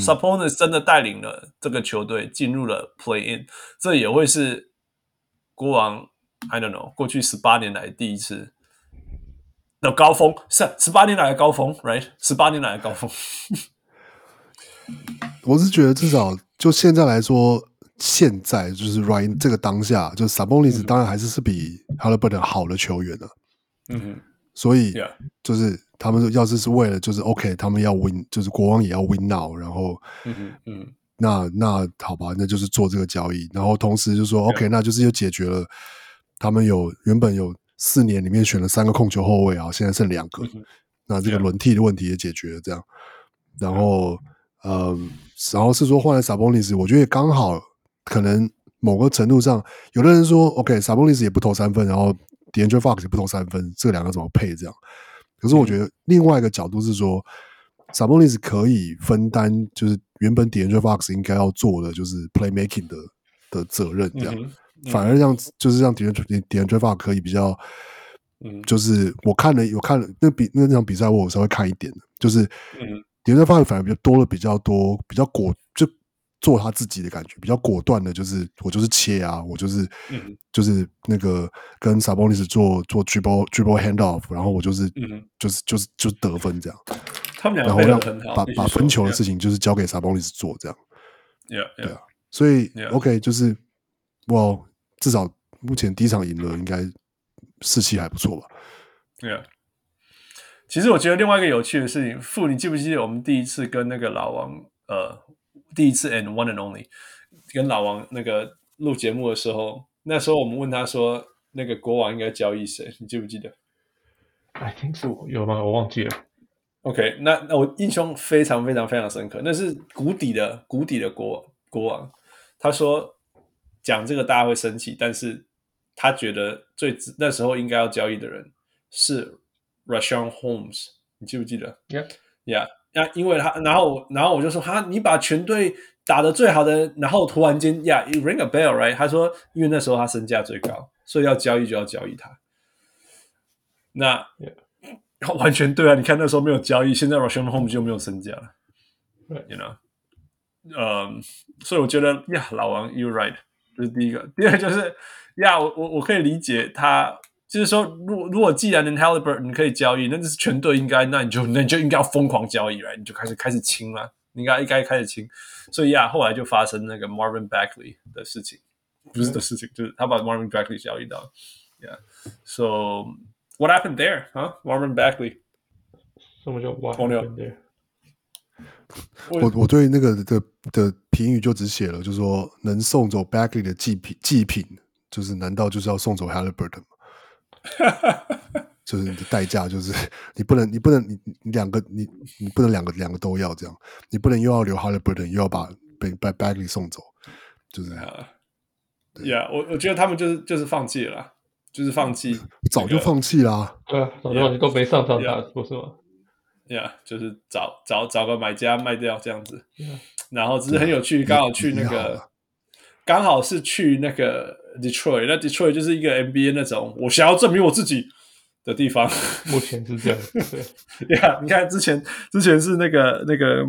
Sabonis 真的带领了这个球队进入了 Play In，这也会是国王。I don't know，过去十八年来第一次的高峰，是十八年来的高峰，right？十八年来的高峰。我是觉得至少就现在来说，现在就是 right 这个当下，就 Sabonis 当然还是是比 Haliburton 好的球员了。嗯哼，所以就是他们要是是为了就是 OK，他们要 win，就是国王也要 win now，然后嗯哼嗯，那那好吧，那就是做这个交易，然后同时就说 OK，那就是又解决了。他们有原本有四年里面选了三个控球后卫啊，现在剩两个，那这个轮替的问题也解决了。这样，然后呃，然后是说换了 Sabonis，我觉得也刚好，可能某个程度上，有的人说 OK，Sabonis 也不投三分，然后 Fox 也不投三分，这两个怎么配这样？可是我觉得另外一个角度是说，Sabonis 可以分担，就是原本 Fox 应该要做的，就是 playmaking 的的责任这样。反而让就是让敌人敌敌人追发可以比较，嗯，就是我看了我看了那比那场比赛我稍微看一点的，就是，嗯，敌人追发反而比较多了比较多比较果就做他自己的感觉，比较果断的，就是我就是切啊，我就是、嗯、就是那个跟 Sabonis 做做 dribble dribble hand off，然后我就是、嗯、就是就是就是得分这样。他们然后让把把分球的事情就是交给 Sabonis 做这样。Yeah, yeah. 对啊，所以. OK 就是哇，至少目前第一场赢了，应该士气还不错吧？Yeah. 其实我觉得另外一个有趣的事情，傅，你记不记得我们第一次跟那个老王，呃，第一次 and one and only 跟老王那个录节目的时候，那时候我们问他说，那个国王应该交易谁？你记不记得？I think so，有吗？我忘记了。OK，那那我印象非常非常非常深刻，那是谷底的谷底的国国王，他说讲这个大家会生气，但是他觉得最那时候应该要交易的人是。Rashawn Holmes，你记不记得？Yeah，Yeah，那因为他，然后，然后我就说，哈，你把全队打的最好的，然后突然间，Yeah，you ring a bell，right？他说，因为那时候他身价最高，所以要交易就要交易他。那 Yeah. 完全对啊！你看那时候没有交易，现在 Rashawn Holmes 就没有身价了。You know，嗯、um,，所以我觉得，呀，老王，you right，这是第一个。第二就是，呀，我我我可以理解他。就是说，如果如果既然能 Haliburton 你可以交易，那就是全队应该，那你就那你就应该要疯狂交易了，你就开始开始清了，你应该应该开始清。所以呀，后来就发生那个 Marvin Bagley 的事情，不是的事情，嗯、就是他把 Marvin Bagley 交易到。Yeah，so what happened there？啊、huh?，Marvin Bagley？什么叫 What happened there？我我对那个的的评语就只写了，就是说能送走 Bagley 的祭品祭品，就是难道就是要送走 Haliburton 吗？就是你的代价，就是你不能，你不能，你你两个，你你不能两个两个都要这样，你不能又要留 Haliburton，又要把被把 Bagley 送走，就是啊，Yeah，我我觉得他们就是就是放弃了，就是放弃，早就放弃啦，对啊，早就都没上场打，不是吗？Yeah，就是找找找个买家卖掉这样子，yeah. 然后只是很有趣，刚好去那个。刚好是去那个 Detroit，那 Detroit 就是一个 NBA 那种我想要证明我自己的地方。目前是这样，对呀，你看之前之前是那个那个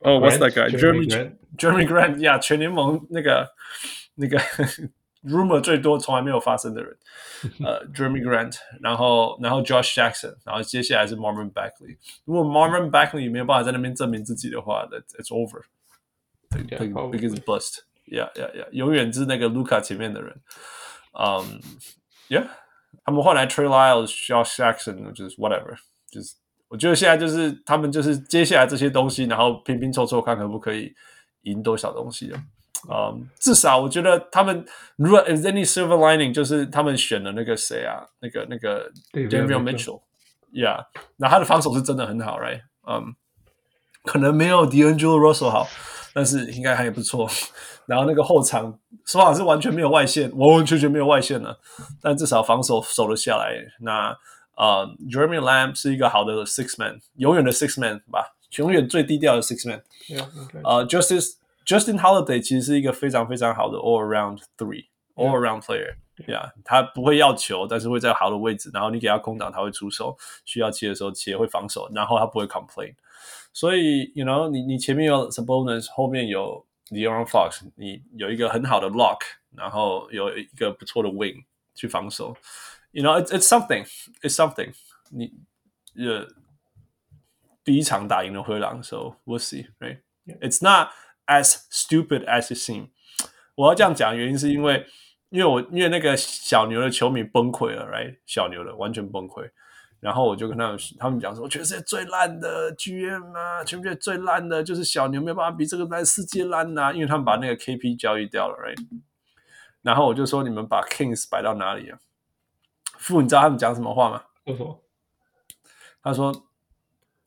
哦、oh,，What's that guy？Jeremy Jeremy Grant，呀，全联盟那个那个 rumor 最多从来没有发生的人，呃、uh,，Jeremy Grant，然后然后 Josh Jackson，然后接下来是 Marvin Bagley。如果 Marvin Bagley 没有办法在那边证明自己的话，that it's over。 Biggest bust，yeah，yeah，yeah，永远是那个 Luka 前面的人。嗯、um,，yeah，他们换来 Trey Lyles，Josh Jackson，就是 whatever，就是我觉得现在就是他们就是接下来这些东西，然后拼拼凑凑看可不可以赢多少东西了。嗯、um,，至少我觉得他们如果 is any silver lining，就是他们选了那个谁啊，那个那个 Davion Mitchell，yeah，那他的防守是真的很好，right？嗯、um,，可能没有 D'Angelo Russell 好。但是应该还不错，然后那个后场说法是完全没有外线，完完全全没有外线了，但至少防守守了下来。那呃、uh,，Jeremy Lamb 是一个好的 six man，永远的 six man 吧，永远最低调的 six man。呃、okay.，Justice Justin Holiday 其实是一个非常非常好的 all around three，all around player。Yeah，他不会要球，但是会在好的位置，然后你给他空档，他会出手，需要切的时候切，会防守，然后他不会 complain。所以，you know，你你前面有 Sabonis，后面有 De'Aaron Fox，你有一个很好的 lock，然后有一个不错的 wing 去防守。You know, it's it's something, it's something 你。你呃，第一场打赢了灰狼，so we'll see, right? It's not as stupid as it seems。我要这样讲，原因是因为，因为我因为那个小牛的球迷崩溃了，right？小牛的完全崩溃。 然后我就跟他们他们讲说，全世界最烂的 GM 啊，全世界最烂的就是小牛，没有办法比这个烂，世界烂呐、啊，因为他们把那个 KP 交易掉了，right？然后我就说，你们把 Kings 摆到哪里啊？父，你知道他们讲什么话吗？说什么？他说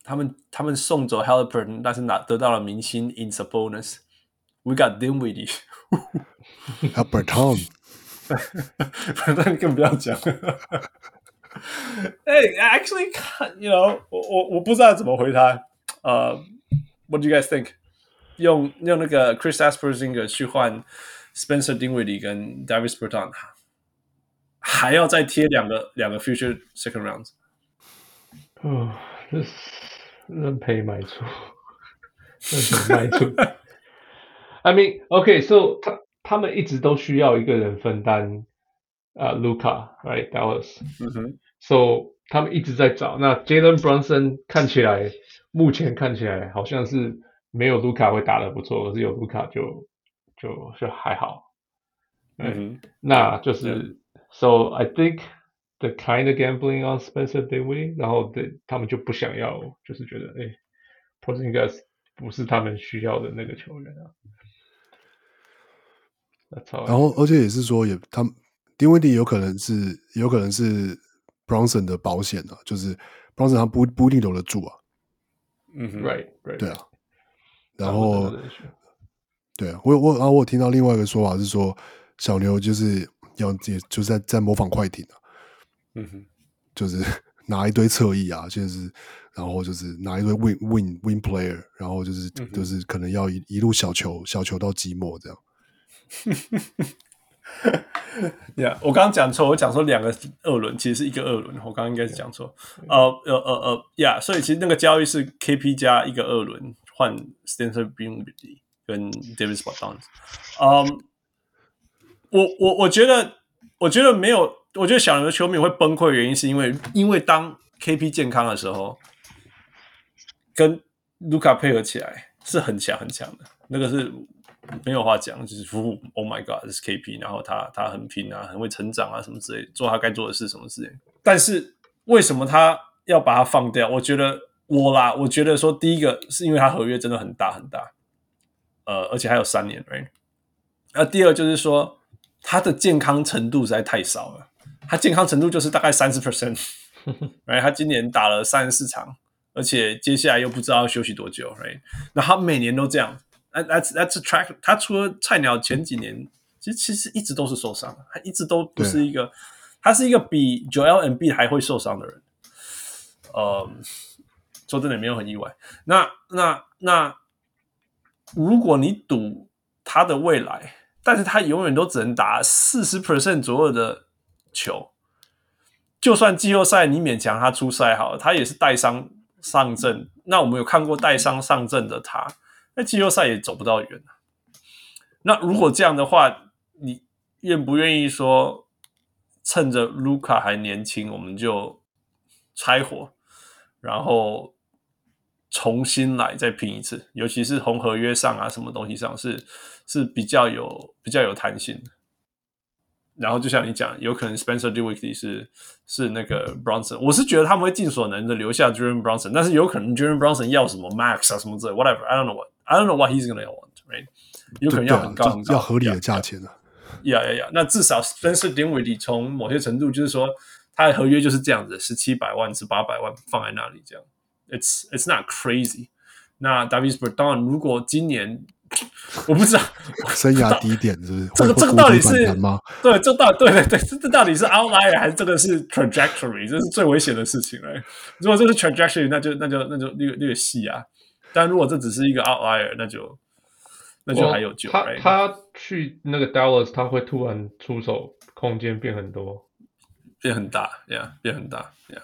他们他们送走 Haliburton，但是拿得到了明星 in Sabonis。We got Dinwiddie。Haliburton，反正你更不要讲。哎、hey,，actually，you know，我我我不知道怎么回他。呃、uh,，What do you guys think？用用那个 Kristaps Porzingis 去换 Spencer Dinwiddie 跟 Davis Bertans，还要再贴两个两个 future second rounds。哦，这是认赔买出。 卖出。 I mean, OK, so 他他们一直都需要一个人分担啊，Luka，right？Dallas，嗯哼 ，so 他们一直在找。那 Jalen Brunson 看起来，目前看起来好像是没有 Luka 会打得不错，可是有 Luka 就就就还好。嗯哼，那就是、嗯、，so I think the kind of gambling on Spencer Dinwiddie，然后对他们就不想要，就是觉得哎，Porzingis 不是他们需要的那个球员啊。然后，而且也是说也，也他们丁威迪有可能是有可能是 Brunson 的保险啊，就是 Bronson 他不不一定留得住啊。嗯哼，right right，对啊。然后，对啊，我我然后我听到另外一个说法是说。小牛就是要，也就是在在模仿快艇啊，嗯哼，就是 拿一堆侧翼啊，就是然后就是拿一堆 win win win player，然后就是、嗯、就是可能要一一路小球小球到寂寞这样。我刚刚讲错，我讲说两个二轮，其实是一个二轮，我刚刚应该是讲错。呃呃呃呃，呀，所以其实那个交易是 KP 加一个二轮换 Spencer Dinwiddie 跟 Davis Bertans，嗯。我我我觉得，我觉得没有，我觉得小牛的球迷会崩溃的原因是因为，因为当 KP 健康的时候，跟卢卡配合起来是很强很强的，那个是没有话讲，就是服务 Oh my God，这是 KP，然后他他很拼啊，很会成长啊，什么之类，做他该做的事，什么之类。但是为什么他要把他放掉？我觉得我啦，我觉得说第一个是因为他合约真的很大很大，呃，而且还有三年，right？那第二就是说。他的健康程度实在太少了，他健康程度就是大概三十 percent，哎，他今年打了三十四场，而且接下来又不知道要休息多久，right？那他每年都这样，that's that's a track。他除了菜鸟前几年，其实其实一直都是受伤，他一直都不是一个，他是一个比 Joel Embiid 还会受伤的人。呃，说真的，没有很意外。那那那，如果你赌他的未来。但是他永远都只能打四十 percent 左右的球，就算季后赛你勉强他出赛好了，他也是带伤上阵。那我们有看过带伤上阵的他，那季后赛也走不到远。那如果这样的话，你愿不愿意说，趁着卢卡还年轻，我们就拆伙，然后重新来再拼一次？尤其是红合约上啊，什么东西上是？是比较有比较有弹性的，然后就像你讲，有可能 Spencer Dinwiddie 是是那个 Bronson，我是觉得他们会尽所能的留下 Jalen Bronson，但是有可能 Jalen Bronson 要什么 Max 啊什么之类，whatever，I don't know what what，I don't know what he's gonna want，right？有可能要很高很高，要合理的价钱啊，呀呀呀，那至少 Spencer Dinwiddie 从某些程度就是说，他的合约就是这样子，十七百万至八百万放在那里这样，it's it's not crazy。那 Davis Bertans 如果今年我不知道，生涯低点是不是？这个这个到底是对，这到对对对，这到底是 outlier 还是这个是 trajectory？这是最危险的事情嘞。如果这是 trajectory，那就那就那就略略细啊。但如果这只是一个 outlier，那就那就还有救。他他去那个 Dallas，他会突然出手空间变很多，变很大，yeah，变很大，yeah。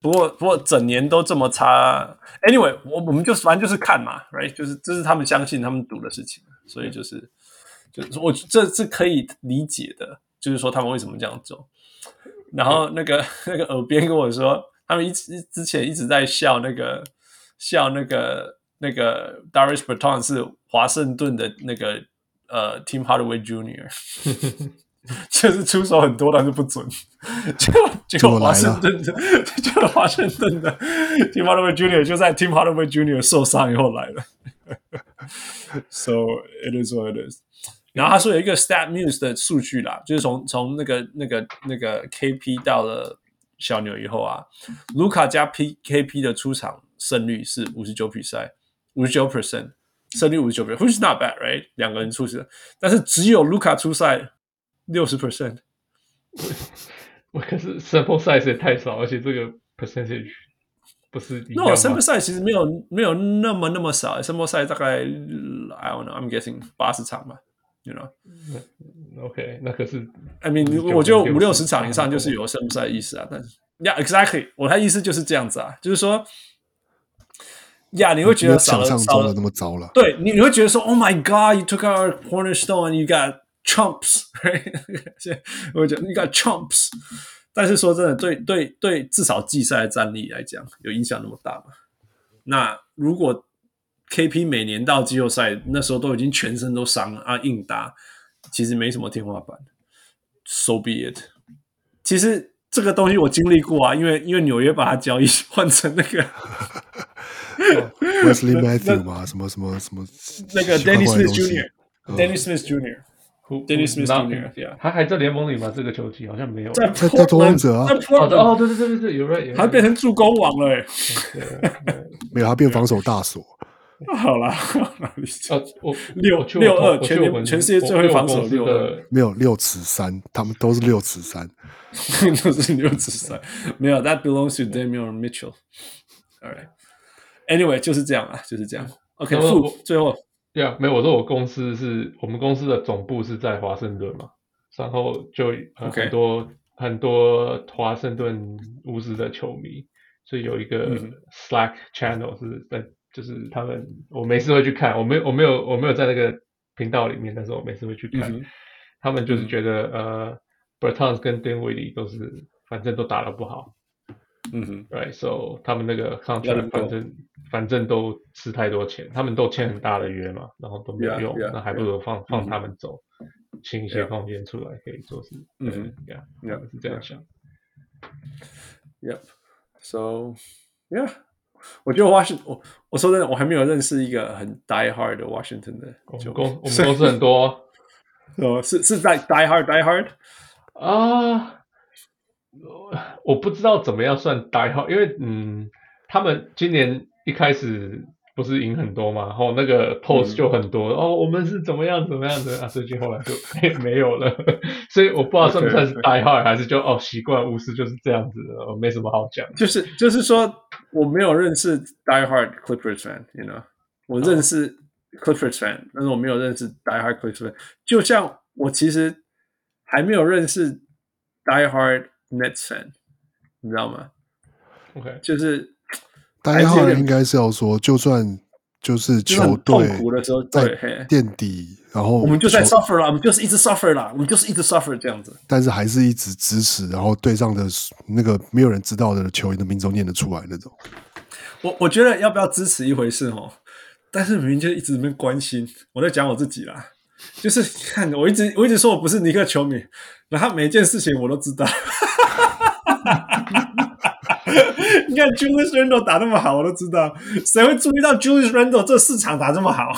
不过，不过整年都这么差。Anyway，我我们就反正就是看嘛，right？就是这是他们相信他们赌的事情，所以就是，就是我这是可以理解的，就是说他们为什么这样做。然后那个那个耳边跟我说，他们一直之前一直在笑那个笑那个那个 Darius Berton 是华盛顿的那个呃 Tim Hardaway Jr. 就是出手很多，但是不准。就就华盛顿的，就华盛顿的 Tim Hardaway Jr. 就在 Tim Hardaway Jr. 受伤以后来了。So it is what it is。然后他说有一个 StatMuse 的数据啦，就是从从那个那个那个 KP 到了小牛以后啊，卢卡加 P KP 的出场胜率是五十九比赛，五十九 percent 胜率五十九 percent，which is not bad right？两个人出赛，但是只有卢卡出赛。六十 percent，我可是 sample size 也太少，而且这个 percentage 不是。No sample size 其实没有没有那么那么少，sample size 大概 I don't know，I'm guessing 八十场吧，you know？OK，那可是 I mean，我觉得五六十场以上就是有 sample size 意思啊。但是，Yeah，exactly，我的意思就是这样子啊，就是说，呀，你会觉得想象中的那么糟了。对你，你会觉得说，Oh my God，you took our cornerstone，you got chumps，right？我觉得你 got chumps。但是说真的，对对对，至少季赛的战力来讲，有影响那么大吗？那如果 KP 每年到季后赛那时候都已经全身都伤了啊，硬打，其实没什么天花板。So be it。其实这个东西我经历过啊，因为因为纽约把它交易 换成那个 Wesley Matthews 嘛，什么什么什么那个 Dennis Smith Jr.，Dennis Smith Jr. Dennis Smith Jr. 他还在联盟里吗？这个球季好像没有。在在拓荒者啊。哦，对对对对对，有 right，他变成助攻王了。没有，他变防守大锁。好了，呃，我六六二，全全世界最会防守六二，没有六尺三，他们都是六尺三，都是六尺三。没有，That belongs to Damian Mitchell。All right. Anyway，就是这样啊，就是这样。OK，最后。对啊，没有，我说我公司是我们公司的总部是在华盛顿嘛，然后就很多.很多华盛顿巫师的球迷，所以有一个 Slack channel 是在，就是他们我每次会去看，我没我没有我没有在那个频道里面，但是我每次会去看，嗯、他们就是觉得、嗯、呃，Bertans 跟 Dinwiddie 都是反正都打得不好。嗯哼，Right，so 他们那个 contract 反正反正都吃太多钱，他们都签很大的约嘛，然后都没有用，那还不如放放他们走，清一些空间出来可以做事。嗯哼，Yeah，是这样想。Yep，so yeah，我觉得 Washington，我我说真的，我还没有认识一个很 die hard 的 Washington 的。我们公我们公司很多，哦，是是在 die hard die hard 啊。我不知道怎么样算 die hard，因为嗯，他们今年一开始不是赢很多嘛，然后那个 post 就很多、嗯、哦，我们是怎么样怎么样的啊，最近后来就没 没有了，所以我不知道算不算是 die hard，还是就哦习惯无视就是这样子的，没什么好讲。就是就是说我没有认识 die hard Clippers fan，you know，我认识 Clippers fan，、哦、但是我没有认识 die hard Clippers fan，就像我其实还没有认识 die hard。Nets fan，你知道吗？OK，就是大家好，应该是要说，就算就是球队痛苦的时候在垫底，然后我们就在 suffer 啦，我们就是一直 suffer 啦，我们就是一直 suffer 这样子。但是还是一直支持，然后队上的那个没有人知道的球员的名字都念得出来那种。我我觉得要不要支持一回事哦，但是明明就一直没关心。我在讲我自己啦，就是看我一直我一直说我不是尼克球迷，然后每一件事情我都知道。你看 Julius Randle 打那么好，我都知道。谁会注意到 Julius Randle 这四场打这么好？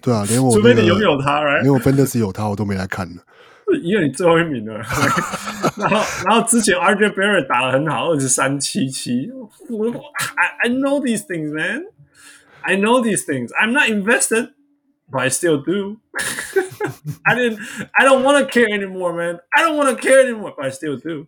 对啊，连我、那个、除非你拥有他，right? 连我 Fantasy 有他，我都没来看呢。因为你最后一名了。然后，然后之前 RJ Barrett 打得很好，二十三七七。我 I I know these things, man. I know these things. I'm not invested, I still do. I didn't. I don't want to care anymore, man. I don't want to care anymore, but I still do.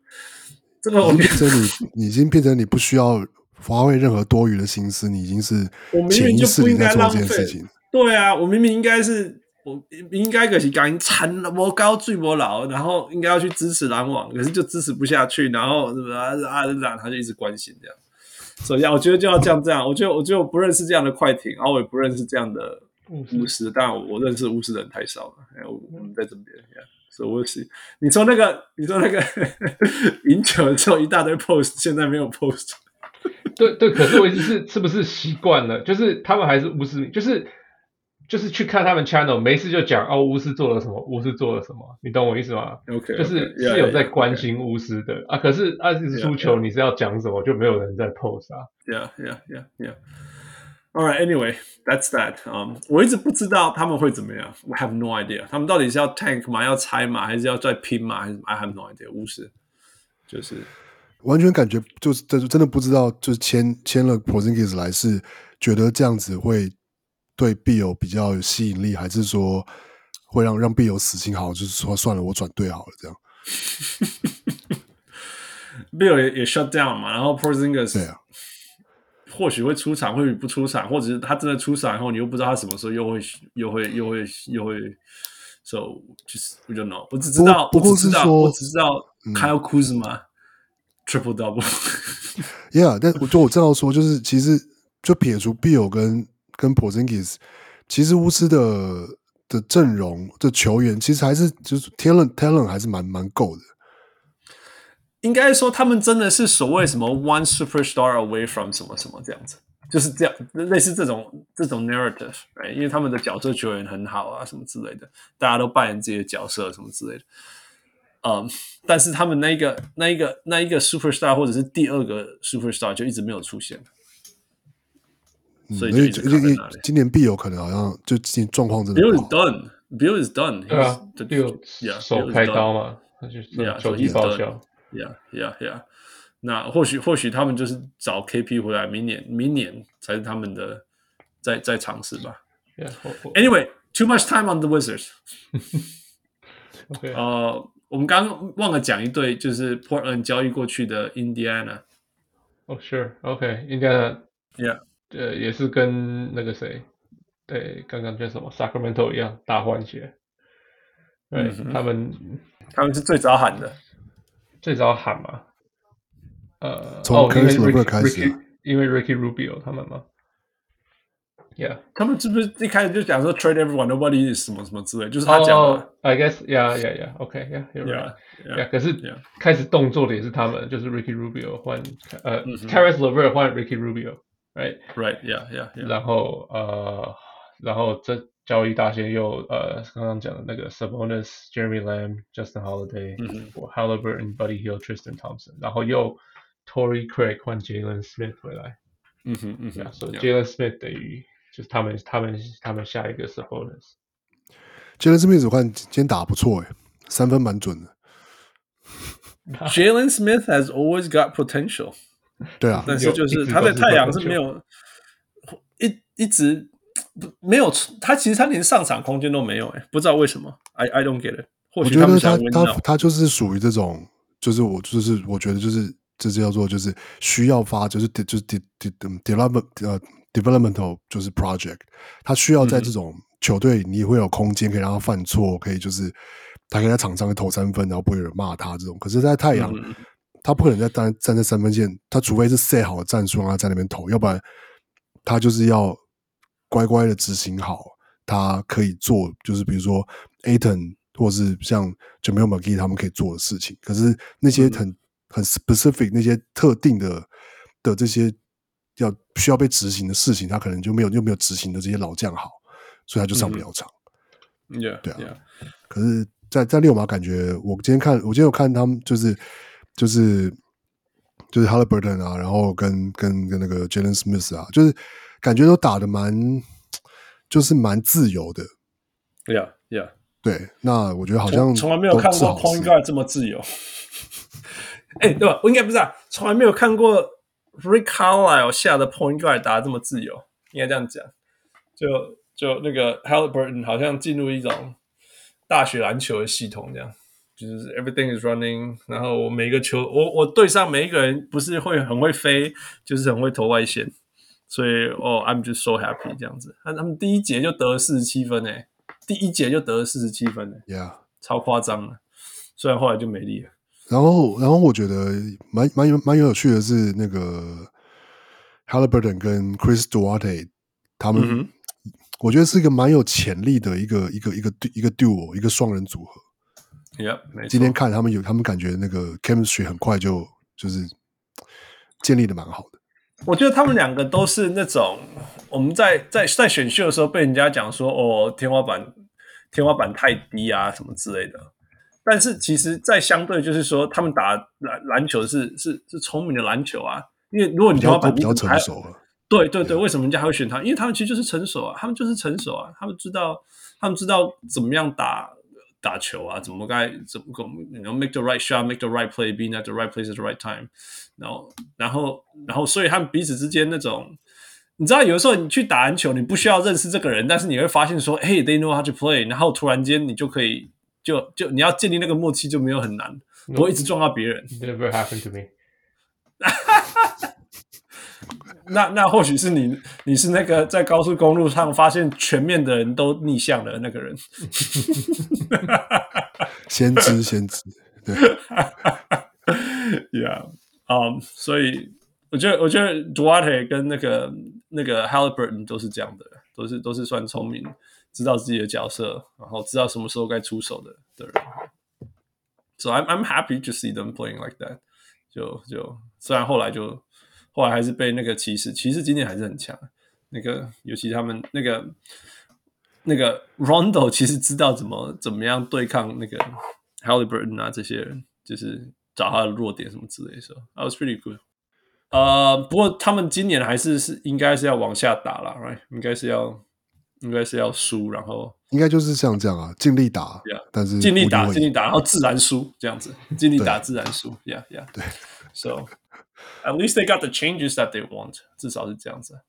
这个我变成你，你 已经变成你不需要花费任何多余的心思，你已经是潜意识里在做这件事情。对啊，我明明应该是我应该可是赶紧了我高最我老，然后应该要去支持篮网，可是就支持不下去，然后是不是啊？然后他就一直关心这样。所以啊，我觉得就要这样这样。我觉得我觉得我不认识这样的快艇，然后我也不认识这样的巫师，但我我认识巫师的人太少了。我我们在这边。所以我是你说那个，你说那个 赢球的时候一大堆 post，现在没有 post。对对，可是我意思是，是不是习惯了？就是他们还是巫师，就是就是去看他们 channel，没事就讲哦，巫师做了什么，巫师做了什么，你懂我意思吗？OK，就是是有在关心巫师的.啊。可是啊，输球你是要讲什么，就没有人在 post 啊。Yeah, yeah, yeah, yeah. All right, anyway, that's that. Um, 我一直不知道他们会怎么样。I have no idea. 他们到底是要 tank 吗？要拆吗？还是要再拼吗？还是 I have no idea. 巫师就是完全感觉就是真真的不知道，就是签签了 Porzingis 来是觉得这样子会对 Beal 比较有吸引力，还是说会让让 Beal 死心好，就是说算了，我转队好了这样。Bill 也也 shut down 嘛，然后 Porzingis 对啊。或许会出场，或许不出场，或者是他真的出场以后，你又不知道他什么时候又会又会又会又会，so just we don't know。我只知道，不过是说，我只知道 Kyle Kuzma triple double。Yeah，但我就我知道说，就是其实就撇除 Beal 跟跟 Porzingis，其实巫师的的阵容的球员其实还是就是 talent talent 还是蛮蛮够的。应该说他们真的是所谓什么 one superstar away from 什么什么这样子，就是这样类似这种这种 narrative，right? 因为他们的角色球员很好啊，什么之类的，大家都扮演自己的角色什么之类的。嗯，但是他们那一个那一个那一个 superstar 或者是第二个 superstar 就一直没有出现，所以今年必有可能好像就今年状况真的。Bill is done. Bill is done. 对啊，Bill 手开刀嘛，他就手机报销。Yeah, yeah, yeah. 那或许或许他们就是找 KP 回来，明年明年才是他们的再再尝试吧。Yeah, anyway, too much time on the Wizards. OK，呃。我们刚刚忘了讲一对，就是 Portland 交易过去的 Indiana。哦，Sure，OK，Indiana，Yeah，呃，也是跟那个谁，对，刚刚叫什么 Sacramento 一样大换血。对、他们他们是最早喊的，最早喊嘛。呃，从 Caris LeVert 开始，因为 Ricky Rubio 他们嘛。Yeah，他们是不是一开始就讲说 trade everyone，nobody is 什么什么之类，就是他讲的。Oh, I guess, yeah, yeah, yeah. OK, yeah, you're right. Yeah, yeah. 可是开始动作的也是他们，就是 Ricky Rubio 换呃 Caris LeVert 换 Ricky Rubio，right? Right, yeah, yeah, yeah. 然后呃，然后这交易大线又呃刚刚讲的那个 Sabonis、Jeremy Lamb、Justin Holiday、Halliburton、Buddy Hield、Tristan Thompson，然后又 Torrey Craig 换 Jalen Smith 回来。嗯哼嗯哼，所以 Jalen Smith 等于。就是他们，他们，他们下一个 Sabonis。Jalen Smith 我看今天打不错诶，三分蛮准的。Jalen Smith has always got potential。对啊，但是就是他在太阳是没有一一直没有他其实他连上场空间都没有诶，不知道为什么。I I don't get it。或许他们想我觉得他他他就是属于这种，就是我就是我觉得就是这叫做就是需要发就是就是 de de develop 呃。Developmental 就是 project，他需要在这种球队，你会有空间可以让他犯错，可以就是他可以在场上投三分，然后不会有人骂他这种。可是，在太阳，嗯、他不可能在站站在三分线，他除非是 set 好的战术让他在那边投，要不然他就是要乖乖的执行好他可以做，就是比如说 Ayton 或是像 Jamal McGee 他们可以做的事情。可是那些很、嗯、很 specific 那些特定的的这些。要需要被执行的事情，他可能就没有又没有执行的这些老将好，所以他就上不了场。嗯、yeah, 对啊。Yeah. 可是在，在在六马感觉，我今天看，我今天有看他们，就是就是就是 Haliburton 啊，然后跟跟跟那个 Jalen Smith 啊，就是感觉都打的蛮，就是蛮自由的。Yeah, yeah。对，那我觉得好像从来没有看过 Point Guard 这么自由。哎、欸，对吧？我应该不是啊，从来没有看过。Rick Carlisle 下的 Point Guard 打得这么自由，应该这样讲。就就那个 Haliburton 好像进入一种大学篮球的系统，这样就是 Everything is running。然后我每个球，我我对上每一个人不是会很会飞，就是很会投外线。所以哦、oh,，I'm just so happy 这样子。那他们第一节就得了四十七分诶，第一节就得了四十七分诶，Yeah，超夸张了。虽然后来就没力了。然后，然后我觉得蛮蛮有蛮有趣的是那个 Haliburton 跟 Chris Duarte 他们，嗯、我觉得是一个蛮有潜力的一个一个一个一个 duo 一个双人组合。Yeah, 今天看他们有他们感觉那个 chemistry 很快就就是建立的蛮好的。我觉得他们两个都是那种我们在在在选秀的时候被人家讲说哦天花板天花板太低啊什么之类的。但是其实，在相对就是说，他们打篮篮球是是是聪明的篮球啊。因为如果你天花板比较成熟了，对对对，为什么人家还会选他？因为他们其实就是成熟啊，他们就是成熟啊，他们知道他们知道怎么样打打球啊，怎么该怎么，you know, make the right shot, make the right play, being at the right place at the right time。然后然后然后，所以他们彼此之间那种，你知道，有的时候你去打篮球，你不需要认识这个人，但是你会发现说，嘿，they know how to play，然后突然间你就可以。就就你要建立那个默契就没有很难，不会一直撞到别人。Never happened to me 那那或许是你，你是那个在高速公路上发现全面的人都逆向的那个人。先知先知，对。Yeah，啊、um，所以我觉得我觉得 Duarte 跟那个那个 Haliburton 都是这样的，都是都是算聪明，知道自己的角色，然后知道什么时候该出手的的人。So I'm I'm happy to see them playing like that 就。就就虽然后来就后来还是被那个骑士，骑士今年还是很强。那个尤其他们那个那个 Rondo 其实知道怎么怎么样对抗那个 Halliburton 啊这些人，就是找他的弱点什么之类的。So that was pretty good。呃，不过他们今年还是是应该是要往下打了，right？应该是要应该是要输，然后应该就是像这样啊，尽力打，yeah, 但是尽力打，尽力打，然后自然输这样子，尽力打自然输，yeah yeah。对，so at least they got the changes that they want，至少是这样子，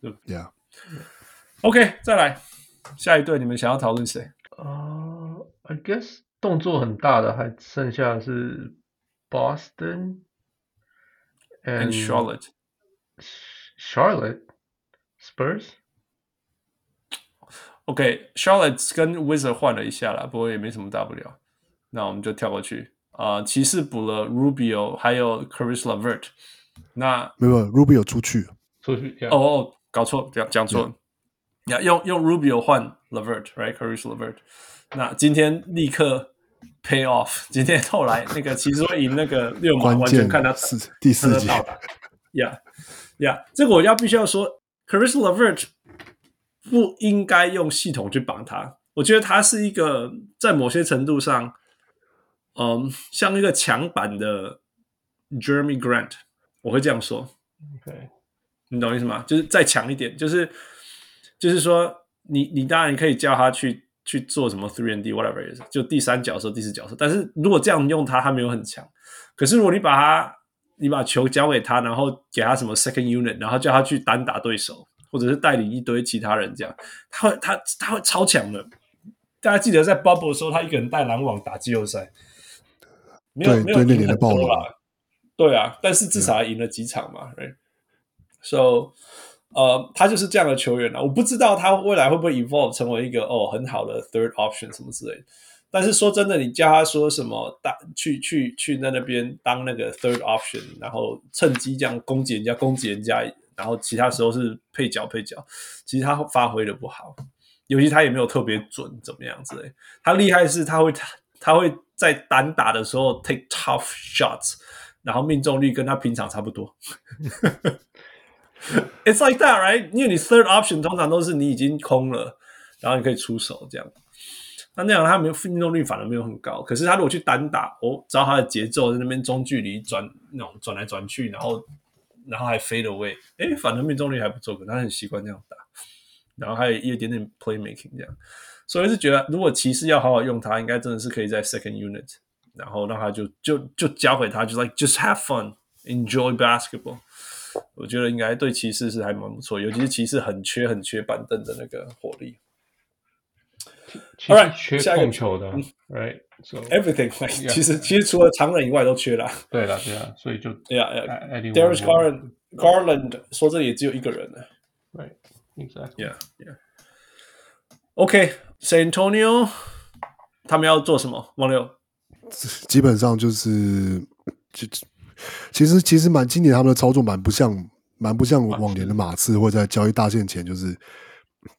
对，yeah。OK，再来下一队，你们想要讨论谁？啊、uh,，I guess 动作很大的还剩下是 Boston。And Charlotte, Charlotte, Spurs. OK, Charlotte 跟 Wizard 换了一下啦，不过也没什么大不了。那我们就跳过去 啊。骑士补了 Rubio，还有 Caris LaVert。那没有 Rubio 出去，出去。哦哦，搞错，讲讲错了。要用用 Rubio 换 LeVert，right？Caris LaVert。那今天立刻。Pay off！今天后来那个骑士会赢那个六马，完全看他是第四节。呀呀，这个我要必须要说，Caris LaVert 不应该用系统去绑他。我觉得他是一个在某些程度上，嗯，像一个强版的 Jeremy Grant，我会这样说。OK，你懂意思吗？就是再强一点，就是就是说你，你你当然可以叫他去。去做什么 three and D whatever it is，就第三角色、第四角色。但是如果这样用他，他没有很强。可是如果你把他，你把球交给他，然后给他什么 second unit，然后叫他去单打对手，或者是带领一堆其他人这样，他会他他会超强的。大家记得在 bubble 的时候，他一个人带篮网打季后赛，没有没有赢很多啦。对啊，但是至少还赢了几场嘛。Right？So 呃，他就是这样的球员啊，我不知道他未来会不会 evolve 成为一个哦很好的 third option 什么之类的。但是说真的，你叫他说什么当去去去在那边当那个 third option，然后趁机这样攻击人家、攻击人家，然后其他时候是配角配角，其实他发挥的不好，尤其他也没有特别准，怎么样之类。他厉害是他会他会在单打的时候 take tough shots，然后命中率跟他平常差不多。It's like that, right? 因为你 third option 通常都是你已经空了，然后你可以出手这样。那那样他没有命中率反而没有很高。可是他如果去单打，哦，找他的节奏在那边中距离转那种转来转去，然后然后还飞了位哎，反正命中率还不错。可他很习惯这样打，然后还有一点点 playmaking 这样。所以是觉得，如果骑士要好好用他，应该真的是可以在 second unit，然后让他就就就教给他，就 like just have fun, enjoy basketball。我觉得应该对骑士是还蛮不错，尤其是骑士很缺很缺板凳的那个火力。All right，缺控球的，Right，So everything，其实其实除了长人以外都缺了。对了，对啊，所以就，yeah，Darius Garland，Garland 说这里也只有一个人呢。Right，Exactly，Yeah，Yeah。OK，San Antonio，他们要做什么？王六，基本上就是就。其实其实蛮今年他们的操作蛮不像蛮不像往年的马刺，会在交易大限前就是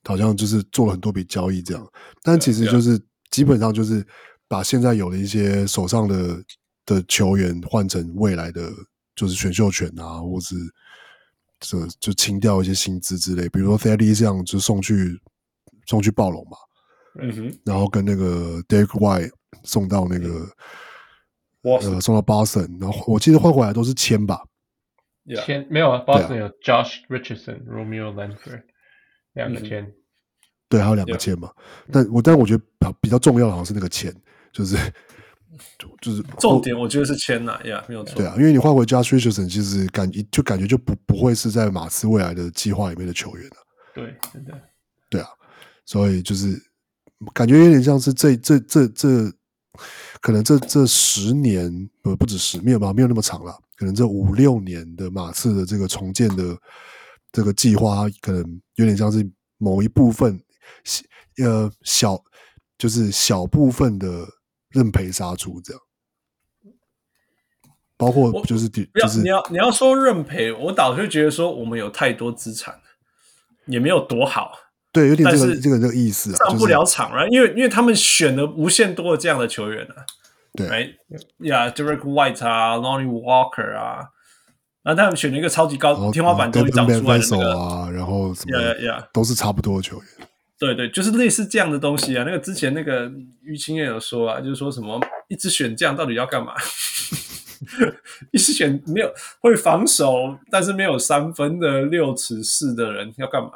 好像就是做了很多笔交易这样，但其实就是基本上就是把现在有的一些手上的的球员换成未来的就是选秀权啊，或是这就清掉一些薪资之类，比如说 Thaddeus 这样就送去送去暴龙嘛，嗯哼，然后跟那个 Derrick White 送到那个。呃，送到 Boston，然后我记得换回来都是签吧？签没有啊？Boston 有 Josh Richardson、Romeo Langford 两个签，对，还有两个签嘛。但我但我觉得比较重要的好像是那个签，就是就就是重点，我觉得是签呐，呀，没有错。对啊，因为你换回 Josh Richardson，其实感觉就感觉就不不会是在马刺未来的计划里面的球员了。对，真的。对啊，所以就是感觉有点像是这这这这。可能这这十年不不止十，没有吧，没有那么长了。可能这五六年的马刺的这个重建的这个计划，可能有点像是某一部分，呃，小就是小部分的认赔杀出这样。包括就是就是你要你要说认赔，我倒是觉得说我们有太多资产，也没有多好。对，有点这个是这个这个意思啊，上不了场了，就是，因为因为他们选了无限多的这样的球员啊，对，Right，Yeah，Derek White 啊，Lonnie Walker 啊，然后他们选了一个超级高天花板终于长出来的那个啊，然后什么 Yeah Yeah 都是差不多的球员，对对，就是类似这样的东西啊。那个之前那个于青也有说啊，就是说什么一直选这样到底要干嘛？一直选没有会防守，但是没有三分的六尺四的人要干嘛？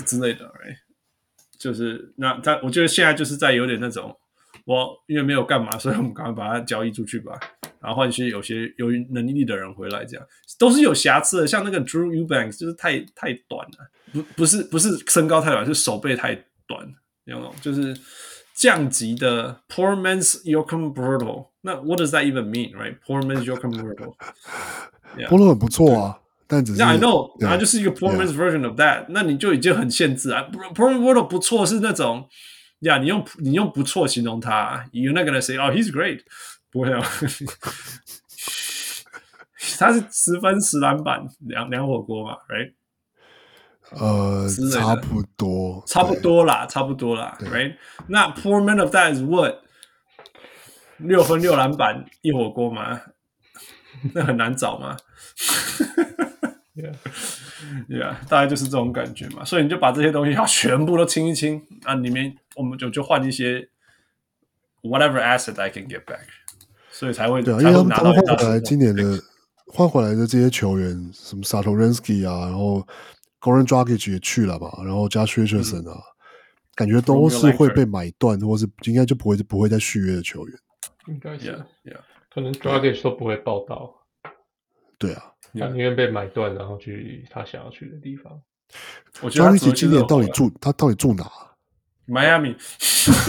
之类的，right? 就是那他，我觉得现在就是在有点那种，我因为没有干嘛，所以我们赶快把它交易出去吧，然后换一些有些有能力的人回来，这样都是有瑕疵的。像那个 Drew Eubanks 就是太太短了，不不是不是身高太短，是手背太短，那种就是降级的 Poor man's Joakim Bortles。那 What does that even mean, right? Poor man's Joakim Bortles。Bortles 很不错啊。但只是 yeah, I know，它就是一个 poor man's version of that，那你就已经很限制啊。poor man's 不错是那种，呀，你用你用不错形容他，you're not gonna say oh he's great，不会啊。他是十分十篮板两两火锅嘛，right？呃，差不多，差不多啦，差不多啦，right？那 poor man of that is what？六分六篮板一火锅吗？那很难找 吗？Yeah，Yeah，大概就是这种感觉嘛，所以你就把这些东西要全部都清一清啊，里面我们就就换一些 whatever asset I can get back，所以才会对啊，因为他们换回来今年的换回来的这些球员，什么 Satoransky 啊，然后 Goran Dragic 也去了嘛，然后加 Richardson 啊、嗯，感觉都是会被买断，或是应该就不会不会再续约的球员，应该是。可能 Dragic 都不会报到，对啊。他宁愿被买断，然后去他想要去的地方。我觉得他今年到底住他到底住哪？Miami，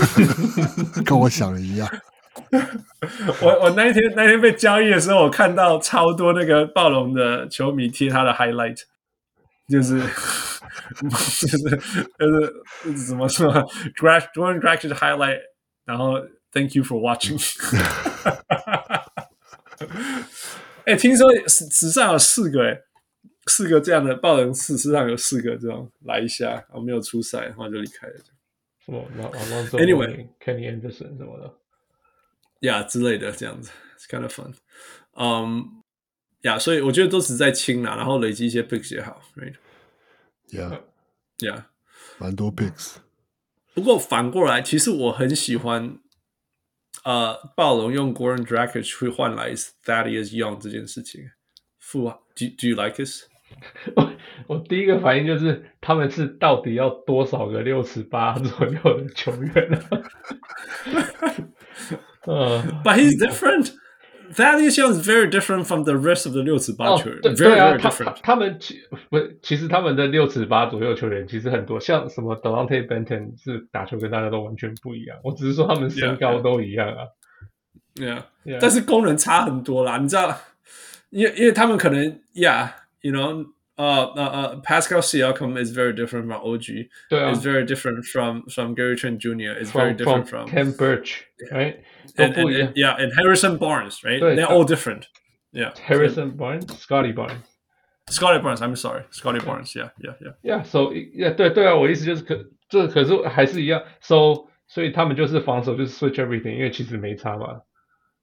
跟我想的一样。我我那一天那天被交易的时候，我看到超多那个暴龙的球迷贴他的 highlight，就是就是就是怎么说，Greg Jordan Greg 的 highlight，然后 Thank you for watching。哎、欸，听说史史上有四个哎，四个这样的爆人史，史上有四个这种来一下，然后没有出赛，然后就离开了。什么？然后 Anyway，Kenny Anderson 什么的，呀、yeah, 之类的这样子，It's kind of fun。嗯，呀，所以我觉得都是在清啦，然后累积一些 picks 也好，right？Yeah，Yeah，蛮多 picks。不过反过来，其实我很喜欢。呃，暴龙用 Goran Dragic 会换来 Thaddeus Young 这件事情，负啊，Do Do you like this？我我第一个反应就是，他们是到底要多少个六十八左右的球员呢？呃，But he's different. Thaddeus Young is very different from the rest of the 六尺八球员。对对啊，他他们其不其实他们的六尺八左右球员其实很多，像什么 Delonte Banton 是打球跟大家都完全不一样。我只是说他们身高都一样啊。对啊，但是功能差很多啦，你知道？因为因为他们可能，Yeah，you know，呃呃呃，Pascal Siakam is very different from OG，对啊，is very different from from Gary Trent Jr.，is very different from Khem Birch，right？And, and, and yeah, and Harrison Barnes, right? They're all different. Yeah. Harrison Barnes, Scotty Barnes, Scotty Barnes. I'm sorry, Scotty Barnes. Yeah, yeah, yeah. Yeah. So yeah，对对啊，我意思就是可这可是还是一样。So 所以他们就是防守就是 switch everything，因为其实没差嘛，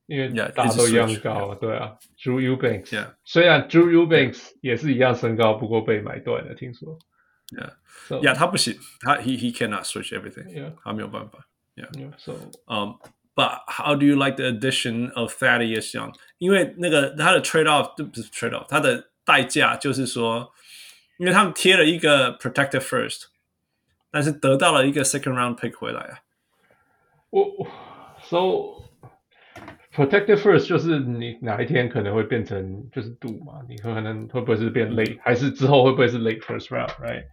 因为大家都一样高。对啊，Drew Eubanks。Yeah. 虽然 Drew Eubanks 也是一样身高，不过被买断了，听说。Yeah. So yeah，他不行，他 he he cannot switch everything。Yeah，他没有办法。Yeah. Yeah. So um. But how do you like the addition of Thaddeus Young？因为那个他的 trade off 不是 trade off，他的代价就是说，因为他们贴了一个 protected first，但是得到了一个 second round pick 回来啊。我 so protected first 就是你哪一天可能会变成就是赌嘛？你可能会不会是变 late，还是之后会不会是 late first round？Right？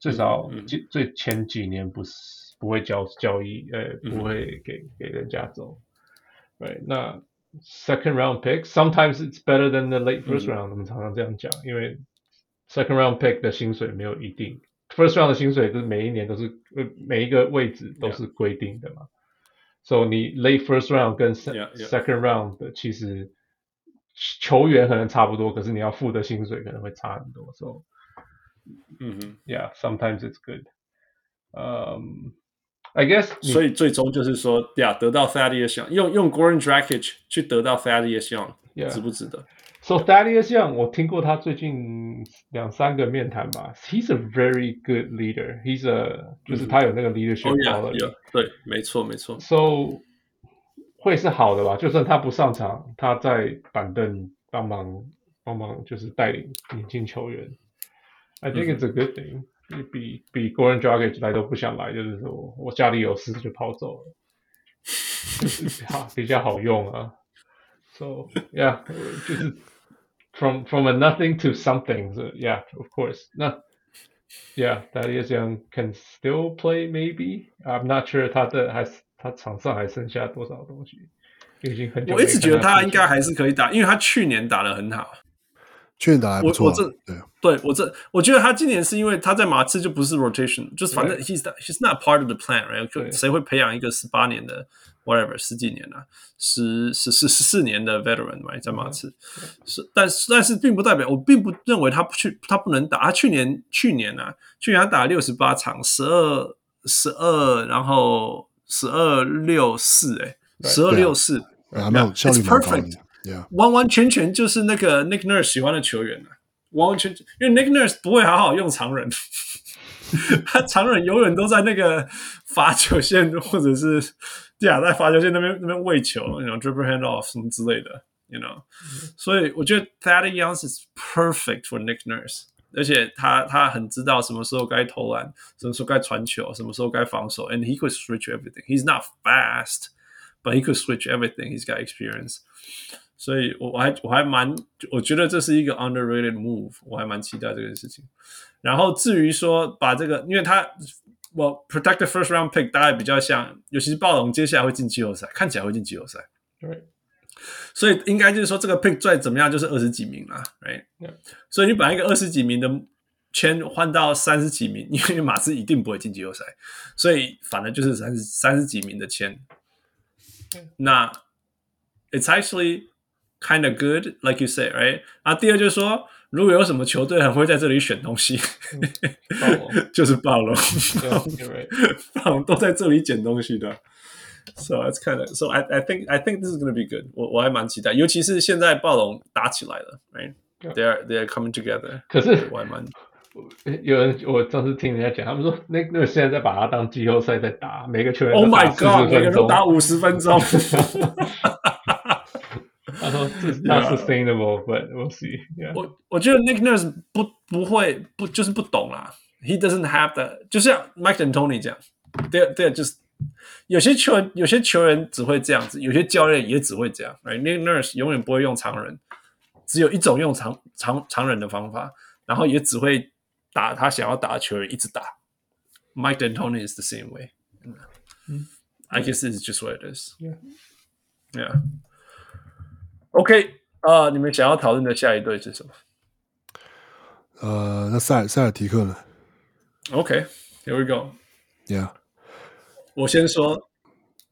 最少最最前几年不是。 不会交交易，呃，不会给、嗯、给人家走，right？那 second round pick sometimes it's better than the late first round，、嗯、我们常常这样讲，因为 second round pick 的薪水没有一定，first round 的薪水就是每一年都是，呃，每一个位置都是规定的嘛。Yeah. So 你 late first round 跟 second second round 的其实球员可能差不多，可是你要付的薪水可能会差很多，所、so, 嗯哼，Yeah，sometimes it's good。嗯 ，I guess，所以最终就是说，呀，得到 Thaddeus Young，用用 Goran Dragic 去得到 Thaddeus Young，值不值得？So Thaddeus Young，我听过他最近两三个面谈吧。He's a very good leader. He's a，就是他有那个 leadership quality。对，没错，没错。So 会是好的吧？就算他不上场，他在板凳帮忙帮忙，就是带领年轻球员。I think it's a good thing. 比比 Goran Dragic 来都不想来，就是说我家里有事就跑走了，就是比较比较好用啊。So yeah，就是 from from a nothing to something. So yeah, of course. 那 yeah，Thaddeus Young can still play maybe. I'm not sure 他的还是他场上还剩下多少东西，已经很久。我一直觉得他应该还是可以打，因为他去年打得很好。去年打还不错，啊，我我这对，对我这我觉得他今年是因为他在马刺就不是 rotation，就是反正 he's not, he's not part of the plan，right？就谁会培养一个十八年的 whatever 十几年啊，十十十十四年的 veteran，right？在马刺是，但是但是并不代表我并不认为他不去他不能打。他去年去年啊，去年他打了六十八场，十二十二，然后十二六四，哎，十二六四，还没有效率蛮高的。Yeah. 完完全全就是那个 Nick Nurse 喜欢的球员啊，完完全全，因为 Nick Nurse 不会好好用长人，他长人永远都在那个罚球线或者是亚在罚球线那边那边喂球，那种 dribble hand off 什么之类的，you know，、嗯、所以我觉得 Thaddeus Young is perfect for Nick Nurse，而且他他很知道什么时候该投篮，什么时候该传球，什么时候该防守，and he could switch everything. He's not fast, but he could switch everything. He's got experience. 所以我我还我还蛮，我觉得这是一个 underrated move，我还蛮期待这件事情。然后至于说把这个，因为他我 protect the first round pick，大概比较像，尤其是暴龙接下来会进季后赛，看起来会进季后赛。对，所以应该就是说这个 pick 再怎么样就是二十几名啦，right？所以你把一个二十几名的签换到三十几名，因为马刺一定不会进季后赛，所以反正就是三十三十几名的签。那 it's actually Kind of good, like you say, right? 啊，第二就是说，如果有什么球队很会在这里选东西，嗯、就是暴龙，暴龙都在这里捡东西的。So it's kind of, so I I think I think this is going to be good. 我我还蛮期待，尤其是现在暴龙打起来了，right? They are they are coming together. 可是我还蛮有人，我上次听人家讲，他们说那那个现在在把它当季后赛在打，每个球员 Oh my God，每个人都打五十分钟。 他说这是 not sustainable，but we'll see。我我觉得 Nick Nurse 不不会不就是不懂啦。He doesn't have the，就像 Mike D'Antoni 这样，对对，就是有些球员有些球员只会这样子，有些教练也只会这样。Right？Nick Nurse 永远不会用长人，只有一种用长长长人的方法，然后也只会打他想要打的球员，一直打。Mike D'Antoni is the same way。嗯，I guess it's just what it is。Yeah，yeah。 OK，啊、呃，你们想要讨论的下一对是什么？呃，那塞塞尔提克呢？OK，here、okay, we go。Yeah，我先说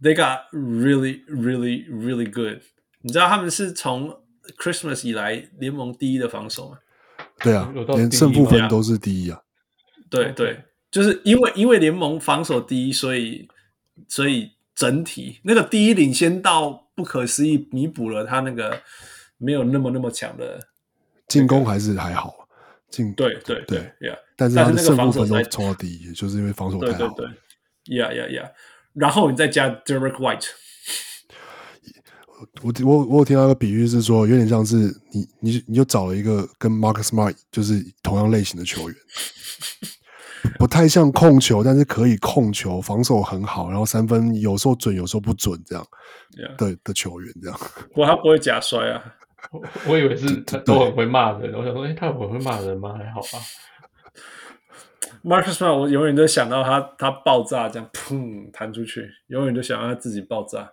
，They got really, really, really good。你知道他们是从 Christmas 以来联盟第一的防守吗？对啊，连胜负分都是第一啊。对对，就是因为因为联盟防守第一，所以所以整体那个第一领先到。不可思议，弥补了他那个没有那么那么强的进攻，还是还好。进对对对呀，yeah, 但是他的胜负分都冲到第一，就是因为防守太好。对对对呀呀呀！然后你再加 Derek White，我我我有听到一个比喻是说，有点像是你你你就找了一个跟 Marcus Smart 就是同样类型的球员。不太像控球，但是可以控球，防守很好，然后三分有时候准，有时候不准，这样的 Yeah. 的球员这样。不过他不会假摔啊！我我以为是他都很会骂人，我想说，哎，他很会骂人吗？还好吧。Marcus Smart，我永远都想到他，他爆炸这样，砰弹出去，永远都想到他自己爆炸。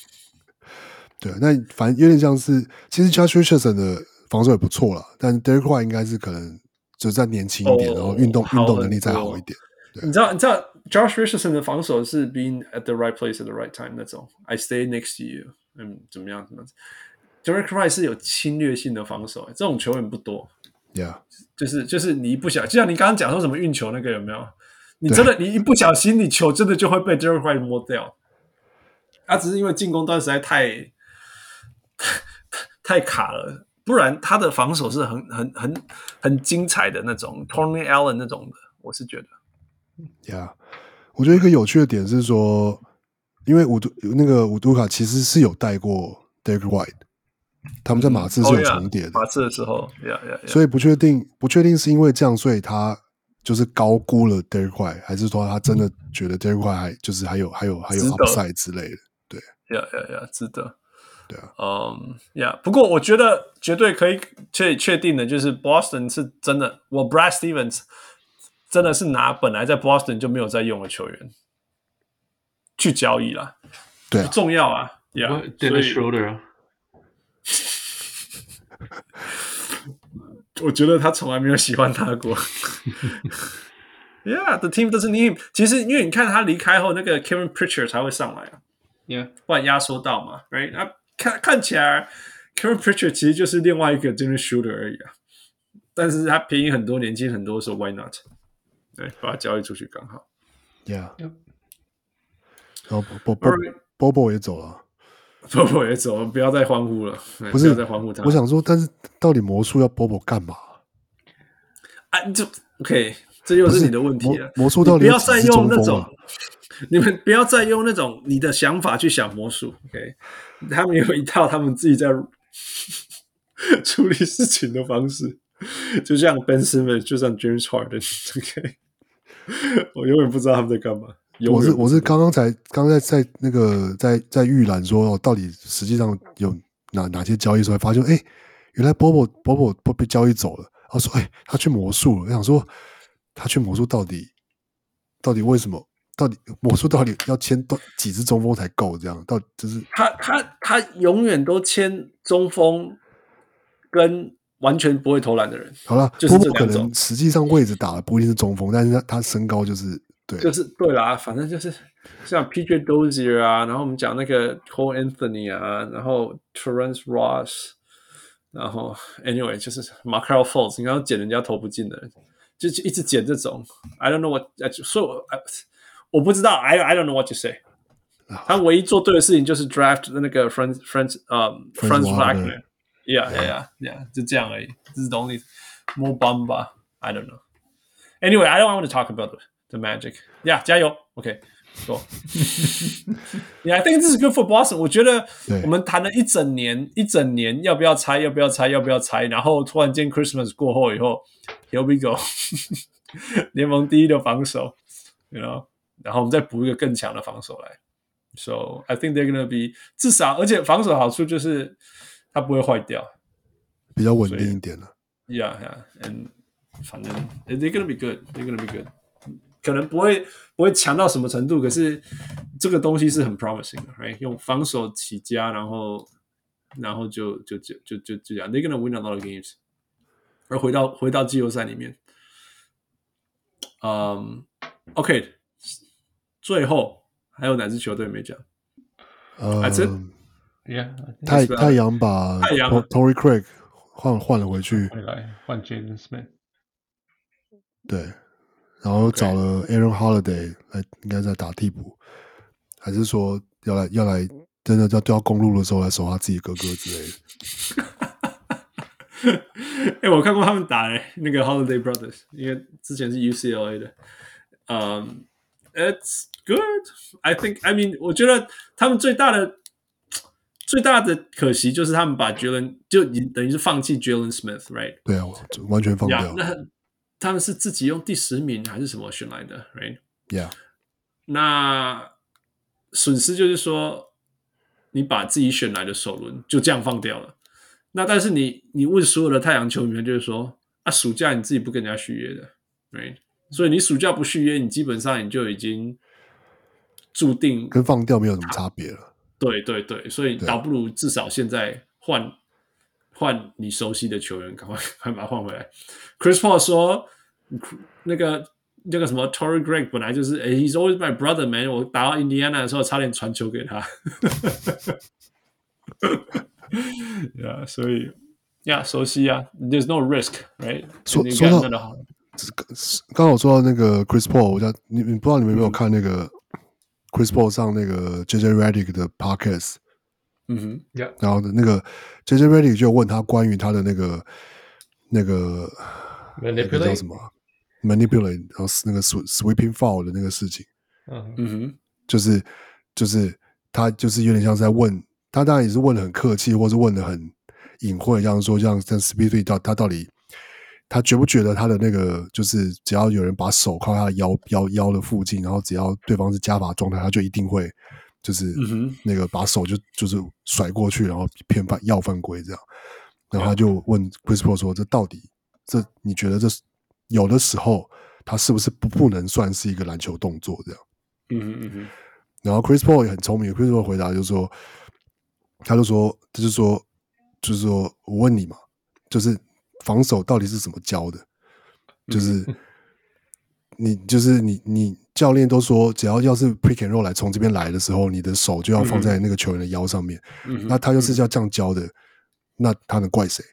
对，那反正有点像是，其实 Josh Richardson 的防守也不错了，但 Derek White 应该是可能。就再年轻一点，oh, 然后运动运动能力再好一点。你知道，你知道，Josh Richardson 的防守是 being at the right place at the right time 那种。I stay next to you，嗯，怎么样？怎么样？Derek White 是有侵略性的防守，这种球员不多。，Yeah，就是就是你一不小心，就像你刚刚讲说什么运球那个有没有？你真的你一不小心，你球真的就会被 Derrick White 摸掉。他只是因为进攻端实在太 太卡了，不然他的防守是很很很很精彩的那种，Tony Allen 那种的，我是觉得。Yeah，我觉得一个有趣的点是说，因为五杜那个五杜卡其实是有带过 Derrick White，他们在马刺是有重叠的，马刺的时候，Yeah Yeah，所以不确定不确定是因为这样，所以他。就是高估了 Derrick White，还是说他真的觉得 Derrick White 还就是还有还有还有 upside 之类的？对，呀呀呀，值得。对啊，嗯，Yeah，不过我觉得绝对可以确确定的就是，Boston 是真的，我 Brad Stevens 真的是拿本来在 Boston 就没有在用的球员去交易了，对，重要啊，Yeah，所啊。我觉得他从来没有喜欢他过，Yeah，The team 都是 New，其实因为你看他离开后，那个 Kevin Prichard 才会上来啊，Yeah，不然压缩到嘛，Right，看看起来 Kevin Pritchard 其实就是另外一个 Dennis Schroeder 而已啊。但是他便宜很多，年轻很多，说 Why not？对，把他交易出去刚好。Yeah。然后 Bobo Bobo 也走了。Bobo 也走了，不要再欢呼了。不是不要再欢呼他。我想说，但是到底魔术要 Bobo 干嘛？啊，就 OK，这又是你的问题了。魔术到底不要再用那种，你们不要再用那种你的想法去想魔术。OK，他们有一套他们自己在 处理事情的方式，就像 Ben Simmons，就像 James Harden。OK，我永远不知道他们在干嘛。我是我是刚刚才刚在在那个在在预览说，到底实际上有哪哪些交易时候发现，哎，原来 Bobo Bobo 不被交易走了。然后说，哎，他去魔术了。我想说，他去魔术到底到底为什么？到底魔术到底要签多几支中锋才够？这样，到底就是他他他永远都签中锋跟完全不会投篮的人。好了，就是这可能实际上位置打的不一定是中锋，但是他他身高就是。对，就是对啦，反正就是像 PJ Dozier 啊，然后我们讲那个 Cole Anthony 啊，然后 Terrence Ross，然后 Anyway 就是 Markelle Fultz，你刚刚捡人家投不进的人，就一直捡这种。I don't know what，所以我我不知道，I I don't know what to say。他唯一做对的事情就是 draft 那个 Franz Franz 呃 Franz Wagner，Yeah Yeah Yeah Yeah，就这样而已。这是 the only more bomb 吧？I don't know。Anyway I don't want to talk about it。The magic, yeah，加油，OK，说，Yeah，I think this is good for Boston。我觉得我们谈了一整年，一整年要不要拆，要不要拆，要不要拆，然后突然间 Christmas 过后以后，Here we go，联盟第一的防守，You know， 然后我们再补一个更强的防守来。So I think they're gonna be 至少，而且防守好处就是它不会坏掉，比较稳定一点了。Yeah，Yeah，and 反正 they're gonna be good，they're gonna be good。可能不会不会强到什么程度，可是这个东西是很 promising 的，right？用防守起家，然后然后就就就就就这样，They're gonna win a lot of games。而回到回到季后赛里面，嗯、um,，OK，最后还有哪支球队没讲？呃、uh,，太太阳把太阳 Torrey Craig 换换了回去，回来换 Jalen Smith，对。然后找了 Aaron Holiday 来，应该在打替补，还是说要来要来，真的要掉公路的时候来守他自己哥哥之类的？哎、欸，我看过他们打诶，那个 Holiday Brothers，因为之前是 UCLA 的。嗯、um,，It's good. I think. I mean，我觉得他们最大的最大的可惜就是他们把 Jalen 就等于是放弃 Jalen Smith，right？对啊，完全放掉。Yeah, 他们是自己用第十名还是什么选来的，right？Yeah。那损失就是说，你把自己选来的首轮就这样放掉了。那但是你你问所有的太阳球员，就是说啊，暑假你自己不跟人家续约的，right？所以你暑假不续约，你基本上你就已经注定跟放掉没有什么差别了。对对对，所以倒不如至少现在换。换你熟悉的球员，赶快快把他换回来。Chris Paul 说：“那个那个什么 Torrey Greg 本来就是，哎，He's always my brother, man。我打到 Indiana 的时候，差点传球给他。”对啊，所以呀，熟悉啊，There's no risk，right？说说到刚我说到那个 Chris Paul，我叫你，你不知道你们有没有看那个 Chris Paul 上那个 JJ Redick 的 podcast？嗯哼，然后那个 JJ Redick 就问他关于他的那个那个那个叫什么 manipulate，然后那个 sweeping foul 的那个事情。嗯嗯哼，就是就是他就是有点像是在问他，当然也是问的很客气，或是问的很隐晦，这样说，像像 Speed 到他到底。他觉不觉得他的那个就是只要有人把手靠他的腰腰腰的附近，然后只要对方是加法状态，他就一定会就是那个把手就就是甩过去，然后偏犯要犯规这样。然后他就问 Chris Paul 说：“这到底这你觉得这有的时候他是不是不不能算是一个篮球动作这样？”嗯嗯嗯。然后 Chris Paul 也很聪明，Chris Paul 回答就是说：“他就说，就是说，就是说我问你嘛，就是。”防守到底是怎么教的？就是你，就是你，你教练都说，只要要是 pick and roll 来从这边来的时候，你的手就要放在那个球员的腰上面。嗯、那他就是要这样教的，那他能怪谁？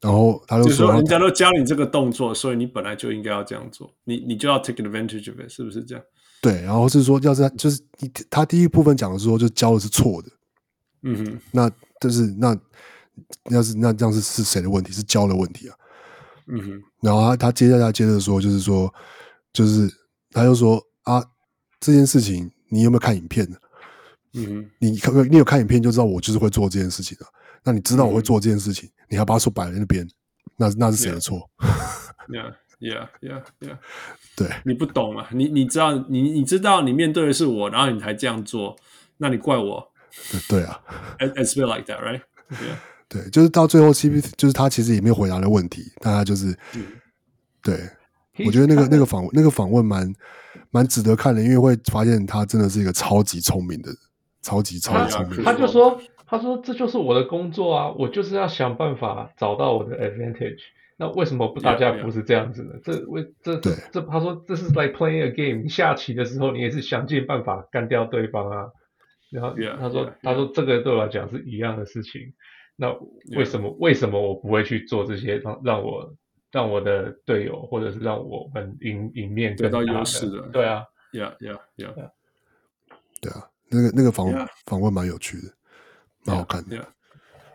然后他就说，说：“人家都教你这个动作，所以你本来就应该要这样做，你你就要 take advantage of it，是不是这样？”对，然后是说，要是他就是他第一部分讲的时候，就教的是错的。嗯哼，那就是那。要是那这样是是谁的问题？是教的问题啊。嗯哼。然后他他接下来接着说，就是说，就是他就说啊，这件事情你有没有看影片呢？嗯哼。你看你有看影片就知道我就是会做这件事情的。那你知道我会做这件事情，嗯、你还把手摆在那边，那那是谁的错？Yeah, yeah, yeah, yeah. 对，你不懂啊，你你知道你你知道你面对的是我，然后你才这样做，那你怪我？对啊。It's been like that, right? Yeah. 对，就是到最后，CP 就是他其实也没有回答的问题，但他就是，嗯、对，我觉得那个那个访那个访问蛮蛮值得看的，因为会发现他真的是一个超级聪明的，超级超级聪明的。他就说，他说这就是我的工作啊，我就是要想办法找到我的 advantage。那为什么不大家不是这样子呢？这为这这这，他说这是 like playing a game。下棋的时候，你也是想尽办法干掉对方啊。然后他说，他说这个对我来讲是一样的事情。那为什么.为什么我不会去做这些让让我让我的队友或者是让我们赢赢面得到优势的？对啊，Yeah Yeah Yeah，对啊，那个那个访访问蛮有趣的，蛮好看的。Yeah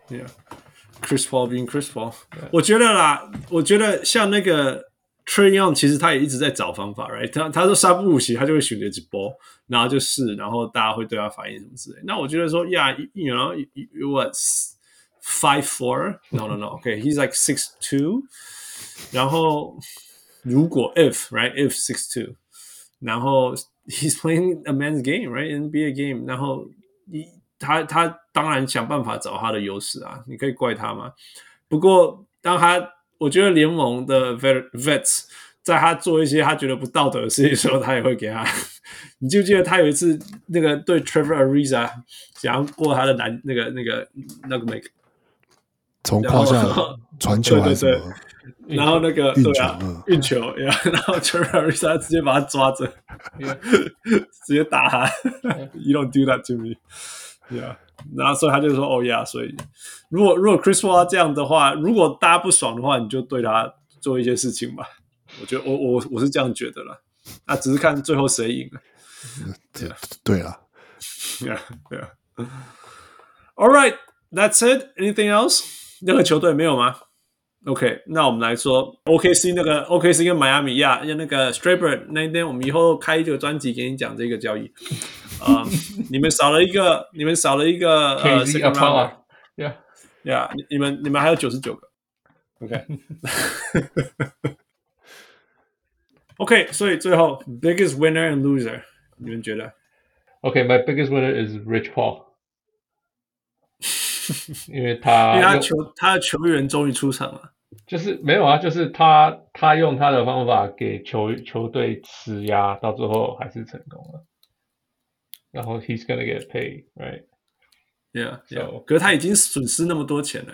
Yeah，Chris Paul being Chris Paul，我觉得啦，我觉得像那个 Trae Young，其实他也一直在找方法，Right？他他说三不五时他就会选择直播，然后就试，然后大家会对他反应什么之类。那我觉得说，Yeah，you know，it was。Five four? No, no, no. Okay, he's like six two. 然后如果 if right if six two，然后 he's playing a man's game right NBA game，然后你他他当然想办法找他的优势啊，你可以怪他吗？不过当他我觉得联盟的 vet vets 在他做一些他觉得不道德的事情的时候，他也会给他。你记不记得他有一次那个对 Trevor Ariza 想要过他的男那个那个那个 make。 从胯下 传球还是什么？对对对，然后那个对啊，运球，然后 然后 Trevor Ariza 直接把他抓着，直接打他。You don't do that to me. Yeah，然后所以他就说：“哦呀，所以如果如果 Chris Paul 这样的话，如果大家不爽的话，你就对他做一些事情吧。”我觉得我我我是这样觉得了。那只是看最后谁赢了。对对了。Yeah, yeah. All right, that's it. Anything else? 任何球队没有吗？OK，那我们来说 OKC 那个 OKC 跟迈阿密亚，那个 Straber 那一天我们以后开一个专辑给你讲这个交易。啊、呃，你们少了一个，你们少了一个呃 second round，Yeah，Yeah，你们你们还有九十九个。OK，OK，所以最后 biggest winner and loser，你们觉得？OK，my、biggest winner is Rich Paul。因为他，因为他球他的球员终于出场了，就是没有啊，就是他他用他的方法给球球队施压，到最后还是成功了。然后 he's gonna get paid，right？Yeah，yeah。So, 可是他已经损失那么多钱了，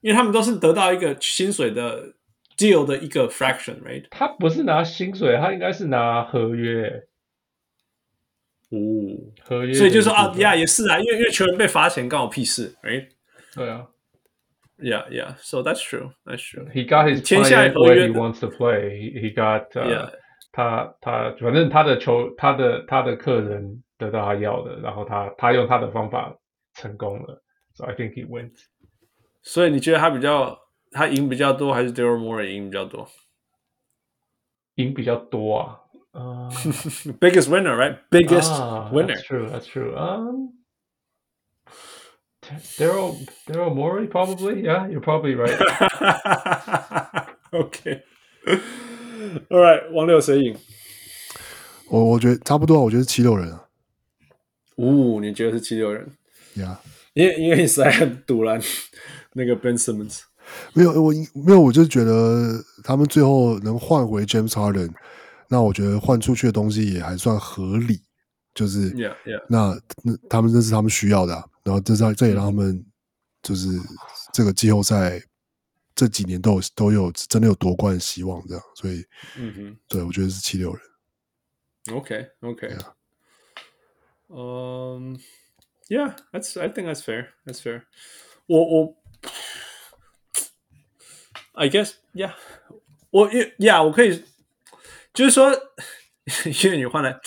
因为他们都是得到一个薪水的 deal 的一个 fraction，right？他不是拿薪水，他应该是拿合约。哦，合约，所以就说啊，呀，也是啊，因为因为球员被罚钱，关我屁事，哎，对啊，Yeah, yeah. So that's true. That's true. He got his 签下来 client 合 where 约 he wants to play. He, he got、uh, Yeah. 他他反正他的球他的他的客人得到他要的，然后他他用他的方法成功了。So I think he wins. 所以你觉得他比较他赢比较多，还是 Daryl Morey 赢比较多赢比较多啊。呃、 ？Biggest winner, right? Biggest ah, winner. That's true. That's true. Um, Daryl Daryl Morey probably. Yeah, you're probably right. OK. All right，王六谁赢？我我觉得差不多，我觉得是七六人啊。哦，你觉得是七六人？ Yeah，因为因为你实在很赌烂那个 Ben Simmons。没有我没有，我就觉得他们最后能换回 James Harden， 那我觉得换出去的东西也还算合理，就是 Yeah, yeah. 那那他们这是他们需要的、啊，然后这让这也让他们就是这个季后赛这几年都有都有真的有夺冠的希望，这样，所以嗯哼。对我觉得是七六人。Okay. Yeah. Um, yeah, that's. I think that's fair. That's fair. 我我，I guess, yeah. 我因 yeah，我可以，就是说，因为你换了，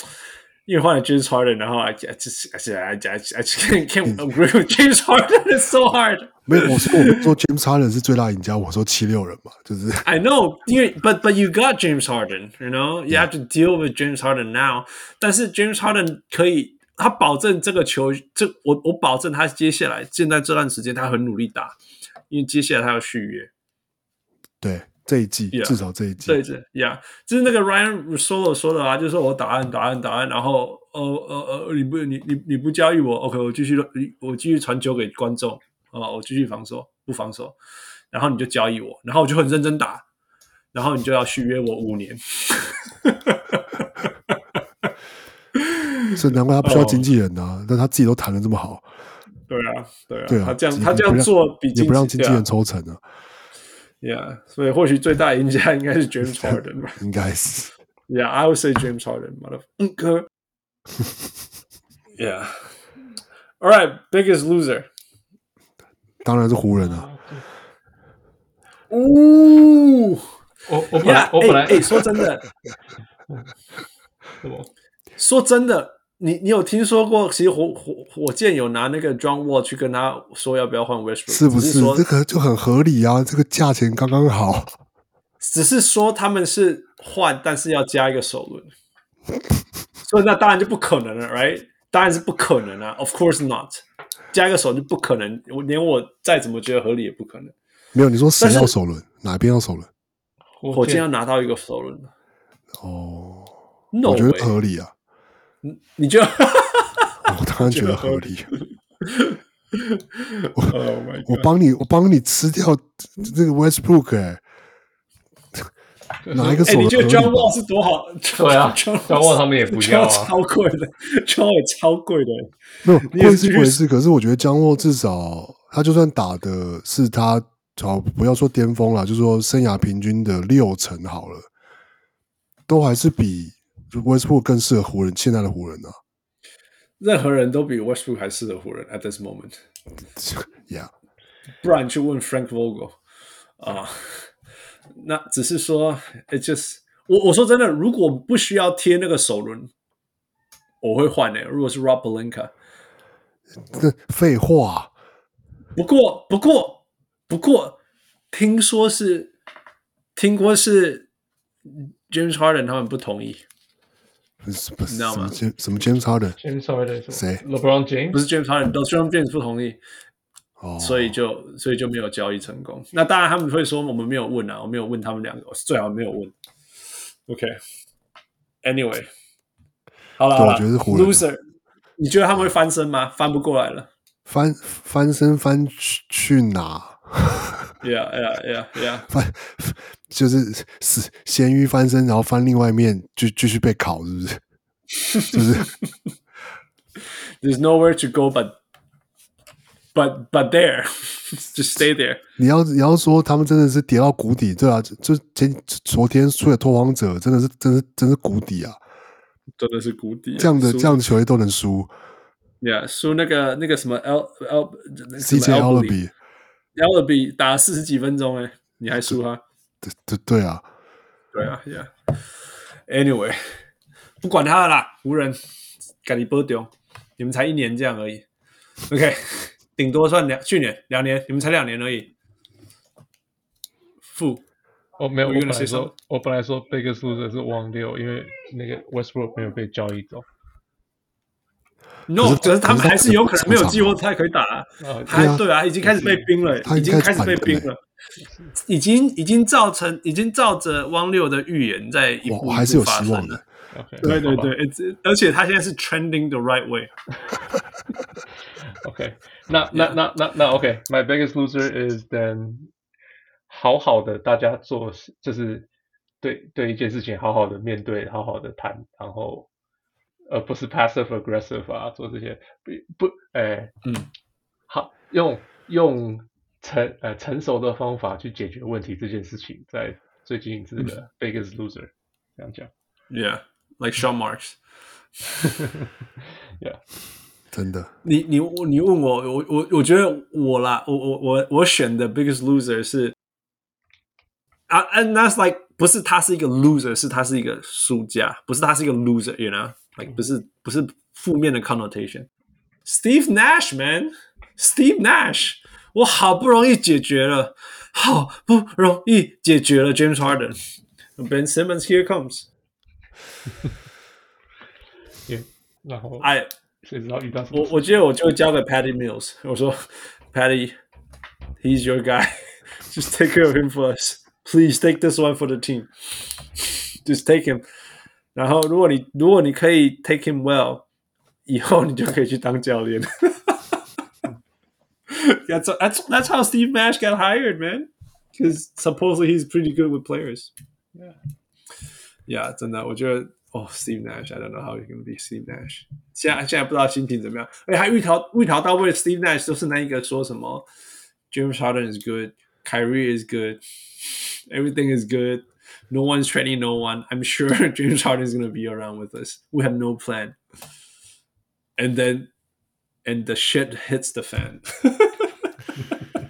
因为换了 James Harden，然后 I just I just I I I can't can't agree with James Harden. It's so hard. 没有，我说我说 James Harden 是最大赢家，我说七六人嘛，就是。I know，因为 but but you got James Harden，you know，you have to deal with James Harden now。但是 James Harden 可以，他保证这个球，这我我保证他接下来现在这段时间他很努力打，因为接下来他要续约。对，这一季.至少这一季。对对，Yeah，就是那个 Ryan Russillo 说的啊，就是说我打案打案打案，然后呃呃呃，你不你你你不交易我，OK，我继续我继续传球给观众。啊、哦，我继续防守，不防守，然后你就交易我，然后我就很认真打，然后你就要续约我五年。是难怪他不需要经纪人啊，但他自己都谈的这么好。对啊，对啊，对啊，他这样他这样做比也不让经纪人抽成啊。Yeah，所以或许最大赢家应该是 James Harden 吧？应该是。 Yeah，I would say James Harden，妈的，嗯哥。Yeah，All right，biggest loser。当然是湖人啊！哦，我我本来 Yeah，我本来哎，说真的，什么？说真的， 你你有听说过？其实火火火箭有拿那个 John Wall 去跟他说要不要换 Westbrook，是不是？是这个就很合理啊，这个价钱刚刚好。只是说他们是换，但是要加一个首轮，所以那当然就不可能了，right？当然是不可能啊，Of course not。加一个首轮不可能，我连我再怎么觉得合理也不可能。没有，你说谁要首轮？哪边要首轮？火箭要拿到一个首轮哦，，No 我觉得合理啊，你你就 我当然觉得合理。Oh 我帮你，我帮你吃掉这个 Westbrook 哎、拿一个哎，首轮你觉得合 John Wall？是多好？对啊 John John Wall 他们也不要啊超贵的，John Wall 也超贵的。没有贵是是贵是，可是我觉得江沃至少他就算打的是他，好不要说巅峰了，就是说生涯平均的六成好了，都还是比 Westbrook 更适合湖人现在的湖人啊。任何人都比 Westbrook 还适合湖人 at this moment。Yeah，不然去问 Frank Vogel 啊、那只是说，it just 我我说真的，如果不需要贴那个首轮，我会换的。如果是 Rob Pelinka，这废话，不过不过不过，听说是听说是 James Harden 他们不同意，不是不是知道吗什么 James 什么 James Harden James Harden 谁？LeBron James 不是 James Harden，都 James James 不同意，哦，所以就所以就没有交易成功。那当然他们会说我们没有问啊，我没有问他们两个，最好没有问。OK，Anyway，、好了好了我觉得是湖人啊，Loser，你觉得他们会翻身吗？翻不过来了。翻翻身翻去去哪？Yeah yeah yeah yeah，翻 就是死咸鱼翻身，然后翻另外一面就继续被烤，是不是？就是 There's nowhere to go but but but there, just stay there. 你要你要说他们真的是跌到谷底，对啊，就就前昨天输给拓荒者，真的是真是真是谷底啊！真的是谷底啊。这样的输这样的球队都能输 Yeah，输那个那个什么 L L，CJ Elleby 聊了比打了四十几分钟哎，你还输他？对对对啊，对啊，Yeah。Anyway，不管他了啦，湖人，赶紧波丢，你们才一年这样而已。OK，顶多算两去年两年，你们才两年而已。负，哦没有，我本来说，我本来说贝克苏的是汪六，因为那个 Westbrook 没有被交易走。No，可是他们还是有可能没有季后赛可以打啊。还对啊，已经开始被冰了，已经开始被冰了，已经已经造成，已经照着汪六的预言在一步一步发生了。对对对，而且他现在是 trending the right way。OK，那那那那那 OK，my biggest loser is then 好好的大家做，就是对对一件事情好好的面对，好好的谈，然后。而不是 passive aggressive 啊，做这些不不，哎，嗯，好，用用成呃成熟的方法去解决问题这件事情，在最近这个 biggest loser 这样讲，Yeah，like Sean Marks，Yeah，真的，你你你问我，我我我觉得我啦，我我我我选的 biggest loser 是啊，and that's like 不是他是一个 loser，是他是一个输家，不是他是一个 loser，you know。Like, 不是不是负面的 connotation。Steve Nash man，Steve Nash，我好不容易解决了，好不容易解决了 James Harden。Ben Simmons here comes。然后哎，谁知道遇到什么？我我觉得我就会交给 Patty Mills。我说 Patty，he's your guy，just take care of him for us。Please take this one for the team。Just take him。 然后，如果你如果你可以 take him well，以后你就可以去当教练。 that's that's that's how Steve Nash got hired, man. Because supposedly he's pretty good with players. Yeah, yeah，真的，我觉得哦，Steve Nash，I don't know how he's gonna be Steve Nash。现在现在不知道心情怎么样。而且还一条一条到位，Steve Nash 都是那一个说什么，James Harden is good, Kyrie is good, everything is good. No one's trading no one. I'm sure James Harden is going to be around with us. We have no plan. And then, and the shit hits the fan.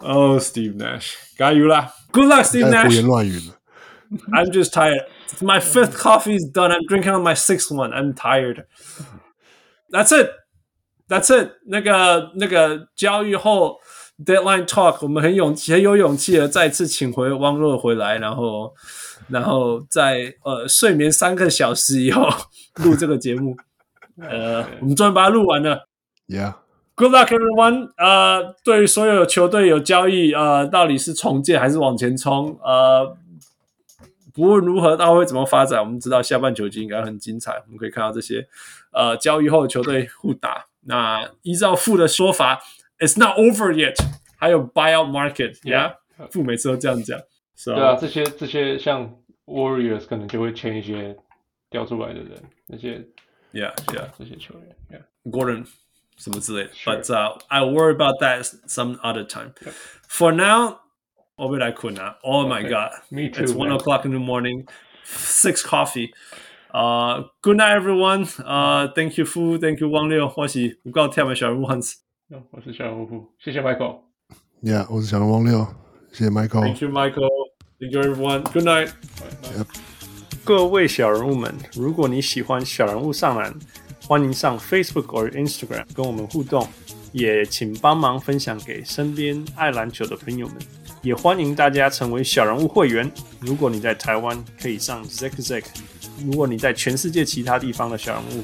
oh, Steve Nash. Got you lah. Good luck, Steve Nash. I'm just tired. My fifth coffee is done. I'm drinking on my sixth one. I'm tired. That's it. That's it. 那个那个交易后。 Deadline talk，我们很勇气，很有勇气的再次请回汪若回来，然后，然后在呃睡眠三个小时以后录这个节目，呃，我们终于把它录完了。Yeah，Good luck everyone。呃，对于所有球队有交易，呃，到底是重建还是往前冲？呃，不论如何，它会怎么发展？我们知道下半球季应该很精彩，我们可以看到这些呃交易后的球队互打。那依照负的说法。It's not over yet，还有 buyout market，yeah，父每次都这样讲。So, 对啊，这些这些像 Warriors 可能就会签一些掉出来的人，那些，yeah yeah，这些球员，yeah，Gordon 什么之类的。Sure. But、uh, I worry about that some other time. Yep. For now，我未来困啊！Oh my god，me too，It's one o'clock in the morning，six coffee。Uh, good night everyone. Uh, thank you Fu，thank you 汪六，我是有够忝的小人物 Hans。 我是小人物，谢谢 Michael。Yeah，我是小人王六，谢谢 Michael。Thank you, Michael. Thank you, everyone. Good night. Yep. 各位小人物们，如果你喜欢小人物上篮，欢迎上 Facebook 或 Instagram 跟我们互动，也请帮忙分享给身边爱篮球的朋友们。也欢迎大家成为小人物会员。如果你在台湾，可以上 Zack Zack；如果你在全世界其他地方的小人物，